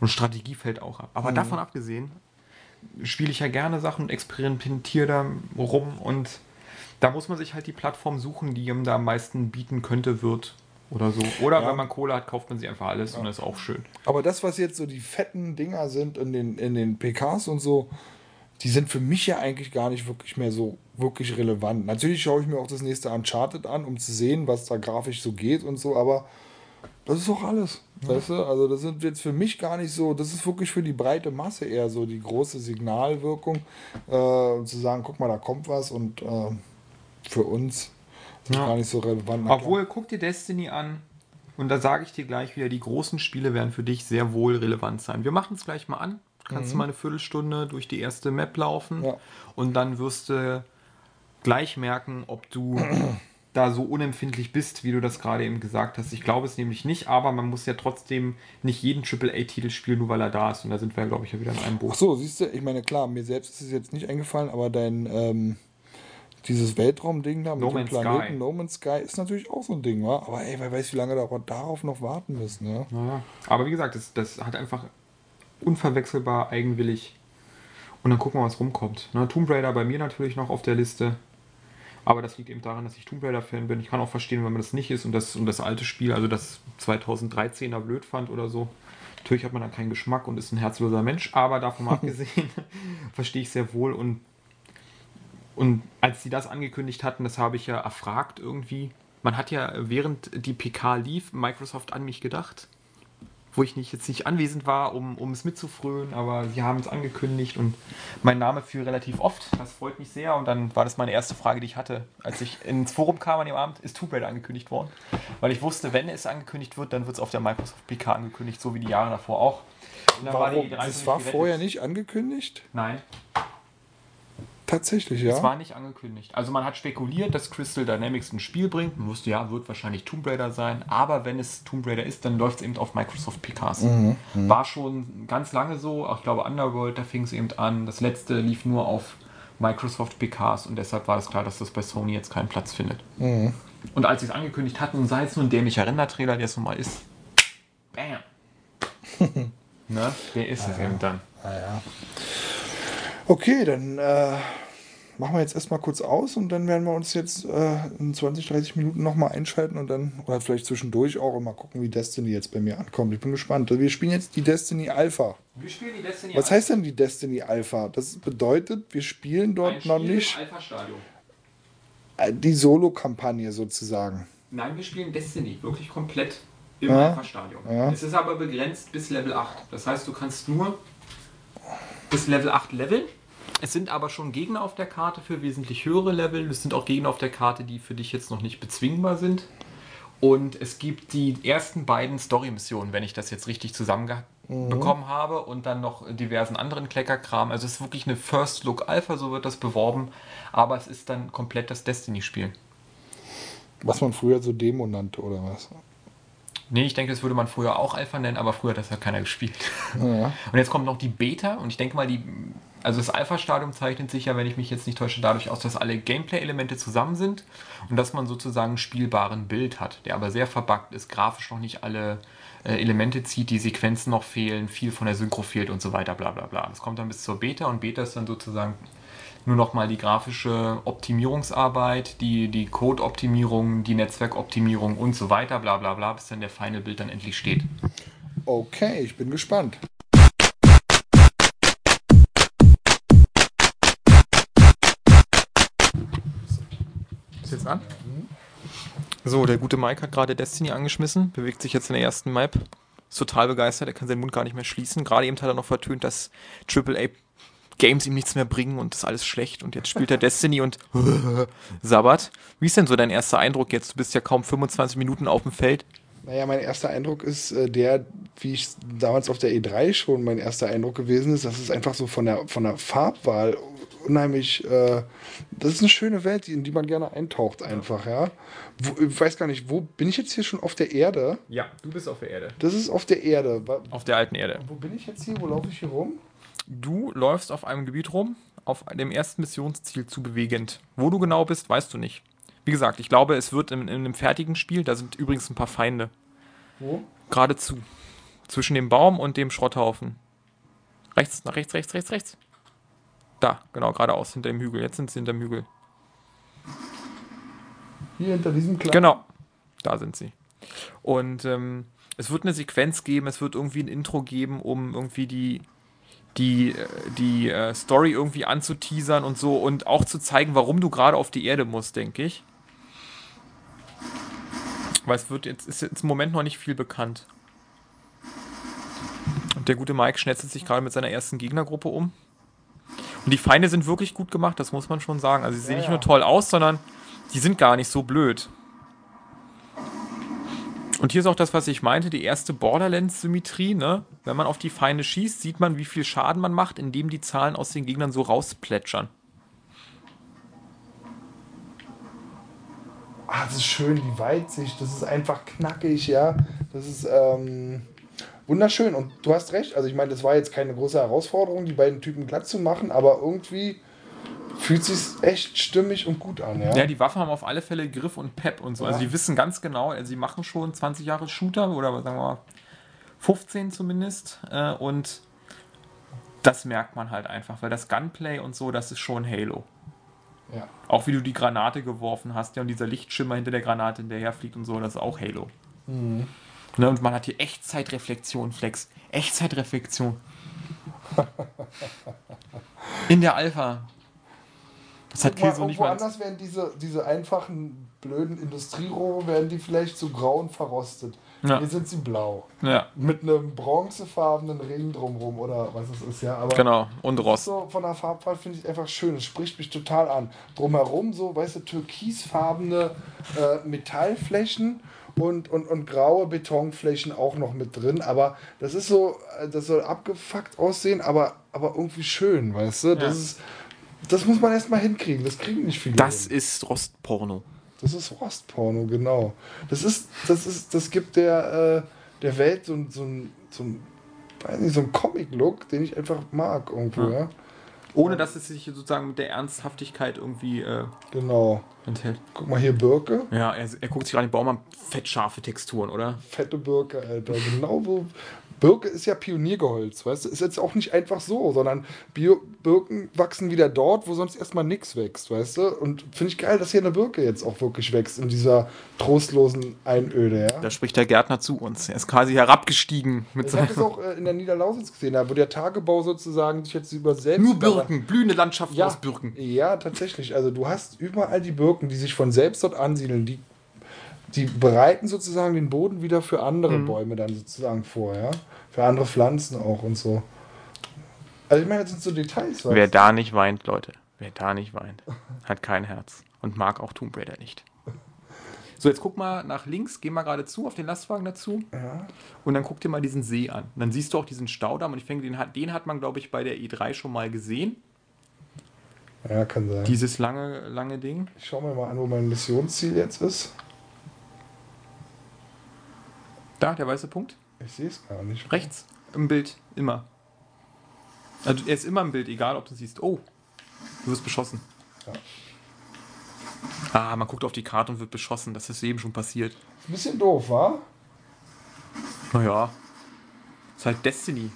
Und Strategie fällt auch ab. Aber davon abgesehen, spiele ich ja gerne Sachen und experimentiere da rum und da muss man sich halt die Plattform suchen, die ihm da am meisten bieten könnte, wird oder so. Oder
Ja.
wenn man Kohle hat, kauft man sich einfach alles und das ist auch schön.
Aber das, was jetzt so die fetten Dinger sind in den, in den PKs und so, die sind für mich ja eigentlich gar nicht wirklich mehr so wirklich relevant. Natürlich schaue ich mir auch das nächste Uncharted an, um zu sehen, was da grafisch so geht und so, aber das ist auch alles. Weißt du? Also das sind jetzt für mich gar nicht so, das ist wirklich für die breite Masse eher so die große Signalwirkung, äh, um zu sagen, guck mal, da kommt was und äh, für uns ist
Ja.
gar nicht so relevant.
Obwohl, guck dir Destiny an. Und da sage ich dir gleich wieder, die großen Spiele werden für dich sehr wohl relevant sein. Wir machen es gleich mal an. Kannst du mal eine Viertelstunde durch die erste Map laufen.
Mhm. Ja.
Und dann wirst du gleich merken, ob du da so unempfindlich bist, wie du das gerade eben gesagt hast. Ich glaube es nämlich nicht, aber man muss ja trotzdem nicht jeden AAA-Titel spielen, nur weil er da ist. Und da sind wir, glaube ich, ja wieder in einem
Ach
Boot.
so, siehst du, ich meine, klar, mir selbst ist es jetzt nicht eingefallen, aber dein, ähm, dieses Weltraumding da mit
No
dem
Man's
Planeten
Sky.
No Man's Sky ist natürlich auch so ein Ding, wa? Aber ey, wer weiß, wie lange wir darauf noch warten müssen, ne?
Naja. Aber wie gesagt, das, das hat einfach unverwechselbar eigenwillig. Und dann gucken wir, was rumkommt. Ne, Tomb Raider bei mir natürlich noch auf der Liste. Aber das liegt eben daran, dass ich Tomb Raider-Fan bin. Ich kann auch verstehen, wenn man das nicht ist und das, und das alte Spiel, also das 2013er blöd fand oder so. Natürlich hat man da keinen Geschmack und ist ein herzloser Mensch, aber davon mal abgesehen, verstehe ich sehr wohl. Und, und als sie das angekündigt hatten, das habe ich ja erfragt irgendwie. Man hat ja während die PK lief, Microsoft an mich gedacht wo ich nicht, jetzt nicht anwesend war, um, um es mitzufrönen, aber sie haben es angekündigt und mein Name fiel relativ oft. Das freut mich sehr und dann war das meine erste Frage, die ich hatte, als ich ins Forum kam an dem Abend, ist Tomb Raider angekündigt worden. Weil ich wusste, wenn es angekündigt wird, dann wird es auf der Microsoft PK angekündigt, so wie die Jahre davor auch. Und dann
Warum?
die Reise
Das war vorher nicht angekündigt?
Nein,
Tatsächlich,
es
ja.
war nicht angekündigt. Also man hat spekuliert, dass Crystal Dynamics ein Spiel bringt. Man wusste, ja, wird wahrscheinlich Tomb Raider sein. Aber wenn es Tomb Raider ist, dann läuft es eben auf Microsoft PKs. War schon ganz lange so. Auch ich glaube, Underworld, da fing es eben an. Das letzte lief nur auf Microsoft PKs und deshalb war es klar, dass das bei Sony jetzt keinen Platz findet. Und als sie es angekündigt hatten, und sei es nur ein dämlicher Render-Trailer, der es nun mal ist, bam. ne? Der ist es eben dann.
Okay, dann äh, machen wir jetzt erstmal kurz aus und dann werden wir uns jetzt äh, in 20, 30 Minuten nochmal einschalten und dann, oder vielleicht zwischendurch auch und mal gucken, wie Destiny jetzt bei mir ankommt. Ich bin gespannt. Wir spielen jetzt die Destiny Alpha.
Wir spielen die Destiny
Was heißt denn die Destiny Alpha? Das bedeutet, wir spielen dort noch nicht
Alpha-Stadium.
äh, die Solo-Kampagne sozusagen.
Nein, wir spielen Destiny, wirklich komplett im
Ja.
Alpha-Stadion.
Ja.
Es ist aber begrenzt bis Level 8. Das heißt, du kannst nur bis Level 8 leveln. Es sind aber schon Gegner auf der Karte für wesentlich höhere Level. Es sind auch Gegner auf der Karte, die für dich jetzt noch nicht bezwingbar sind. Und es gibt die ersten beiden Story-Missionen, wenn ich das jetzt richtig zusammenbekommen habe. Und dann noch diversen anderen Kleckerkram. Also es ist wirklich eine First Look Alpha, so wird das beworben. Aber es ist dann komplett das Destiny-Spiel.
Was man früher so Demo nannte oder was?
Nee, ich denke, das würde man früher auch Alpha nennen, aber früher hat das ja keiner gespielt.
Ja.
Und jetzt kommt noch die Beta und ich denke mal, die, also das Alpha-Stadium zeichnet sich ja, wenn ich mich jetzt nicht täusche, dadurch aus, dass alle Gameplay-Elemente zusammen sind und dass man sozusagen einen spielbaren Bild hat, der aber sehr verbuggt ist, grafisch noch nicht alle äh, Elemente zieht, die Sequenzen noch fehlen, viel von der Synchro fehlt und so weiter, bla bla bla. Das kommt dann bis zur Beta und Beta ist dann sozusagen nur noch mal die grafische Optimierungsarbeit, die, die Code-Optimierung, die Netzwerkoptimierung und so weiter, bla bla bla, bis dann der Final-Bild dann endlich steht.
Okay, ich bin gespannt.
Ist jetzt an? So, der gute Mike hat gerade Destiny angeschmissen, bewegt sich jetzt in der ersten Map. Ist total begeistert, er kann seinen Mund gar nicht mehr schließen. Gerade eben hat er noch vertönt, dass AAA Games ihm nichts mehr bringen und das ist alles schlecht. Und jetzt spielt er Destiny und Sabbat. Wie ist denn so dein erster Eindruck jetzt? Du bist ja kaum 25 Minuten auf dem Feld.
Naja, mein erster Eindruck ist äh, der, wie ich damals auf der E3 schon mein erster Eindruck gewesen ist, dass es einfach so von der, von der Farbwahl unheimlich, äh, das ist eine schöne Welt, in die man gerne eintaucht einfach, ja. Wo, ich weiß gar nicht, wo bin ich jetzt hier schon auf der Erde?
Ja, du bist auf der Erde.
Das ist auf der Erde.
Auf der alten Erde.
Wo bin ich jetzt hier? Wo laufe ich hier rum?
Du läufst auf einem Gebiet rum, auf dem ersten Missionsziel zu bewegend. Wo du genau bist, weißt du nicht. Wie gesagt, ich glaube, es wird in, in einem fertigen Spiel, da sind übrigens ein paar Feinde.
Wo?
Geradezu. Zwischen dem Baum und dem Schrotthaufen. Rechts, nach rechts, rechts, rechts, rechts. Da, genau, geradeaus, hinter dem Hügel. Jetzt sind sie hinter dem Hügel.
Hier hinter diesem kleinen.
Genau, da sind sie. Und ähm, es wird eine Sequenz geben, es wird irgendwie ein Intro geben, um irgendwie die, die, die äh, Story irgendwie anzuteasern und so und auch zu zeigen, warum du gerade auf die Erde musst, denke ich. Weil es wird jetzt, ist jetzt im Moment noch nicht viel bekannt. Und der gute Mike schnetzelt sich gerade mit seiner ersten Gegnergruppe um. Und die Feinde sind wirklich gut gemacht, das muss man schon sagen. Also sie sehen
Ja,
nicht nur toll aus, sondern die sind gar nicht so blöd. Und hier ist auch das, was ich meinte, die erste Borderlands-Symmetrie. Ne? Wenn man auf die Feinde schießt, sieht man, wie viel Schaden man macht, indem die Zahlen aus den Gegnern so rausplätschern.
Ah, das ist schön, die Weitsicht, das ist einfach knackig, ja. Das ist ähm, wunderschön. Und du hast recht, also ich meine, das war jetzt keine große Herausforderung, die beiden Typen glatt zu machen, aber irgendwie fühlt sich echt stimmig und gut an, ja.
Ja, die Waffen haben auf alle Fälle Griff und Pep und so. Also
Ja.
die wissen ganz genau, also sie machen schon 20 Jahre Shooter oder sagen wir mal 15 zumindest. Äh, und das merkt man halt einfach, weil das Gunplay und so, das ist schon Halo.
ja.
Auch wie du die Granate geworfen hast, ja, und dieser Lichtschimmer hinter der Granate hinterherfliegt und so, das ist auch Halo. Ne, und man hat hier Echtzeitreflexion, Flex. Echtzeitreflexion. In der Alpha. Das hat Killzone nicht mal.
anders werden diese, diese einfachen, blöden Industrierohre, werden die vielleicht so grau und verrostet.
Ja.
Hier sind sie blau.
Ja,
Mit einem bronzefarbenen Ring drumrum oder was es ist, ja. Aber
genau. Und Rost.
so von der Farbwahl finde ich einfach schön. Es spricht mich total an. Drumherum so, weißt du, türkisfarbene äh, Metallflächen und, und, und graue Betonflächen auch noch mit drin. Aber das ist so, äh, das soll abgefuckt aussehen, aber, aber irgendwie schön, weißt du? Das,
Ja.
ist, das muss man erstmal hinkriegen. Das kriegen nicht viele.
Das
hin.
ist Rostporno.
Das ist Rostporno, genau. Das ist, das ist, das gibt der, äh, der Welt so, ein- so ein, so ein, weiß nicht, so ein Comic-Look, den ich einfach mag irgendwo,
Ja.
ja.
Ohne dass es sich sozusagen mit der Ernsthaftigkeit irgendwie äh,
Genau.
Enthält.
Guck mal hier Birke.
Ja, er, er guckt sich gerade den Baum an. Fettscharfe Texturen, oder?
Fette Birke, Alter. Genau wo. Birke ist ja Pioniergeholz, weißt du? Ist jetzt auch nicht einfach so, sondern Bio Birken wachsen wieder dort, wo sonst erstmal nichts wächst, weißt du? Und finde ich geil, dass hier eine Birke jetzt auch wirklich wächst in dieser trostlosen Einöde, ja?
Da spricht der Gärtner zu uns. Er ist quasi herabgestiegen mit
Ich habe das
seinem.
auch äh, in der Niederlausitz gesehen, da wo der Tagebau sozusagen sich jetzt über selbst.
Nur Birken, blühende Landschaft
Ja,
aus Birken.
ja, tatsächlich. Also du hast überall die Birken, die sich von selbst dort ansiedeln. Die, die bereiten sozusagen den Boden wieder für andere
Mhm.
Bäume dann sozusagen vor, ja. Für andere Pflanzen auch und so. Also ich meine, das sind so Details,
Wer
du?
da nicht weint, Leute, wer da nicht weint, hat kein Herz und mag auch Tomb Raider nicht. So, jetzt guck mal nach links, geh mal gerade zu auf den Lastwagen dazu
Ja.
und dann guck dir mal diesen See an. Und dann siehst du auch diesen Staudamm und ich denke, den hat, den hat man, glaube ich, bei der E3 schon mal gesehen.
Ja, kann sein.
Dieses lange, lange Ding.
ich schau mir mal an, wo mein Missionsziel jetzt ist.
Da, der weiße Punkt.
Ich sehe es gar nicht.
Rechts im Bild, immer. Also er ist immer im Bild, egal ob du siehst. Oh, du wirst beschossen.
Ja.
Ah, man guckt auf die Karte und wird beschossen. Das ist eben schon passiert.
Ist ein bisschen doof, wa?
Naja. Ist halt Destiny.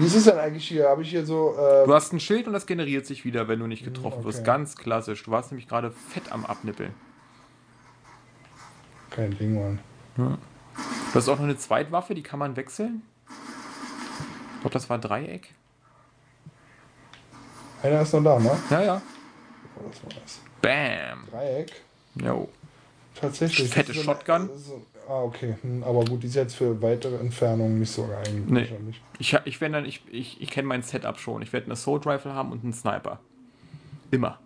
Wie ist es denn eigentlich hier? Habe ich hier so. Äh,
Du hast ein Schild und das generiert sich wieder, wenn du nicht getroffen wirst.
okay.
Ganz klassisch. Du warst nämlich gerade fett am Abnippeln.
kein Ding, Mann.
Du hast auch noch eine Zweitwaffe, die kann man wechseln. Ich glaube, das war Dreieck.
Einer ist noch da, ne?
Ja, ja.
Oh, das war das.
Bam.
Dreieck.
Jo.
Tatsächlich.
Fette
Das ist
Shotgun?
so- ah, okay. Hm, aber gut, die ist jetzt für weitere Entfernungen nicht so geeignet.
Nee. Ich, ich, dann, ich, ich, ich kenne mein Setup schon. Ich werde eine Assault Rifle haben und einen Sniper. Immer.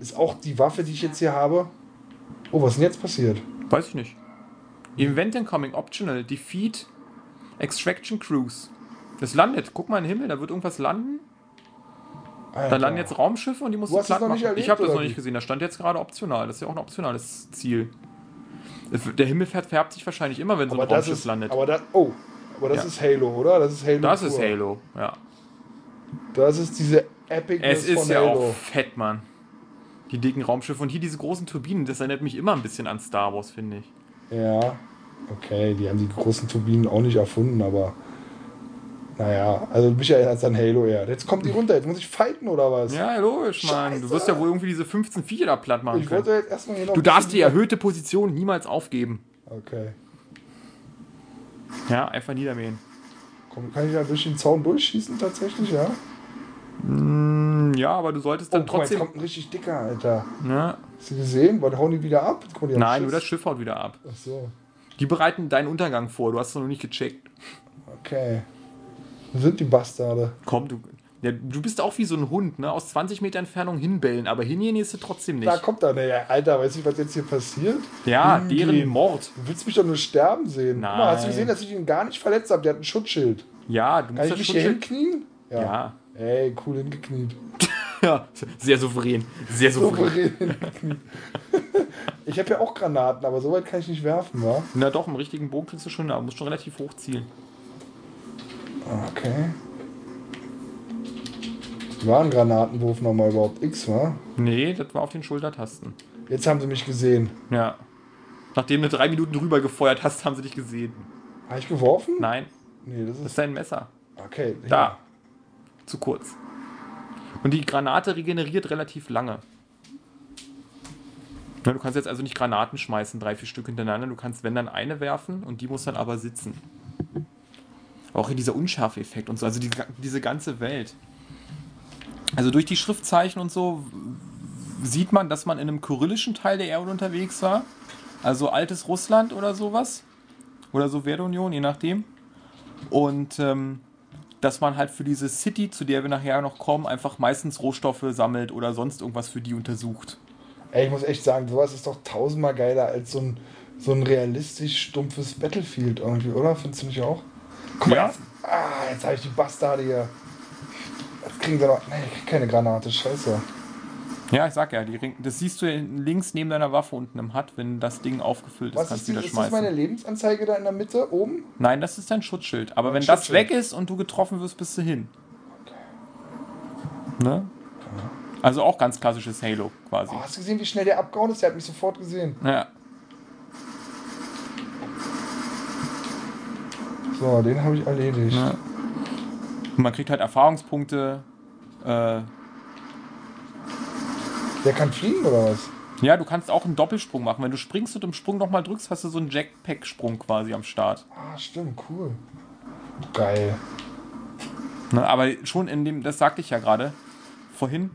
Ist auch die Waffe, die ich jetzt hier habe. Oh, was ist denn jetzt passiert?
Weiß ich nicht. Event incoming, optional, defeat Extraction Cruise. Das landet. Guck mal in den Himmel, da wird irgendwas landen.
Alter.
Da landen jetzt Raumschiffe und die musst
Du
du platt machen.
erlebt,
ich habe das noch nicht
wie?
gesehen. Da stand jetzt gerade optional. Das ist ja auch ein optionales Ziel. Der Himmel fährt- färbt sich wahrscheinlich immer, wenn so
aber
ein
das
Raumschiff
ist,
landet.
aber das, oh, aber das
Ja.
ist Halo, oder? Das ist Halo.
das ist
pur.
Halo, ja.
Das ist diese Epicness
Es ist
von
ja
Halo.
auch fett, Mann. Die dicken Raumschiffe und hier diese großen Turbinen, das erinnert mich immer ein bisschen an Star Wars, finde ich.
Ja, okay, die haben die großen Turbinen auch nicht erfunden, aber naja, also mich erinnert es an Halo eher. Jetzt kommt die runter, jetzt muss ich fighten oder was?
Ja, logisch, Mann. Du wirst ja wohl irgendwie diese 15 Viecher da platt machen
ich
können.
wollte jetzt erstmal hier noch.
Du darfst die erhöhte Position niemals aufgeben.
Okay.
Ja, einfach niedermähen.
Komm, kann ich da durch den Zaun durchschießen tatsächlich, ja?
Hm, Ja, aber du solltest dann
oh, guck mal, jetzt
trotzdem.
kommt ein richtig dicker, Alter.
Ne?
Hast du gesehen? Was hauen die wieder ab? Die
Nein, nur das Schiff haut wieder ab.
Ach so,
Die bereiten deinen Untergang vor, du hast es noch nicht gecheckt.
okay. Wo sind die Bastarde?
Komm, du. Ja, du bist auch wie so ein Hund, ne? Aus 20 Meter Entfernung hinbellen, aber hingehen ist du trotzdem
Da
nicht.
kommt er, ne, Alter, weißt du, was jetzt hier passiert?
Ja,
Hingehen.
deren Mord.
Du willst mich doch nur sterben sehen. Guck mal, hast du
Nein.
gesehen, dass ich ihn gar nicht verletzt habe? Der hat ein Schutzschild.
Ja, du
Kann
musst
ich
das
mich hier hinknien?
Ja.
Ey, cool hingekniet.
ja, sehr souverän. Sehr souverän.
Souverän ich habe ja auch Granaten, aber so weit kann ich nicht werfen, wa?
Na doch, im richtigen Bogen kriegst du schon, aber musst schon relativ hoch zielen.
Okay. War ein Granatenwurf nochmal überhaupt X, wa?
Nee, das war auf den Schultertasten.
Jetzt haben sie mich gesehen.
Ja. Nachdem du drei Minuten drüber gefeuert hast, haben sie dich gesehen.
Habe ich geworfen?
Nein,
Nee, das
das
ist.
ist dein Messer.
Okay.
Da. Zu kurz. Und die Granate regeneriert relativ lange. Ja, du kannst jetzt also nicht Granaten schmeißen, drei, vier Stück hintereinander. Du kannst, wenn dann eine werfen und die muss dann aber sitzen. Auch hier dieser Unschärfeffekt und so, also die, diese ganze Welt. Also durch die Schriftzeichen und so sieht man, dass man in einem kyrillischen Teil der Erde unterwegs war. Also altes Russland oder sowas. Oder Sowjetunion, je nachdem. Und ähm, dass man halt für diese City, zu der wir nachher noch kommen, einfach meistens Rohstoffe sammelt oder sonst irgendwas für die untersucht.
Ey, ich muss echt sagen, sowas ist doch tausendmal geiler als so ein, so ein realistisch stumpfes Battlefield irgendwie, oder? Findest du nicht auch? Guck mal,
Ja.
jetzt, ah, jetzt habe ich die Bastarde hier. Jetzt kriegen sie noch. Nee, ich krieg keine Granate, scheiße.
Ja, ich sag ja, die das siehst du links neben deiner Waffe unten im HUD, wenn das Ding aufgefüllt ist,
Was
kannst
ist,
du wieder
ist das meine
schmeißen.
Lebensanzeige da in der Mitte oben?
Nein, das ist dein Schutzschild. Aber
Ein
wenn das
Schutzschild.
weg ist und du getroffen wirst, bist du hin. Ne? Also auch ganz klassisches Halo quasi.
Oh, hast du gesehen, wie schnell der abgehauen ist? Der hat mich sofort gesehen.
Ja.
So, den habe ich erledigt.
Ja. Und man kriegt halt Erfahrungspunkte. Äh,
Der kann fliegen oder was?
ja, du kannst auch einen Doppelsprung machen. Wenn du springst und im Sprung nochmal drückst, hast du so einen Jackpack-Sprung quasi am Start.
Ah, stimmt, cool. Geil.
Ne, aber schon in dem, das sagte ich ja gerade vorhin,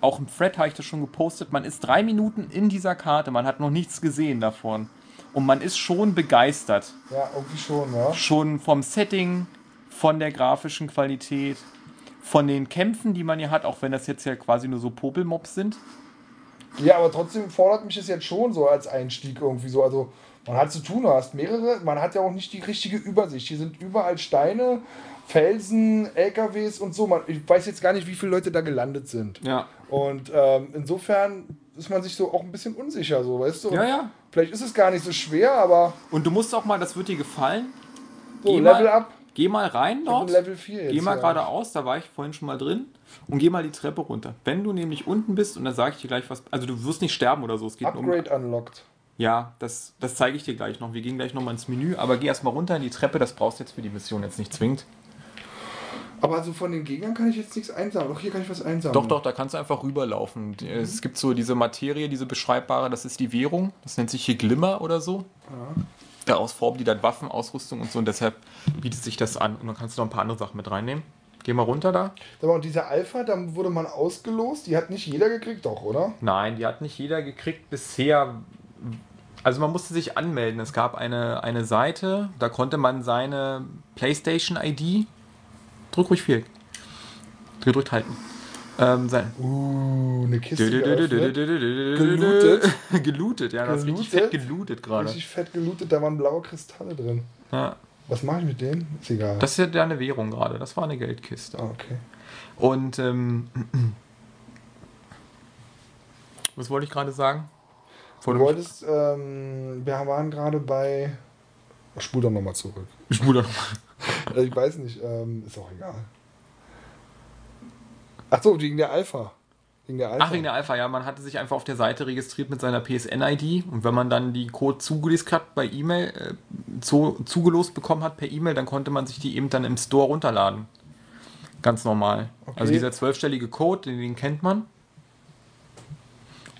auch im Thread habe ich das schon gepostet, man ist drei Minuten in dieser Karte, man hat noch nichts gesehen davon. Und man ist schon begeistert.
Ja, irgendwie schon, ja.
Schon vom Setting, von der grafischen Qualität, von den Kämpfen, die man hier hat, auch wenn das jetzt ja quasi nur so Popelmobs sind.
Ja, aber trotzdem fordert mich das jetzt schon so als Einstieg irgendwie so. Also, man hat zu tun, du hast mehrere, man hat ja auch nicht die richtige Übersicht. Hier sind überall Steine, Felsen, LKWs und so. Man, ich weiß jetzt gar nicht, wie viele Leute da gelandet sind.
Ja.
Und ähm, insofern ist man sich so auch ein bisschen unsicher, so, weißt du?
Ja, ja.
Vielleicht ist es gar nicht so schwer, aber
Und du musst auch mal, das wird dir gefallen,
so,
Geh
Level
mal-
up.
geh mal rein
Ich
dort.
bin Level 4 jetzt.
Geh mal
ja.
geradeaus, da war ich vorhin schon mal drin. Und geh mal die Treppe runter. Wenn du nämlich unten bist, und dann sage ich dir gleich was. Also du wirst nicht sterben oder so. Es geht nur um.
Upgrade unlocked.
Ja, das, das zeige ich dir gleich noch. Wir gehen gleich nochmal ins Menü, aber geh erstmal runter in die Treppe, das brauchst du jetzt für die Mission jetzt nicht zwingend.
Aber also von den Gegnern kann ich jetzt nichts einsammeln. Doch, hier kann ich was einsammeln.
Doch, doch, da kannst du einfach rüberlaufen. Die- Es gibt so diese Materie, diese beschreibbare, das ist die Währung. Das nennt sich hier Glimmer oder so. Daraus formen die dann Waffen, Ausrüstung und so und deshalb bietet sich das an. Und dann kannst du noch ein paar andere Sachen mit reinnehmen. Geh mal runter da.
Mal, und diese Alpha, da wurde man ausgelost. Die hat nicht jeder gekriegt, doch, oder?
Nein, die hat nicht jeder gekriegt bisher. Also man musste sich anmelden. Es gab eine, eine Seite, da konnte man seine PlayStation-ID. Drück ruhig viel. Gedrückt halten. Ähm, sein
Uh, eine Kiste. Gelootet.
gelootet, ja, das ist richtig fett gelootet gerade.
Richtig fett gelootet, da waren blaue Kristalle drin.
Ja.
Was mache ich mit denen? Ist egal.
Das ist ja deine Währung gerade. Das war eine Geldkiste.
ah, okay.
Und ähm, was wollte ich gerade sagen? Vor
Du wolltest, ähm, wir waren gerade bei. Spul doch nochmal zurück.
Ich spule doch mal.
Äh, Ich weiß nicht, ähm, ist auch egal. Ach so, wegen der Alpha. Wegen der Alpha.
Ach, wegen der Alpha, ja. Man hatte sich einfach auf der Seite registriert mit seiner PSN-ID und wenn man dann die Code zugelost hat bei E-Mail, äh, zu, zugelost bekommen hat per E-Mail, dann konnte man sich die eben dann im Store runterladen. Ganz normal.
Okay.
Also dieser zwölfstellige Code, den, den kennt man.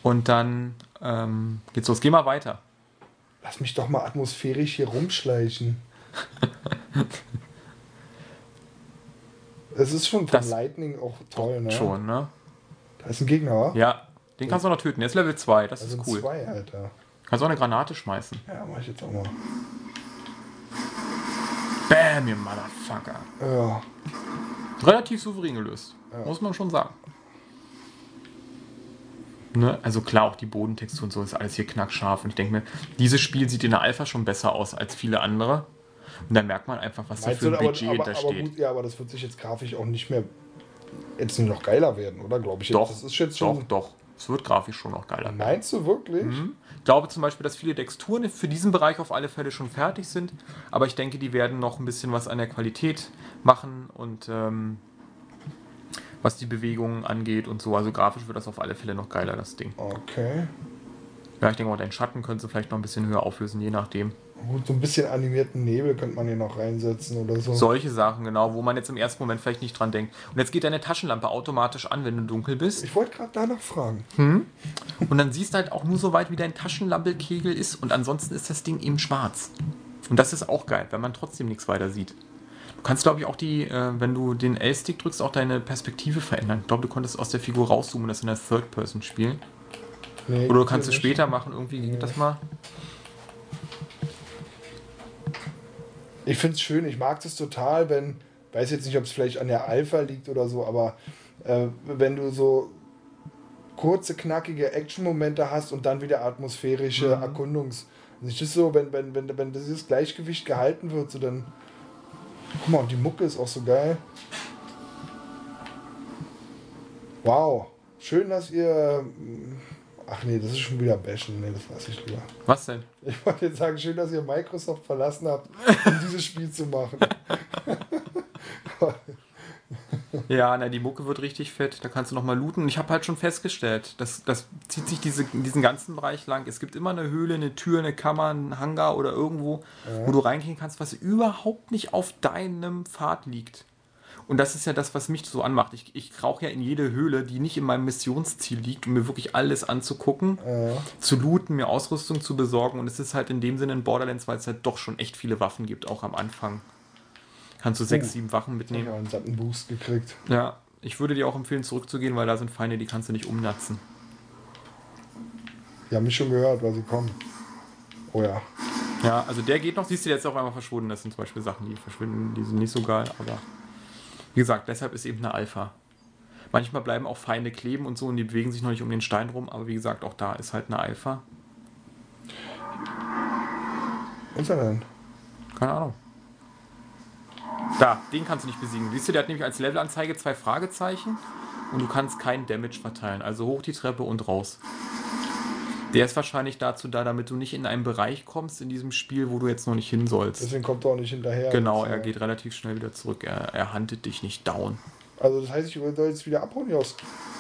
Und dann ähm, geht's los. Geh mal weiter.
Lass mich doch mal atmosphärisch hier rumschleichen. Es ist schon von
Das-
Lightning auch toll, ne?
Schon, ne?
Da ist ein Gegner, wa?
Ja, den kannst du noch töten. Der ist Level 2, das
Da
ist cool.
zwei, Alter.
Kannst auch eine Granate schmeißen.
Ja, mach ich jetzt auch mal.
Bam, ihr Motherfucker.
Ja.
Relativ souverän gelöst. Muss man schon sagen. Ne? Also klar, auch die Bodentextur und so ist alles hier knackscharf. Und ich denke mir, dieses Spiel sieht in der Alpha schon besser aus als viele andere. Und da merkt man einfach, was da
Meinst
für
du,
ein
aber,
Budget
aber, aber
hintersteht.
gut, ja, aber das wird sich jetzt grafisch auch nicht mehr jetzt noch geiler werden, oder? Glaube ich. jetzt.
Doch,
das ist jetzt
doch,
schon.
doch. Es wird grafisch schon noch geiler.
Meinst du wirklich?
Ich glaube zum Beispiel, dass viele Texturen für diesen Bereich auf alle Fälle schon fertig sind. Aber ich denke, die werden noch ein bisschen was an der Qualität machen und ähm, was die Bewegungen angeht und so. Also grafisch wird das auf alle Fälle noch geiler, das Ding.
Okay.
Ja, ich denke mal, deinen Schatten können sie vielleicht noch ein bisschen höher auflösen, je nachdem.
Gut, so ein bisschen animierten Nebel könnte man hier noch reinsetzen oder so.
Solche Sachen, genau, wo man jetzt im ersten Moment vielleicht nicht dran denkt. Und jetzt geht deine Taschenlampe automatisch an, wenn du dunkel bist.
Ich wollte gerade danach fragen.
Und dann siehst du halt auch nur so weit, wie dein Taschenlampelkegel ist. Und ansonsten ist das Ding eben schwarz. Und das ist auch geil, wenn man trotzdem nichts weiter sieht. Du kannst, glaube ich, auch die, äh, wenn du den L-Stick drückst, auch deine Perspektive verändern. Ich glaube, du konntest aus der Figur rauszoomen und das in der Third-Person spielen.
Nee,
Oder du kannst es später machen, irgendwie geht das mal.
Ich finde es schön, ich mag das total, wenn, weiß jetzt nicht, ob es vielleicht an der Alpha liegt oder so, aber äh, wenn du so kurze, knackige Action-Momente hast und dann wieder atmosphärische Erkundungs- Nicht ist so, wenn, wenn, wenn, wenn dieses Gleichgewicht gehalten wird, so dann. Guck mal, und die Mucke ist auch so geil. Wow. Schön, dass ihr. Ach nee, das ist schon wieder Bashen. Nee, das lasse ich lieber.
Was denn?
Ich wollte jetzt sagen, schön, dass ihr Microsoft verlassen habt, um dieses Spiel zu machen.
Ja, na, die Mucke wird richtig fett. Da kannst du nochmal looten. Ich habe halt schon festgestellt, das, das zieht sich diese, diesen ganzen Bereich lang. Es gibt immer eine Höhle, eine Tür, eine Kammer, einen Hangar oder irgendwo, wo du reingehen kannst, was überhaupt nicht auf deinem Pfad liegt. Und das ist ja das, was mich so anmacht. Ich, ich rauche ja in jede Höhle, die nicht in meinem Missionsziel liegt, um mir wirklich alles anzugucken, zu looten, mir Ausrüstung zu besorgen. Und es ist halt in dem Sinne in Borderlands, weil es halt doch schon echt viele Waffen gibt, auch am Anfang. Kannst du sechs,
Uh.
sieben Waffen
Ich
mitnehmen.
habe einen satten Boost gekriegt.
Ja, ich würde dir auch empfehlen, zurückzugehen, weil da sind Feinde, die kannst du nicht umnatzen.
Die haben mich schon gehört, weil sie kommen. Oh ja.
Ja, also der geht noch, siehst du, der ist auf einmal verschwunden. Das sind zum Beispiel Sachen, die verschwinden, die sind nicht so geil, aber wie gesagt, deshalb ist eben eine Alpha. Manchmal bleiben auch Feinde kleben und so und die bewegen sich noch nicht um den Stein rum, aber wie gesagt, auch da ist halt eine Alpha.
Ist er denn?
Keine Ahnung. Da, den kannst du nicht besiegen. Siehst du, der hat nämlich als Levelanzeige zwei Fragezeichen und du kannst keinen Damage verteilen. Also hoch die Treppe und raus. Der ist wahrscheinlich dazu da, damit du nicht in einen Bereich kommst in diesem Spiel, wo du jetzt noch nicht hin sollst.
Deswegen kommt er auch nicht hinterher.
Genau, er geht relativ schnell wieder zurück. Er, er huntet dich nicht down.
Also das heißt, ich soll jetzt wieder abhauen hier aus.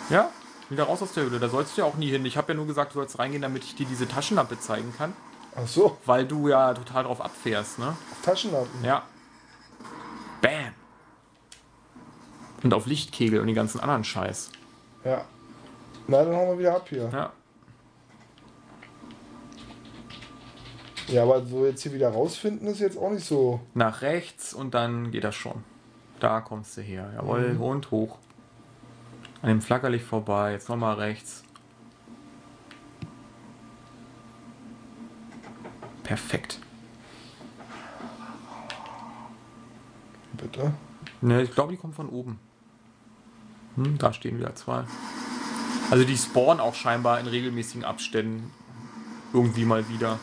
Ja, wieder raus aus der Höhle. Da sollst du ja auch nie hin. Ich habe ja nur gesagt, du sollst reingehen, damit ich dir diese Taschenlampe zeigen kann.
Ach so,
Weil du ja total drauf abfährst, ne?
auf Taschenlampen.
Ja. Bam. Und auf Lichtkegel und den ganzen anderen Scheiß.
Ja. Na, dann hauen wir wieder ab hier.
Ja.
Ja, aber so jetzt hier wieder rausfinden ist jetzt auch nicht so.
Nach rechts und dann geht das schon. Da kommst du her. Jawohl, und hoch. An dem Flackerlicht vorbei. Jetzt nochmal rechts. Perfekt.
Bitte.
Ne, ich glaube, die kommt von oben. Hm, da stehen wieder zwei. Also die spawnen auch scheinbar in regelmäßigen Abständen irgendwie mal wieder.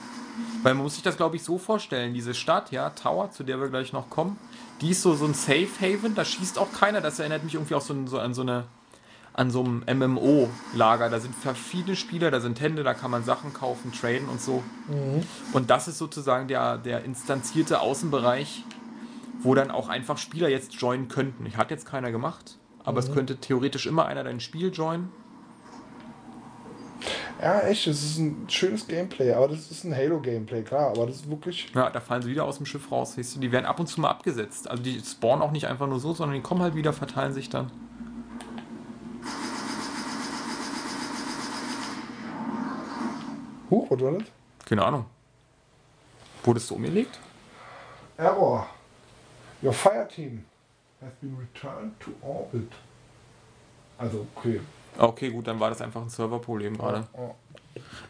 Weil man muss sich das, glaube ich, so vorstellen. Diese Stadt, ja, Tower, zu der wir gleich noch kommen, die ist so, so ein Safe Haven, da schießt auch keiner. Das erinnert mich irgendwie auch so, so an so eine an so einem MMO-Lager. Da sind verschiedene Spieler, da sind Hände, da kann man Sachen kaufen, traden und so. Mhm. Und das ist sozusagen der, der instanzierte Außenbereich, wo dann auch einfach Spieler jetzt joinen könnten. Ich hat jetzt keiner gemacht, aber mhm. es könnte theoretisch immer einer dein Spiel joinen.
Ja, echt, das ist ein schönes Gameplay, aber das ist ein Halo-Gameplay, klar, aber das ist wirklich.
Ja, da fallen sie wieder aus dem Schiff raus, siehst du, die werden ab und zu mal abgesetzt. Also die spawnen auch nicht einfach nur so, sondern die kommen halt wieder, verteilen sich dann.
Huch, was war das?
Keine Ahnung. Wurdest du umgelegt?
Error. Your fire team has been returned to orbit. Also, okay.
Okay, gut, dann war das einfach ein Serverproblem gerade.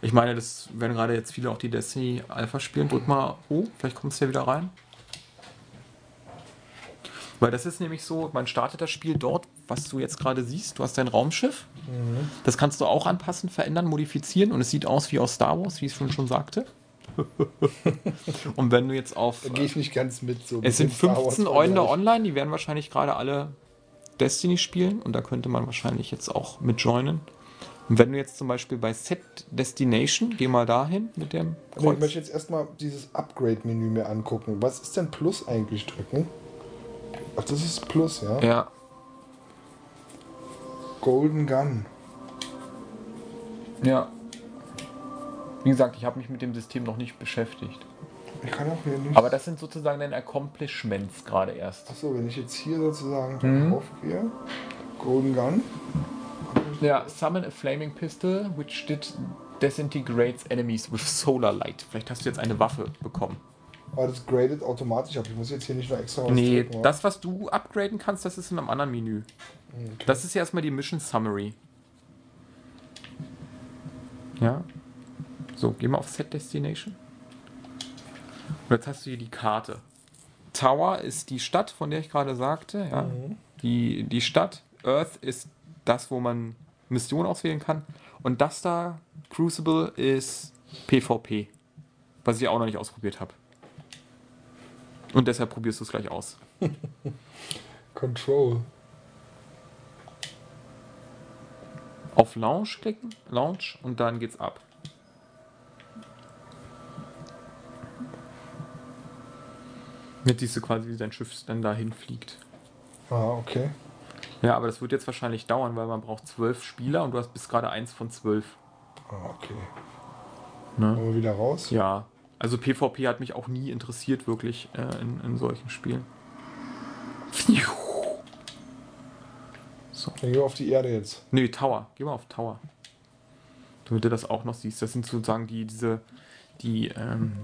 Ich meine, das werden gerade jetzt viele auch die Destiny Alpha spielen. Drück mal O, vielleicht kommt es ja wieder rein. Weil das ist nämlich so, man startet das Spiel dort, was du jetzt gerade siehst. Du hast dein Raumschiff. Mhm. Das kannst du auch anpassen, verändern, modifizieren und es sieht aus wie aus Star Wars, wie ich es schon, schon sagte. und wenn du jetzt auf.
Da gehe ich nicht ganz mit so.
Es sind 15 Eule online, die werden wahrscheinlich gerade alle Destiny spielen und da könnte man wahrscheinlich jetzt auch mit joinen. Und wenn du jetzt zum Beispiel bei Set Destination, geh mal dahin mit dem
Kreuz. ich möchte jetzt erstmal dieses Upgrade-Menü mir angucken. Was ist denn Plus eigentlich drücken? Ach, das ist Plus, ja?
Ja.
Golden Gun.
Ja. Wie gesagt, ich habe mich mit dem System noch nicht beschäftigt.
Ich kann auch hier nicht.
Aber das sind sozusagen deine Accomplishments gerade erst.
Achso, wenn ich jetzt hier sozusagen mhm. drauf gehe, Golden Gun.
Ja, summon a flaming pistol which did disintegrates enemies with solar light. Vielleicht hast du jetzt eine Waffe bekommen.
Aber das gradet automatisch ab. Ich muss jetzt hier nicht noch extra was
Nee, drücken, das, was du upgraden kannst, das ist in einem anderen Menü. Okay. Das ist ja erstmal die Mission Summary. Ja. So, geh mal auf Set Destination. Und jetzt hast du hier die Karte. Tower ist die Stadt, von der ich gerade sagte. Ja. Mhm. Die, die Stadt. Earth ist das, wo man Missionen auswählen kann. Und das da, Crucible, ist PvP. Was ich auch noch nicht ausprobiert habe. Und deshalb probierst du es gleich aus.
Control.
Auf Launch klicken, Launch und dann geht's ab. Jetzt siehst du quasi, wie dein Schiff dann dahin fliegt.
Ah, okay.
Ja, aber das wird jetzt wahrscheinlich dauern, weil man braucht zwölf Spieler und du hast bis gerade eins von zwölf.
Ah, okay.
Ne?
Wollen wir wieder raus?
Ja. Also PvP hat mich auch nie interessiert, wirklich, äh, in, in solchen Spielen.
So. Dann geh auf die Erde jetzt.
Nee, Tower. Geh mal auf Tower. Damit du das auch noch siehst. Das sind sozusagen die, diese, die, ähm,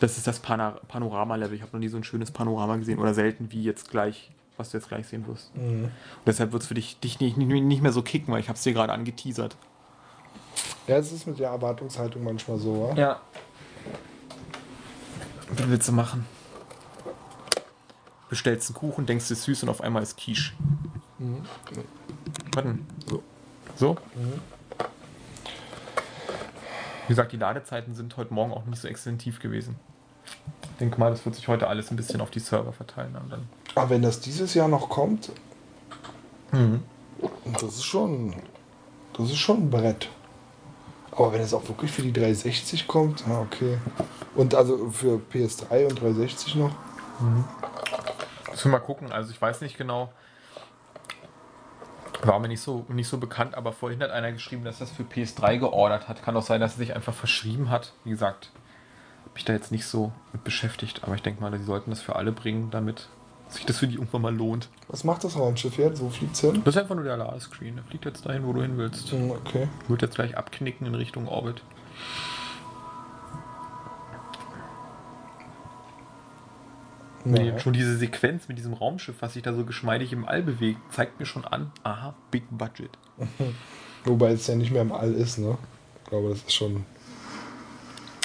das ist das Panorama-Level. Ich habe noch nie so ein schönes Panorama gesehen oder selten wie jetzt gleich, was du jetzt gleich sehen wirst. Mhm. Und deshalb wird es für dich, dich nicht, nicht, mehr so kicken, weil ich habe es dir gerade angeteasert.
Ja, es ist mit der Erwartungshaltung manchmal so,
oder? Ja. Was willst du machen? Bestellst einen Kuchen, denkst du ist süß und auf einmal ist Quiche. Mhm. Warte. So. So? Mhm. Wie gesagt, die Ladezeiten sind heute Morgen auch nicht so extensiv gewesen. Ich denke mal, das wird sich heute alles ein bisschen auf die Server verteilen. Dann.
Aber wenn das dieses Jahr noch kommt, mhm. das ist schon, das ist schon ein Brett. Aber wenn es auch wirklich für die 360 kommt, ja, okay. Und also für PS3 und 360 noch? Mhm.
Müssen wir mal gucken. Also ich weiß nicht genau. War mir nicht so, nicht so bekannt, aber vorhin hat einer geschrieben, dass das für PS3 geordert hat. Kann auch sein, dass er sich einfach verschrieben hat. Wie gesagt, habe ich da jetzt nicht so mit beschäftigt, aber ich denke mal, sie sollten das für alle bringen, damit sich das für die irgendwann mal lohnt.
Was macht das Raumschiff jetzt? Wo fliegt es hin?
Das ist einfach nur der Ladescreen. Der fliegt jetzt dahin, wo du hin willst.
Hm, okay.
Wird jetzt gleich abknicken in Richtung Orbit. Ja. Schon diese Sequenz mit diesem Raumschiff, was sich da so geschmeidig im All bewegt, zeigt mir schon an, aha, Big Budget.
Wobei es ja nicht mehr im All ist, ne? Ich glaube, das ist schon.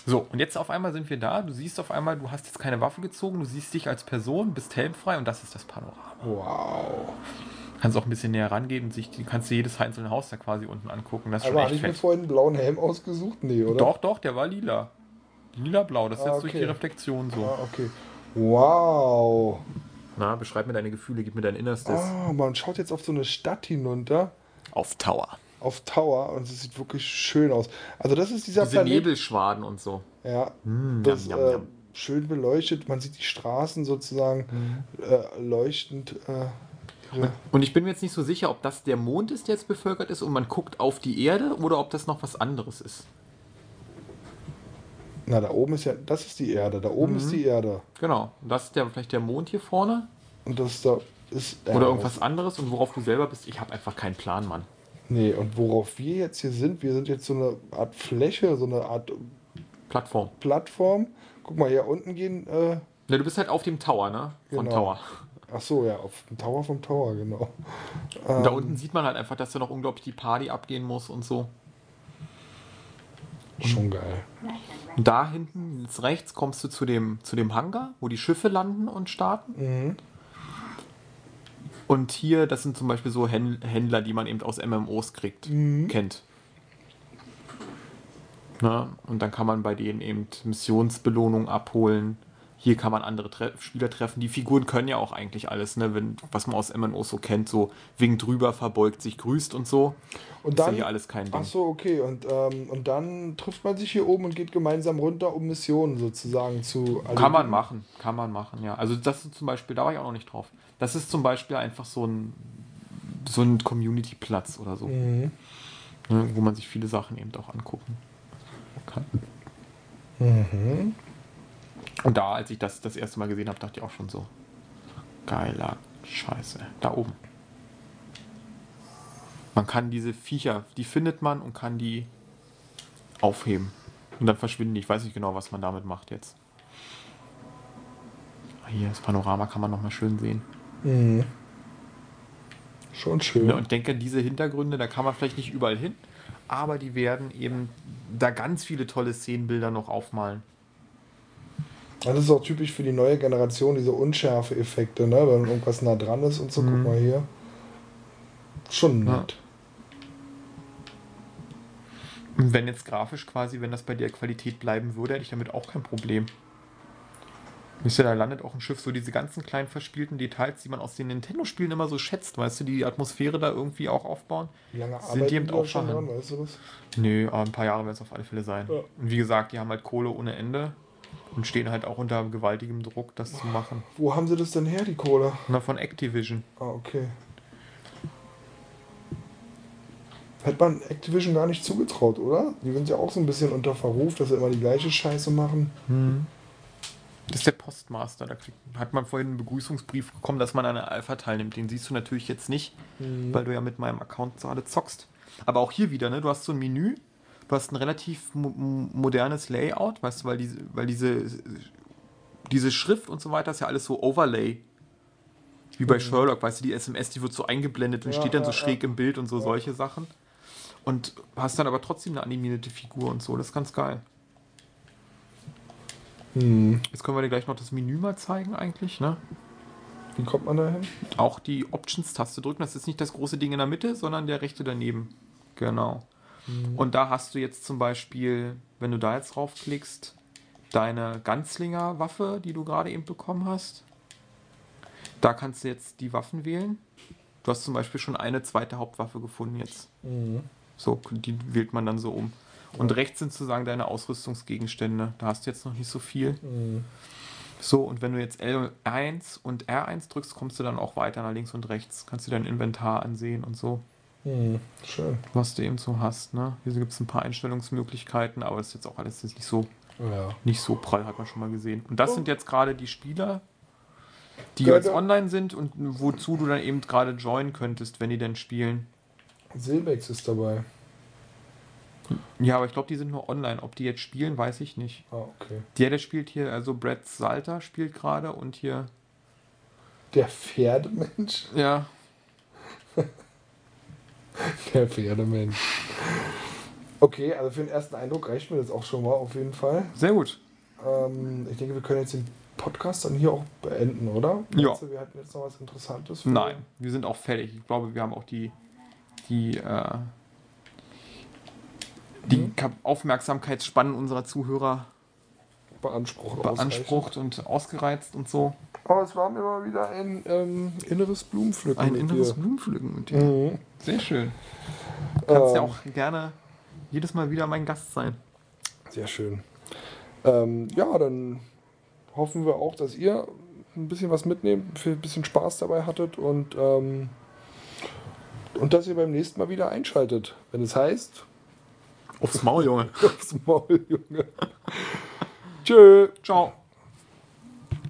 So, und jetzt auf einmal sind wir da. Du siehst auf einmal, du hast jetzt keine Waffe gezogen, du siehst dich als Person, bist helmfrei und das ist das Panorama.
Wow.
Kannst auch ein bisschen näher rangehen und sich, die kannst du jedes einzelne Haus da quasi unten angucken. Das ist
Aber hatte ich mir
fett.
vorhin einen blauen Helm ausgesucht? Nee, oder?
Doch, doch, der war lila. Lila-blau, das ist
Ah,
jetzt durch
okay.
die Reflexion so.
Ah, okay. Wow.
Na, beschreib mir deine Gefühle, gib mir dein Innerstes.
Ah, man schaut jetzt auf so eine Stadt hinunter,
Auf Tower.
Auf Tower, und es sieht wirklich schön aus. Also das ist dieser
Diese
Planet.
Nebelschwaden und so.
Ja,
Mm,
das
yum, yum,
äh,
yum.
schön beleuchtet. Man sieht die Straßen sozusagen
Mhm.
äh, leuchtend. Äh, ja.
Und ich bin mir jetzt nicht so sicher, ob das der Mond ist, der jetzt bevölkert ist und man guckt auf die Erde oder ob das noch was anderes ist.
Na, da oben ist ja, das ist die Erde. Da oben
Mhm.
ist die Erde.
Genau. Und das ist der, vielleicht der Mond hier vorne
Und das da ist. Erde.
oder irgendwas anderes und worauf du selber bist. Ich habe einfach keinen Plan, Mann.
Nee, und worauf wir jetzt hier sind, wir sind jetzt so eine Art Fläche, so eine Art
Plattform.
Plattform. Guck mal, hier unten gehen. Äh,
Ne, du bist halt auf dem Tower, ne? Von
Genau.
Tower.
ach so, ja, auf dem Tower vom Tower, genau.
Und da
Ähm,
unten sieht man halt einfach, dass da noch unglaublich die Party abgehen muss und so.
Schon geil.
Und da hinten, jetzt rechts, kommst du zu dem, zu dem Hangar, wo die Schiffe landen und starten.
Mhm.
Und hier, das sind zum Beispiel so Händl- Händler, die man eben aus MMOs kriegt,
Mhm.
kennt. Na, und dann kann man bei denen eben Missionsbelohnungen abholen. Hier kann man andere Tre Spieler treffen. Die Figuren können ja auch eigentlich alles, ne? Wenn, was man aus MMOs so kennt, so winkt drüber, verbeugt sich, grüßt und so.
Und
ist ja
dann.
hier alles kein Ding.
Ach so, okay. Und, ähm, und dann trifft man sich hier oben und geht gemeinsam runter, um Missionen sozusagen zu
Kann man machen, kann man machen, ja. Also das ist zum Beispiel, da war ich auch noch nicht drauf. Das ist zum Beispiel einfach so ein, so ein Community-Platz oder so,
Mhm.
ne, wo man sich viele Sachen eben auch angucken kann.
Mhm.
Und da, als ich das das erste Mal gesehen habe, dachte ich auch schon so, geiler Scheiße, da oben. Man kann diese Viecher, die findet man und kann die aufheben. Und dann verschwinden die. Ich weiß nicht genau, was man damit macht jetzt. Ah, Hier, das Panorama kann man nochmal schön sehen.
Mhm. Schon schön.
Ne, und denke, diese Hintergründe, da kann man vielleicht nicht überall hin, aber die werden eben da ganz viele tolle Szenenbilder noch aufmalen.
Das ist auch typisch für die neue Generation, diese Unschärfe-Effekte, ne? wenn irgendwas nah dran ist und so. Guck mal hier. Schon
Ja.
nett.
Und wenn jetzt grafisch quasi, wenn das bei der Qualität bleiben würde, hätte ich damit auch kein Problem. Wisst ihr, da landet auch ein Schiff, so diese ganzen kleinen verspielten Details, die man aus den Nintendo-Spielen immer so schätzt, weißt du, die Atmosphäre da irgendwie auch aufbauen.
Wie lange
Sind die eben auch
schon
schon
dran, weißt du das?
Nö, aber ein paar Jahre werden es auf alle Fälle sein.
Ja.
Und wie gesagt, die haben halt Kohle ohne Ende und stehen halt auch unter gewaltigem Druck, das zu machen.
Wo haben sie das denn her, die Kohle?
Na, von Activision.
Ah, okay. Hätte man Activision gar nicht zugetraut, oder? Die sind ja auch so ein bisschen unter Verruf, dass sie immer die gleiche Scheiße machen.
Das ist der Postmaster. Da kriegt, hat man vorhin einen Begrüßungsbrief bekommen, dass man an einer Alpha teilnimmt. Den siehst du natürlich jetzt nicht, weil du ja mit meinem Account gerade zockst. Aber auch hier wieder, ne? Du hast so ein Menü, du hast ein relativ mo mo- modernes Layout, weißt du, weil diese, weil diese, diese Schrift und so weiter ist ja alles so Overlay. Wie bei Sherlock, weißt du, die SMS, die wird so eingeblendet und
Ja,
steht dann so
ja,
schräg
ja.
im Bild und so solche Sachen. Und hast dann aber trotzdem eine animierte Figur und so. Das ist ganz geil.
Hm.
Jetzt können wir dir gleich noch das Menü mal zeigen eigentlich, ne?
Wie kommt man da hin?
Auch die Options-Taste drücken. Das ist nicht das große Ding in der Mitte, sondern der rechte daneben. Genau. Und da hast du jetzt zum Beispiel, wenn du da jetzt draufklickst, deine Ganzlinger-Waffe, die du gerade eben bekommen hast. Da kannst du jetzt die Waffen wählen. Du hast zum Beispiel schon eine zweite Hauptwaffe gefunden jetzt. So, die wählt man dann so um. Und rechts sind sozusagen deine Ausrüstungsgegenstände. Da hast du jetzt noch nicht so viel. So, und wenn du jetzt L1 und R1 drückst, kommst du dann auch weiter nach links und rechts. Kannst du dein Inventar ansehen und so,
Hm. Schön.
was du eben so hast. Ne? Hier gibt es ein paar Einstellungsmöglichkeiten, aber das ist jetzt auch alles jetzt nicht so,
Ja.
nicht so prall, hat man schon mal gesehen. Und das
Oh.
sind jetzt gerade die Spieler, die
Ja,
jetzt online sind und wozu du dann eben gerade joinen könntest, wenn die denn spielen.
Silbex ist dabei.
Ja, aber ich glaube, die sind nur online. Ob die jetzt spielen, weiß ich nicht.
Ah, okay.
Der, der spielt hier, also Brad Salter spielt gerade und hier.
Der Pferdemensch.
Ja,
Der Pferdemensch. Okay, also für den ersten Eindruck reicht mir das auch schon mal auf jeden Fall.
sehr gut.
ähm, ich denke, wir können jetzt den Podcast dann hier auch beenden, oder?
Ja.
Meinst du, wir hatten jetzt noch was Interessantes. für-
Nein, wir sind auch fertig. Ich glaube, wir haben auch die, die, äh, die
Mhm.
Aufmerksamkeitsspannen unserer Zuhörer
beansprucht.
beansprucht und ausgereizt und so.
Aber es war mir immer wieder ein ähm, inneres Blumenpflücken.
Ein
mit
inneres
dir.
Blumenpflücken mit dir.
Mhm.
Sehr schön. Du kannst ja
Ähm,
auch gerne jedes Mal wieder mein Gast sein.
Sehr schön. Ähm, ja, dann hoffen wir auch, dass ihr ein bisschen was mitnehmt, für ein bisschen Spaß dabei hattet und, ähm, und dass ihr beim nächsten Mal wieder einschaltet, wenn es heißt,
Aufs Maul, Junge.
aufs Maul, Junge. Tschö.
Ciao.